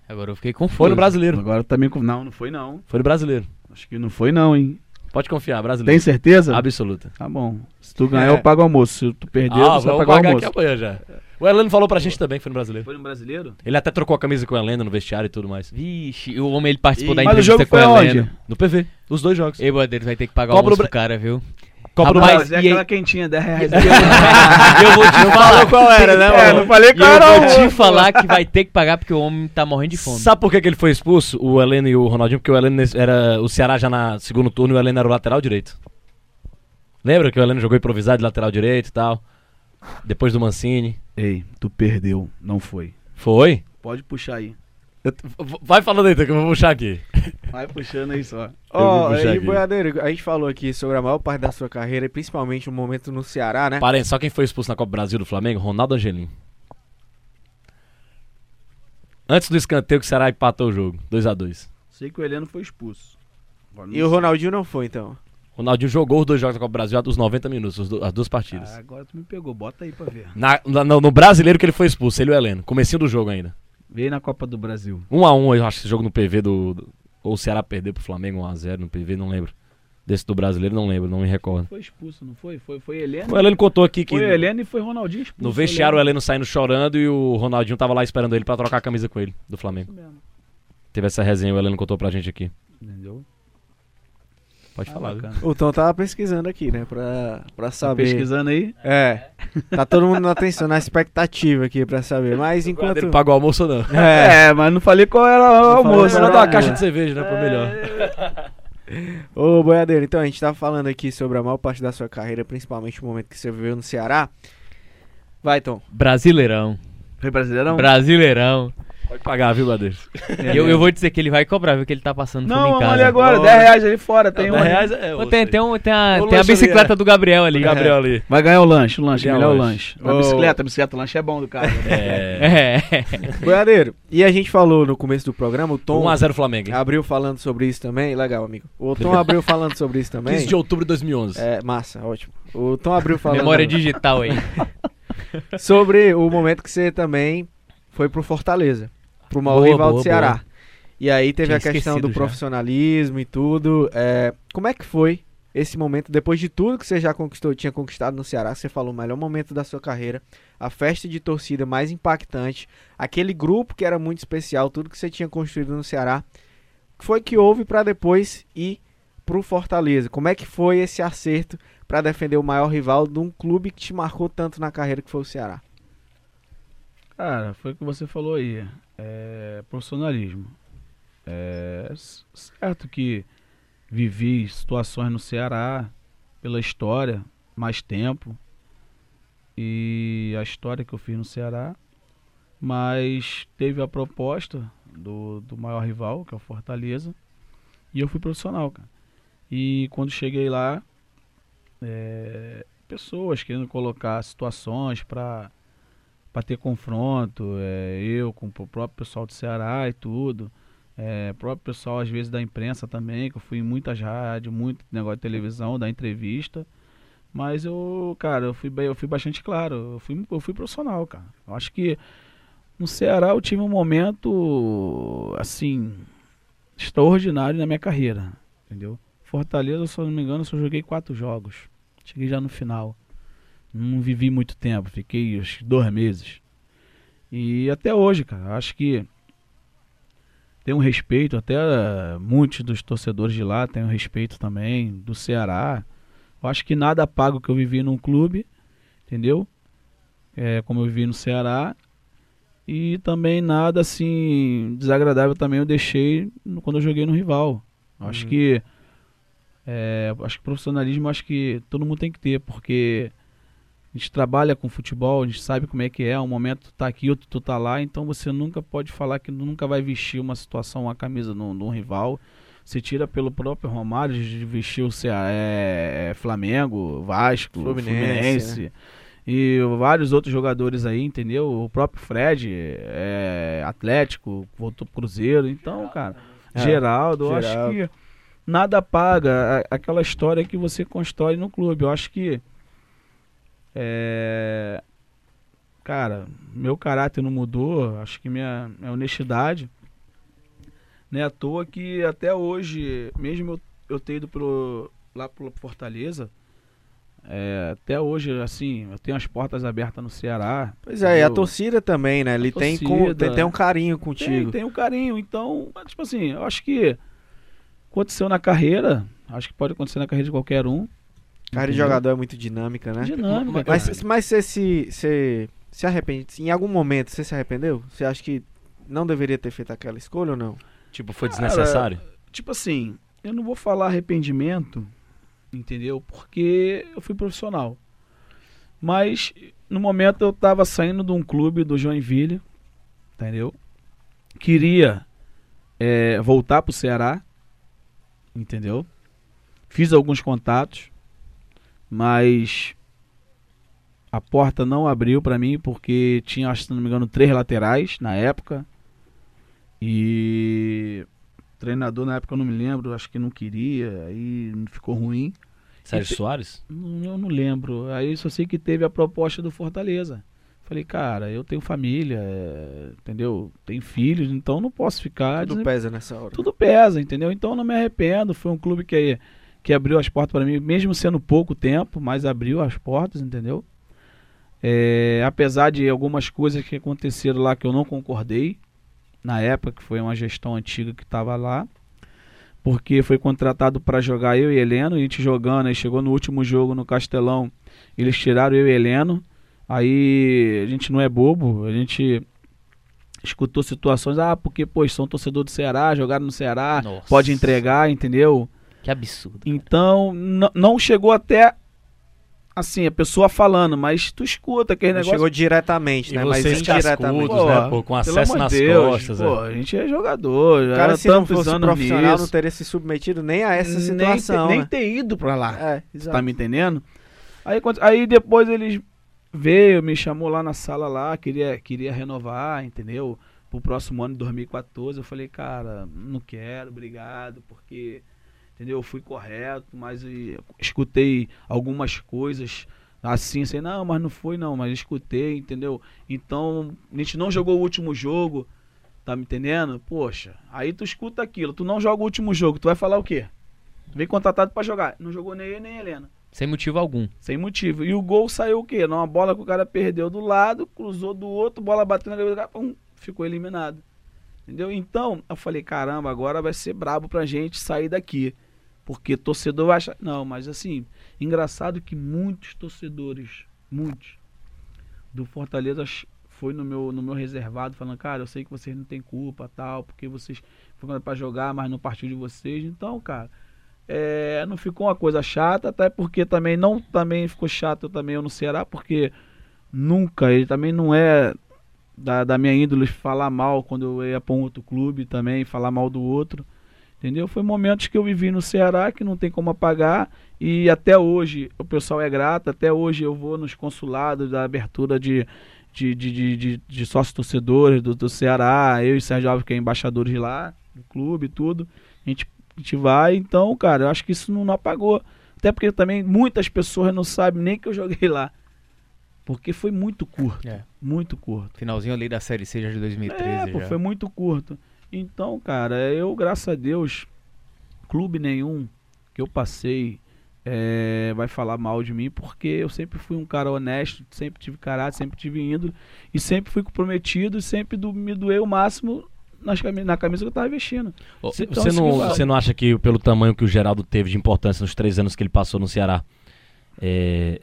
Agora eu fiquei confuso. Foi no brasileiro. Agora também. com- Não, não foi não. Foi no brasileiro. Acho que não foi não, hein? Pode confiar, Tem brasileiro. certeza? Absoluta. Tá bom. Se tu ganhar, É. eu pago o almoço. Se tu perder, Ah, você vai pagar o pagar almoço. aqui amanhã já. O Heleno falou pra gente também que foi no brasileiro. Foi no brasileiro? Ele até trocou a camisa com o Heleno no vestiário e tudo mais. Vixe, o homem ele participou Ih, da Mas o entrevista jogo com foi a aonde? Helena. No PV. Os dois jogos. Ei, Boiadeiro, vai ter que pagar Copa o almoço do pro cara, viu? Copa do Rapaz, Mas é e- aquela quentinha, 10 reais. eu vou te falar. qual era, né, É, não falei qual eu era vou o- te falar que vai ter que pagar porque o homem tá morrendo de fome. Sabe por que, que ele foi expulso, o Heleno e o Ronaldinho? Porque o Heleno era o Ceará já na segundo turno e o Heleno era o lateral direito. Lembra que o Heleno jogou improvisado de lateral direito e tal? Depois do Mancini. Ei, tu perdeu. Não foi. Foi? Pode puxar aí. Eu vai falando aí, então, que eu vou puxar aqui. Vai puxando aí só. Ó, puxar e. Boiadeiro, a gente falou aqui sobre a maior parte da sua carreira e principalmente o momento no Ceará, né? Parem, só quem foi expulso na Copa Brasil do Flamengo? Ronaldo Angelim. Antes do escanteio que o Ceará empatou o jogo. 2x2. Sei que o Heleno foi expulso. Agora E o. Ronaldinho não foi, então. Ronaldinho jogou os dois jogos da Copa Brasil dos 90 minutos, as duas partidas. Ah, agora tu me pegou, bota aí pra ver. Na- na- no, no brasileiro que ele foi expulso, ele e o Heleno. Comecinho do jogo ainda. Veio na Copa do Brasil. 1x1, eu acho esse jogo no PV do. do- ou o Ceará perdeu pro Flamengo 1x0 no PV, não lembro. Desse do brasileiro, não lembro, não me recordo. Foi expulso, não foi? Foi, foi Heleno. O Heleno contou aqui que Foi Heleno e foi Ronaldinho expulso. no vestiário o Heleno saindo chorando e o Ronaldinho tava lá esperando ele pra trocar a camisa com ele, do Flamengo. Isso mesmo. Teve essa resenha, o Heleno contou pra gente aqui. Entendeu? Pode Ah, falar. bacana. O Tom tava pesquisando aqui, né? Pra, pra Tá saber. pesquisando aí? É. Tá todo mundo na atenção, na expectativa aqui pra saber. Mas Ele enquanto. pagou o almoço ou não? É. É, mas não falei qual era o almoço. era uma É. caixa de cerveja, né? Pra melhor. Ô, Boiadeiro, então a gente tava falando aqui sobre a maior parte da sua carreira, principalmente o momento que você viveu no Ceará. Vai, Tom. Brasileirão. Foi brasileirão? Brasileirão. Pode pagar, viu, Badeiros? Eu, eu vou dizer que ele vai cobrar, viu? Que ele tá passando fome Não, em vamos casa. ali agora, Ô. 10 reais ali fora. Tem um. ali. é. Tem, tem, um, tem, a, tem a bicicleta é. do Gabriel ali. Gabriel ali. Vai ganhar o lanche, o lanche, Ganhar melhor o lanche. Ô. bicicleta, a bicicleta, o lanche é bom do cara. É. É. Boiadeiro, e a gente falou no começo do programa, o Tom 1x0 Flamengo, abriu falando sobre isso também. Legal, amigo. O Tom abriu falando sobre isso também. 15 de outubro de 2011. É, massa, ótimo. O Tom abriu falando Memória digital aí. sobre o momento que você também foi pro Fortaleza, pro maior Boa, rival boa, do Ceará. E aí teve Tinha a questão do já. profissionalismo e tudo. É, como é que foi esse momento, depois de tudo que você já conquistou, tinha conquistado no Ceará, você falou o melhor momento da sua carreira, a festa de torcida mais impactante, aquele grupo que era muito especial, tudo que você tinha construído no Ceará, o que foi que houve para depois ir pro Fortaleza? Como é que foi esse acerto para defender o maior rival de um clube que te marcou tanto na carreira que foi o Ceará? Cara, foi o que você falou aí. É, profissionalismo. É certo que vivi situações no Ceará pela história, mais tempo. E a história que eu fiz no Ceará. Mas teve a proposta do, do maior rival, que é o Fortaleza. E eu fui profissional, cara. E quando cheguei lá, é, pessoas querendo colocar situações para para ter confronto, é, eu com o próprio pessoal do Ceará e tudo, é, próprio pessoal às vezes da imprensa também, que eu fui em muitas rádios, muito negócio de televisão, da entrevista, mas eu, cara, eu fui bem, eu fui bastante claro, eu fui, eu fui profissional, cara. Eu acho que no Ceará eu tive um momento assim extraordinário na minha carreira, entendeu? Fortaleza, se eu não me engano, eu só joguei quatro jogos. Cheguei já no final. Não vivi muito tempo, fiquei que dois meses. E até hoje, cara, acho que tem um respeito, até eh, muitos dos torcedores de lá têm um respeito também, do Ceará. Eu acho que nada paga o que eu vivi num clube, entendeu? É, como eu vivi no Ceará. E também nada assim desagradável também eu deixei no- quando eu joguei no rival. Acho Uhum. que é, acho que profissionalismo acho que todo mundo tem que ter, porque a gente trabalha com futebol, a gente sabe como é que é, um momento tu tá aqui, outro tu tá lá, então você nunca pode falar que nunca vai vestir uma situação, uma camisa de um rival. Você tira pelo próprio Romário de vestir o Cea- é, é, Flamengo, Vasco, Fluminense, Fluminense, e vários outros jogadores aí, entendeu? O próprio Fred, é, Atlético, voltou pro Cruzeiro, então, cara, É, Geraldo, eu acho Geraldo. que nada paga aquela história que você constrói no clube. Eu acho que é, cara, meu caráter não mudou, acho que minha, minha honestidade não é à toa que até hoje, mesmo eu, eu ter ido pro, lá pro Fortaleza, é, até hoje, assim, eu tenho as portas abertas no Ceará. Pois é, e a torcida também, né? Ele tem, com- tem, tem um carinho Tem, contigo. tem um carinho. Então, tipo assim, eu acho que aconteceu na carreira, acho que pode acontecer na carreira de qualquer um. Carreira de jogador é muito dinâmica, né? Dinâmica, cara. Mas, mas você se, você se arrepende? Em algum momento você se arrependeu? Você acha que não deveria ter feito aquela escolha ou não? Tipo, foi Cara, desnecessário? tipo assim, eu não vou falar arrependimento, entendeu? Porque eu fui profissional. Mas no momento eu tava saindo de um clube do Joinville, entendeu? Queria é, voltar pro Ceará, entendeu? Fiz alguns contatos, mas a porta não abriu pra mim porque tinha, acho que se não me engano, três laterais na época. E o treinador na época eu não me lembro, acho que não queria, aí ficou ruim. Sérgio te- Soares? Não, eu não lembro. Aí só sei que teve a proposta do Fortaleza. Falei, cara, eu tenho família, é, entendeu? Tenho filhos, então não posso ficar. Tudo desem- pesa nessa hora. tudo pesa, entendeu? Então eu não me arrependo. Foi um clube que, que abriu as portas para mim, mesmo sendo pouco tempo, mas abriu as portas, entendeu? É, apesar de algumas coisas que aconteceram lá que eu não concordei, na época, que foi uma gestão antiga que estava lá, porque foi contratado para jogar eu e Heleno, e a gente jogando, aí chegou no último jogo no Castelão, eles tiraram eu e Heleno, aí a gente não é bobo, a gente escutou situações, ah, porque, pô, são torcedor do Ceará, jogaram no Ceará, Nossa. pode entregar, entendeu? Que absurdo. Então, n- não chegou até, assim, a pessoa falando, mas tu escuta aquele Não negócio... chegou diretamente, E né? Mas vocês indiretamente. cascudos, né, pô, com acesso nas de Deus, costas, Pô, é. a gente é jogador, já cara, se não tantos fosse anos profissional, nisso. não teria se submetido nem a essa nem situação, nem né? ter ido pra lá. É, tá me entendendo? Aí, quando- aí depois eles veio, me chamou lá na sala lá, queria, queria renovar, entendeu? Pro próximo ano de 2014. Eu falei, cara, não quero, obrigado, porque, entendeu? Eu fui correto, mas e, escutei algumas coisas assim, assim, não, mas não foi não, mas escutei, entendeu? Então, a gente não jogou o último jogo, tá me entendendo? Poxa, aí tu escuta aquilo, tu não joga o último jogo, tu vai falar o quê? Vem contratado pra jogar. Não jogou nem ele nem Helena. Sem motivo algum. Sem motivo. E o gol saiu o quê? Numa bola que o cara perdeu do lado, cruzou do outro, bola bateu na cabeça do cara, pum, ficou eliminado. Entendeu? Então, eu falei, caramba, agora vai ser brabo pra gente sair daqui. Porque torcedor vai achar. Não, mas assim, engraçado que muitos torcedores, muitos, do Fortaleza foi no meu, no meu reservado, falando, cara, eu sei que vocês não têm culpa, tal, porque vocês foram pra jogar, mas não partiu de vocês. Então, cara, é, não ficou uma coisa chata, até porque também não também ficou chato também no Ceará, porque nunca, ele também não é da, da minha índole falar mal quando eu ia pra um outro clube também, falar mal do outro. Entendeu? Foi momentos que eu vivi no Ceará que não tem como apagar e até hoje o pessoal é grato, até hoje eu vou nos consulados da abertura de, de, de, de, de, de sócios torcedores do, do Ceará, eu e Sérgio Alves, que é embaixadores lá, do clube tudo. A gente, a gente vai, então, cara, eu acho que isso não, não apagou. Até porque também muitas pessoas não sabem nem que eu joguei lá. Porque foi muito curto. É. Muito curto. Finalzinho ali da Série C já de 2013. É, pô, já. foi muito curto. Então, cara, eu, graças a Deus, clube nenhum que eu passei é, vai falar mal de mim, porque eu sempre fui um cara honesto, sempre tive caráter, sempre tive índole, e sempre fui comprometido, e sempre do, me doei o máximo nas cami- na camisa que eu tava vestindo. Então, você, não, que você não acha que pelo tamanho que o Geraldo teve de importância nos três anos que ele passou no Ceará, é,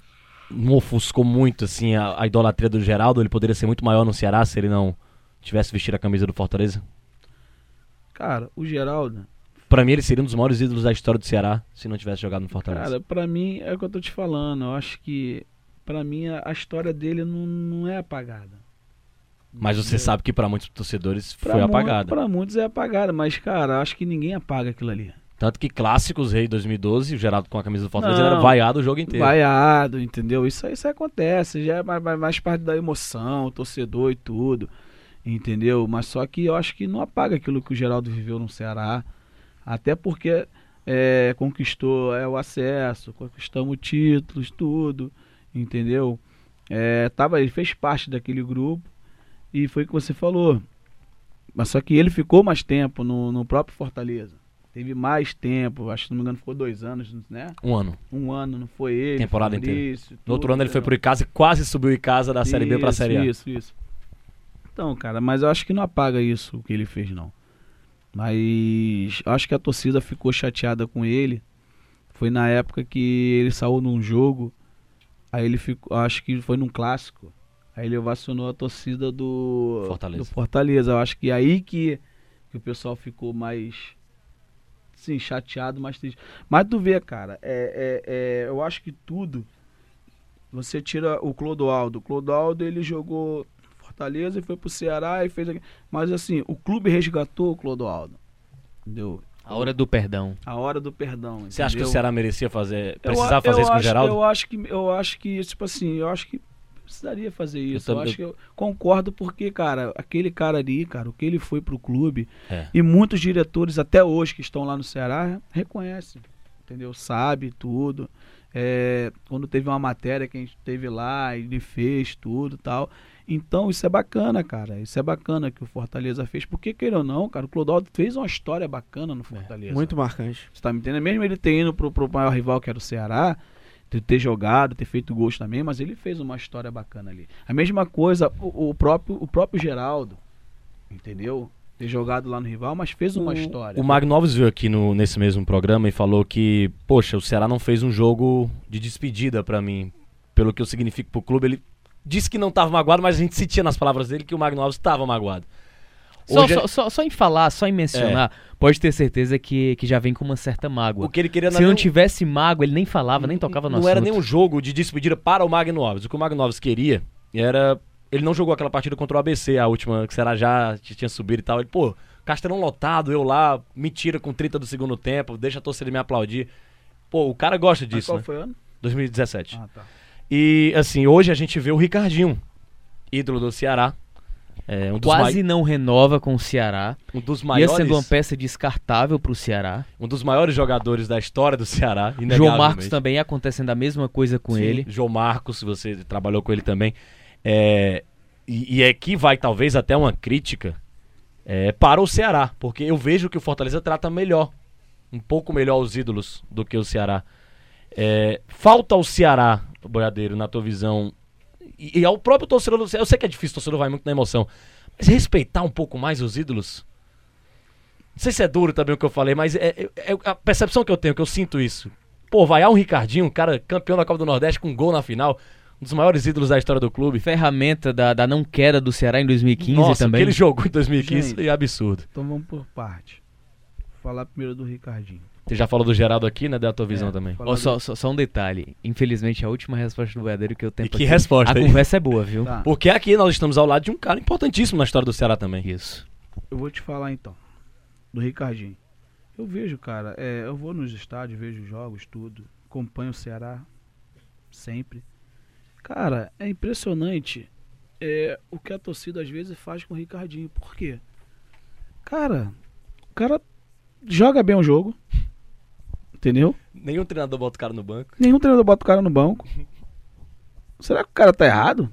não ofuscou muito assim a, a idolatria do Geraldo? Ele poderia ser muito maior no Ceará se ele não tivesse vestido a camisa do Fortaleza? Cara, o Geraldo, Pra mim ele seria um dos maiores ídolos da história do Ceará se não tivesse jogado no Fortaleza. cara, pra mim é o que eu tô te falando. Eu acho que, pra mim, a, a história dele não, não é apagada. Mas você sabe que pra muitos torcedores Pra foi mu- apagada. Pra muitos é apagada, mas, cara, acho que ninguém apaga aquilo ali. Tanto que clássicos Rei 2012, o Geraldo com a camisa do Fortaleza Não. era vaiado o jogo inteiro. vaiado, entendeu? Isso, aí- isso acontece, já é mais, mais- mais parte da emoção, torcedor e tudo, entendeu? Mas só que eu acho que não apaga aquilo que o Geraldo viveu no Ceará, até porque é, conquistou é, o acesso, conquistamos títulos, tudo, entendeu? É, tava, ele fez parte daquele grupo e foi o que você falou. Mas só que ele ficou mais tempo no, no próprio Fortaleza. Teve mais tempo, acho que não me engano ficou dois anos, né? Um ano. Um ano, não foi ele. Temporada Fabrício, No outro ano ele foi entendeu? pro Icasa e quase subiu Icasa da Série B pra Série A. Isso, isso. Então, cara, mas eu acho que não apaga isso o que ele fez, não. Mas acho que a torcida ficou chateada com ele. Foi na época que ele saiu num jogo. Aí ele ficou. Acho que foi num clássico. Aí ele ovacionou a torcida do Fortaleza. do Fortaleza. Eu acho que aí que, que o pessoal ficou mais. Sim, chateado, mais triste. Mas tu vê, cara, é, é, é, eu acho que tudo. Você tira o Clodoaldo. O Clodoaldo ele jogou Fortaleza e foi pro Ceará e fez. aqui- Mas assim, o clube resgatou o Clodoaldo. Entendeu? A hora do perdão. A hora do perdão. Você acha que o entendeu? Ceará merecia fazer, Eu precisava a- fazer eu isso com o acho- Geraldo? Eu acho que, eu acho que, tipo assim, eu acho que precisaria fazer isso. Eu, também- acho que eu concordo porque, cara, aquele cara ali, cara, o que ele foi pro clube É. e muitos diretores até hoje que estão lá no Ceará reconhecem, entendeu? Sabe tudo. É, quando teve uma matéria que a gente teve lá, ele fez tudo, tal. Então isso é bacana, cara. Isso é bacana que o Fortaleza fez. Porque queira ou não, cara, o Clodoaldo fez uma história bacana no Fortaleza. Muito marcante. Você tá me entendendo? Mesmo ele ter ido pro, pro maior rival que era o Ceará, ter, ter jogado, ter feito gols também, mas ele fez uma história bacana ali. A mesma coisa, o, o próprio, o próprio Geraldo, entendeu? Ter jogado lá no rival, mas fez uma história. O Magno Alves veio aqui no, nesse mesmo programa e falou que, poxa, o Ceará não fez um jogo de despedida pra mim. Pelo que eu significo pro clube, ele disse que não tava magoado, mas a gente sentia nas palavras dele que o Magno Alves estava magoado. Só, Hoje é- só, só, só em falar, só em mencionar, pode ter certeza que, que já vem com uma certa mágoa. o que ele queria Se não nem- tivesse mágoa, ele nem falava, nem tocava no Não era assunto. nem um jogo de despedida para o Magno Alves. O que o Magno Alves queria era. Ele não jogou aquela partida contra o ABC, a última que o Ceará já tinha subido e tal. Ele, pô, Castelão lotado, eu lá, me tira com 30 do segundo tempo, deixa a torcida me aplaudir. Pô, o cara gosta Mas disso, qual né? foi o ano? 2017. Ah, tá. E, assim, hoje a gente vê o Ricardinho, ídolo do Ceará. É, um, Quase não renova com o Ceará. um dos Ia maiores, sendo uma peça descartável pro Ceará. um dos maiores jogadores da história do Ceará. João. Marcos também acontecendo a mesma coisa com Sim, ele. João Marcos, você trabalhou com ele também. É, e, e aqui vai talvez até uma crítica é, para o Ceará, porque eu vejo que o Fortaleza trata melhor, um pouco melhor os ídolos do que o Ceará. É, falta ao Ceará, Boiadeiro, na tua visão, e, e ao próprio torcedor do eu sei que é difícil, o torcedor vai muito na emoção, mas respeitar um pouco mais os ídolos. Não sei se é duro também o que eu falei, mas é, é- é a percepção que eu tenho, que eu sinto isso. Pô, vai um Ricardinho, um cara campeão da Copa do Nordeste com um gol na final, um dos maiores ídolos da história do clube. Ferramenta da, da não queda do Ceará em 2015 Nossa, também. o que ele jogou em 2015 Gente. é absurdo. Então vamos por parte. Vou falar primeiro do Ricardinho. Você já falou do Geraldo aqui, né? Da tua visão É, também. do- só, só, só um detalhe. Infelizmente, a última resposta do Boiadeiro que eu tenho E que aqui- resposta, A hein? conversa é boa, viu? Tá, Porque aqui nós estamos ao lado de um cara importantíssimo na história do Ceará também. Isso. eu vou te falar então. Do Ricardinho. Eu vejo, cara, é, eu vou nos estádios, vejo jogos, tudo. Acompanho o Ceará sempre. Cara, é impressionante é, o que a torcida às vezes faz com o Ricardinho. Por quê? Cara, o cara joga bem o jogo. Entendeu? Nenhum treinador bota o cara no banco. Nenhum treinador bota o cara no banco. Será que o cara tá errado?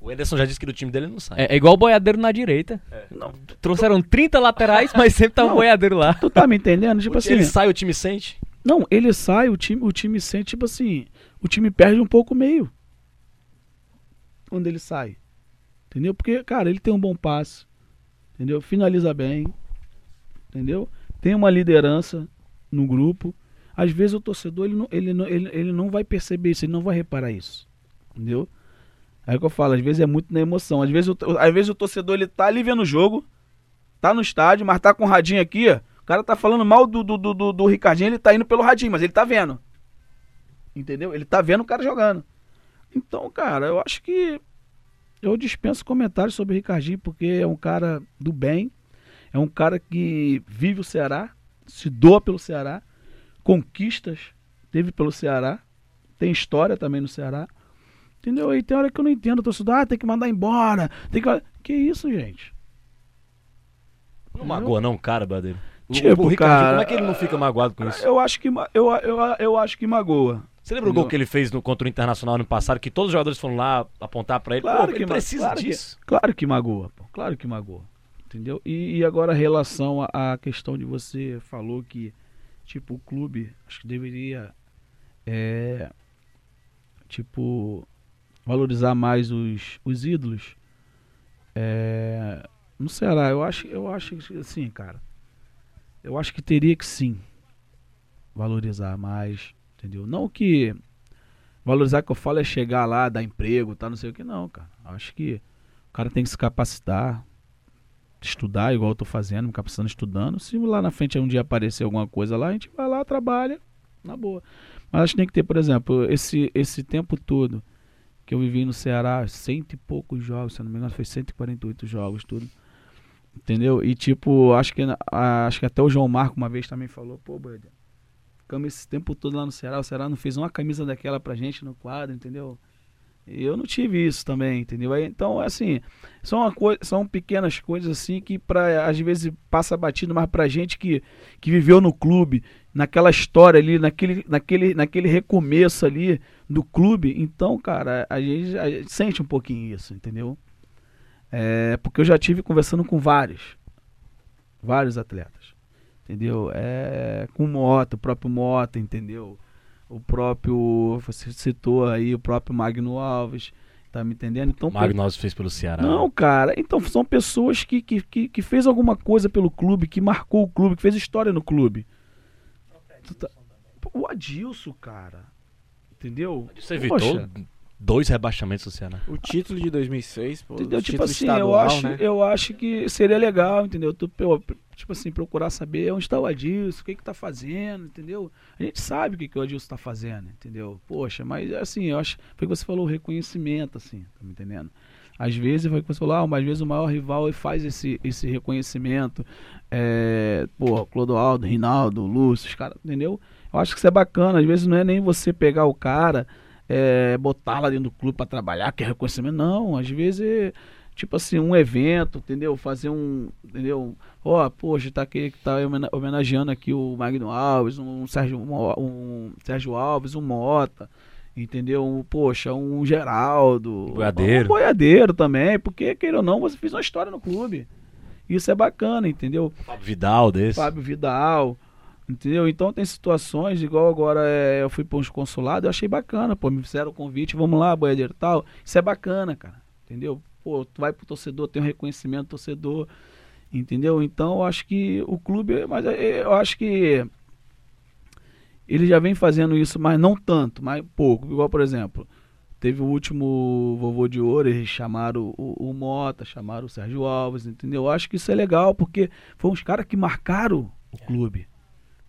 O Ederson já disse que do time dele não sai. É, é igual o boiadeiro na direita. Não, Trouxeram 30 laterais, mas sempre tá o Não. boiadeiro lá. tu tá me entendendo? Tipo assim. ele sai, o time sente. Não, ele sai, o time, o time sente, tipo assim, o time perde um pouco o meio. Quando ele sai. Entendeu? Porque, cara, ele tem um bom passe. Entendeu? Finaliza bem. Entendeu? Tem uma liderança no grupo. Às vezes o torcedor, ele não, ele não, ele, ele não vai perceber isso, ele não vai reparar isso. Entendeu? Aí que eu falo, às vezes é muito na emoção. Às vezes, o, às vezes o torcedor, ele tá ali vendo o jogo, tá no estádio, mas tá com o radinho aqui, ó. O cara tá falando mal do, do, do, do, do Ricardinho, ele tá indo pelo radinho, mas ele tá vendo. Entendeu? Ele tá vendo o cara jogando. Então, cara, eu acho que eu dispenso comentários sobre o Ricardinho, porque é um cara do bem, é um cara que vive o Ceará, se doa pelo Ceará, conquistas teve pelo Ceará, tem história também no Ceará. Entendeu? E tem hora que eu não entendo, o torcedor, ah, tem que mandar embora, tem que... Que isso, gente? Não magoa não, cara, Badeiro. Tipo, o Ricardinho, cara, como é que ele não fica magoado com isso? Eu acho que, eu, eu, eu acho que magoa. Você lembra o gol Entendeu? que ele fez no, contra o Internacional ano passado, que todos os jogadores foram lá apontar pra ele? Claro Pô, que ele precisa claro que- disso. Claro que magoa, pô. Claro que magoa. Entendeu? E, e agora a relação à questão de você falou que, tipo, o clube, acho que deveria, é, tipo, valorizar mais os, os ídolos. É, no Ceará, eu acho, eu acho que, assim, cara, eu acho que teria que sim valorizar mais, entendeu? Não que valorizar que eu falo é chegar lá, dar emprego, tá, não sei o que, não, cara. Acho que o cara tem que se capacitar, estudar, igual eu tô fazendo, me capacitando, estudando. Se lá na frente um dia aparecer alguma coisa lá, a gente vai lá, trabalha, na boa. Mas acho que tem que ter, por exemplo, esse, esse tempo todo que eu vivi no Ceará, cento e poucos jogos, se não me engano, foi 148 jogos, tudo. Entendeu? E tipo, acho que, acho que até o João Marco uma vez também falou, pô, ficamos esse tempo todo lá no Ceará, o Ceará não fez uma camisa daquela pra gente no quadro, entendeu? Eu não tive isso também, entendeu? Então, assim, são, uma coi- são pequenas coisas assim que pra, às vezes passa batido, mas pra gente que, que viveu no clube, naquela história ali, naquele, naquele, naquele recomeço ali do clube, então, cara, a gente, a gente sente um pouquinho isso, entendeu? É, porque eu já tive conversando com vários, vários atletas, entendeu? É, com o o próprio Mota, entendeu? O próprio, você citou aí, o próprio Magno Alves, tá me entendendo? Então, O Magno Alves fez pelo Ceará. não, cara. Então são pessoas que, que, que, que fez alguma coisa pelo clube, que marcou o clube, que fez história no clube. Tá- O Adilson, cara. Entendeu? Você evitou Poxa. Dois rebaixamentos do Ceará. O título de 2006, pô, Entendeu? o Tipo título assim, eu estadual, acho, né? eu acho que seria legal, entendeu? Tu, tipo assim, procurar saber onde está o Adilson, o que que tá fazendo, entendeu? A gente sabe o que, que o Adilson tá fazendo, entendeu? Poxa, mas assim, eu acho, foi o que você falou, o reconhecimento, assim, tá me entendendo? Às vezes, foi o que você falou, ah, mas às vezes o maior rival faz esse, esse reconhecimento. É, pô, Clodoaldo, Rinaldo, Lúcio, os caras, entendeu? Eu acho que isso é bacana. Às vezes não é nem você pegar o cara, é, botar lá dentro do clube pra trabalhar, que é reconhecimento. Não, às vezes é tipo assim, um evento, entendeu? Fazer um, entendeu? Ó, poxa, tá aqui, tá homena- homenageando aqui o Magno Alves, um Sérgio, um Sérgio Alves, um Mota, entendeu? Um, poxa, um Geraldo, Boiadeiro. um boiadeiro também, porque queira ou não, você fez uma história no clube. Isso é bacana, entendeu? Fábio Vidal desse. Fábio Vidal, entendeu? Então tem situações, igual agora é, eu fui para uns consulados, eu achei bacana, pô, me fizeram o convite, vamos lá, boiadeiro e tal. Isso é bacana, cara, entendeu? Pô, tu vai pro torcedor, tem um reconhecimento do torcedor, entendeu? Então eu acho que o clube, mas é, eu acho que ele já vem fazendo isso, mas não tanto, mas pouco. Igual, por exemplo, teve o último Vovô de Ouro, eles chamaram o, o Mota, chamaram o Sérgio Alves, entendeu? Eu acho que isso é legal, porque foram os caras que marcaram o clube.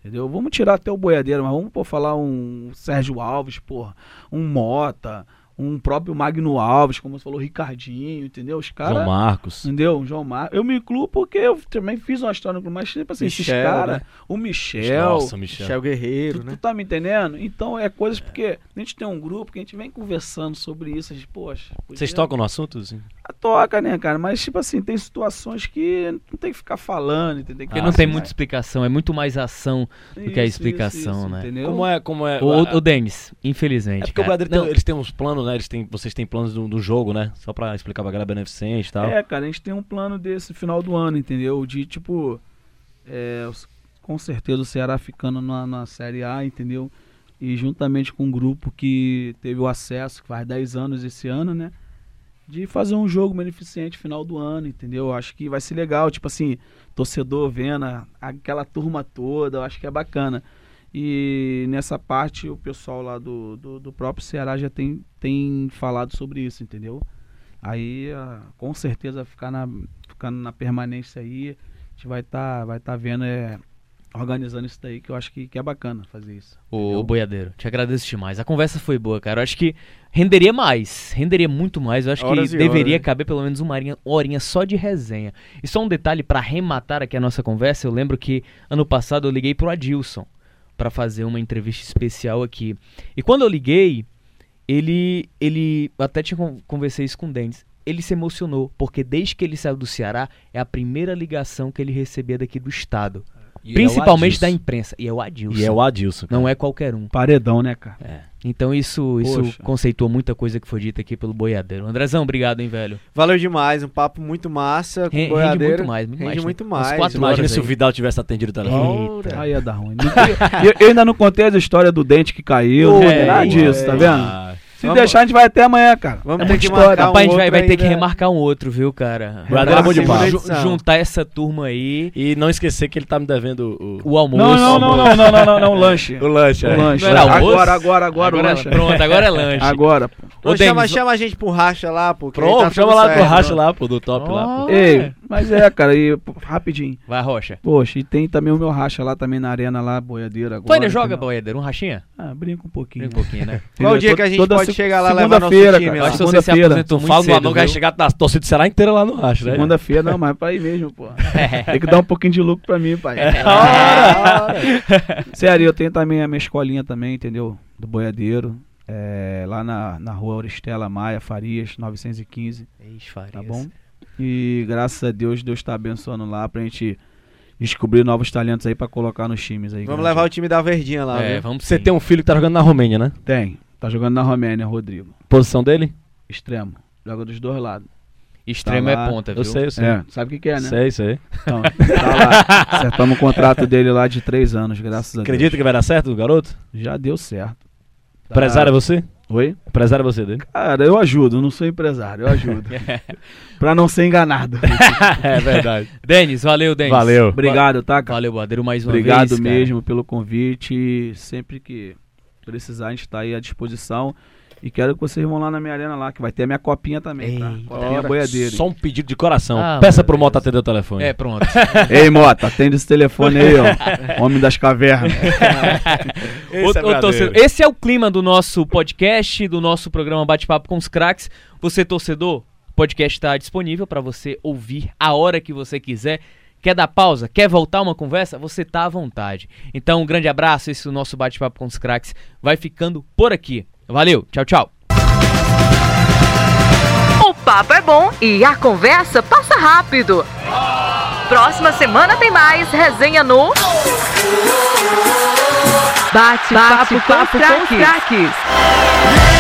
Entendeu? Vamos tirar até o boiadeiro, mas vamos pô, falar um Sérgio Alves, porra, um Mota, um próprio Magno Alves, como você falou, Ricardinho, entendeu? Os caras. João Marcos. Entendeu? João Mar... Eu me incluo porque eu também fiz uma história no clube, mas tipo assim, esses Michel, caras, né? o Michel, Nossa, Michel. Michel Guerreiro, Tu, né? tu tá me entendendo? Então é coisas porque a gente tem um grupo que a gente vem conversando sobre isso. A gente, poxa. podia- Vocês tocam no assunto? Assim? Ah, Toca, né, cara? Mas, tipo assim, tem situações que não tem que ficar falando, entendeu? Porque Ah, não tem sim, muita explicação, é muito mais ação do que a explicação, né? Entendeu? Como é, como é? Ô, a- ô, Denis, infelizmente. É porque o cara. Brasil tem- Não, eles têm uns planos, né? Eles têm, vocês têm planos do, do jogo, né? Só pra explicar pra galera beneficente e tal. É, cara, a gente tem um plano desse final do ano, entendeu? De tipo. é, com certeza o Ceará ficando na, na Série A, entendeu? E juntamente com um grupo que teve o acesso, que faz 10 anos esse ano, né? De fazer um jogo beneficente final do ano, entendeu? Acho que vai ser legal, tipo assim, torcedor vendo aquela turma toda, eu acho que é bacana. E nessa parte o pessoal lá do, do, do próprio Ceará já tem, tem falado sobre isso, entendeu? Aí ah, com certeza ficar na, ficando na permanência aí, a gente vai estar vai tá vendo, é, organizando isso daí, que eu acho que, que é bacana fazer isso. Ô, entendeu? Boiadeiro, te agradeço demais. A conversa foi boa, cara. Eu acho que renderia mais. Renderia muito mais. Eu acho Horas que deveria horas. caber pelo menos uma horinha, horinha só de resenha. E só um detalhe pra arrematar aqui a nossa conversa. Eu lembro que ano passado eu liguei pro Adilson pra fazer uma entrevista especial aqui. E quando eu liguei, ele. ele até tinha con- conversei isso com o Denis. Ele se emocionou, porque desde que ele saiu do Ceará, é a primeira ligação que ele recebia daqui do estado. E é principalmente da Adilson. imprensa. E é o Adilson. E é o Adilson. cara. Não é qualquer um. Paredão, né, cara? É. Então isso, isso Poxa. conceitua muita coisa que foi dita aqui pelo Boiadeiro. Andrezão, obrigado, hein, velho. Valeu demais, um papo muito massa. Com Ren- o Rende boiadeiro. muito mais, muito Rende mais. muito Uns mais. quatro Imagina se o. Vidal tivesse atendido o telefone. Eita. Aí ia dar ruim. Eu, eu ainda não contei a história do dente que caiu, não É, nada disso, é. tá vendo? Ah, Se Vamos- deixar, a gente vai até amanhã, cara. Vamos É ter muita que história. marcar um Rapaz, a gente vai, outro vai ter que ainda. remarcar um outro, viu, cara? Boiadeiro é bom demais. juntar essa turma aí, E não esquecer que ele tá me devendo o, o almoço. Não, não, não, não, não, não, não, não, lanche. o lanche. O é. lanche. Não era almoço? Agora, agora, agora, é- lanche. pronto, agora é lanche. Agora, pô. Ô, chama, chama a gente pro racha lá, pô. Pronto, tá chama lá pro racha lá, pô, do top lá. Ó, Pô. Ei, Mas é, cara, e rapidinho. Vai, Rocha. Poxa, e tem também o meu racha lá também na arena lá, boiadeira agora. Tu ainda joga? Boiadeiro? Um rachinha? Ah, brinca um pouquinho. Brinca um pouquinho, né? Qual o dia que a gente toda pode chegar lá e levar nosso segunda-feira, time cara. Acho que você se Segunda-feira. aposentou Tu muito fala do cedo, anão que vai chegar a torcida Ceará inteira lá no Racho, né? Segunda-feira, não, mas é pra ir mesmo, pô. Tem que dar um pouquinho de lucro pra mim, pai. É. Sério, eu tenho também a minha escolinha também, entendeu? Do boiadeiro. É, lá na, na rua Auristela Maia, Farias, 915, Ixi, Farias. tá bom? E graças a Deus, Deus tá abençoando lá pra gente descobrir novos talentos aí pra colocar nos times aí. Vamos levar o time da Verdinha lá, É, viu? vamos Você sim. tem um filho que tá jogando na Romênia, né? Tem. Tá jogando na Romênia, Rodrigo. Posição dele? Extremo. Joga dos dois lados. Extremo Tá é ponta, viu? Eu sei, eu sei. É, sabe o que, que é, né? Sei, sei. Então, tá lá. Acertamos o contrato dele lá de três anos, graças a Acredita Deus. que vai dar certo, garoto? Já deu certo. Tá. Empresário é você? Oi? Empresário é você dele? Cara, eu ajudo, não sou empresário, eu ajudo. pra não ser enganado. é verdade. Denis, valeu, Denis. Valeu. Obrigado, tá, cara? Valeu, Boadeiro, mais uma Obrigado vez. cara. mesmo pelo convite. Sempre que precisar, a gente tá aí à disposição. E quero que vocês vão lá na minha arena lá, que vai ter a minha copinha também, tá? Eita. Copinha boiadeira. Só um pedido de coração. Ah, Peça pro. Mota atender o telefone. É, pronto. Ei, Mota, atende esse telefone aí, ó. Homem das cavernas. Ô, ô, torcedor, esse é o clima do nosso podcast, do nosso programa Bate-Papo com os Cracks. Você, torcedor, o podcast está disponível para você ouvir a hora que você quiser. Quer dar pausa? Quer voltar uma conversa? Você tá à vontade. Então, um grande abraço. Esse é o nosso Bate-Papo com os Cracks. Vai ficando por aqui. Valeu, tchau, tchau. O papo é bom e a conversa passa rápido. Próxima semana tem mais resenha no Bate-Papo com os Craques.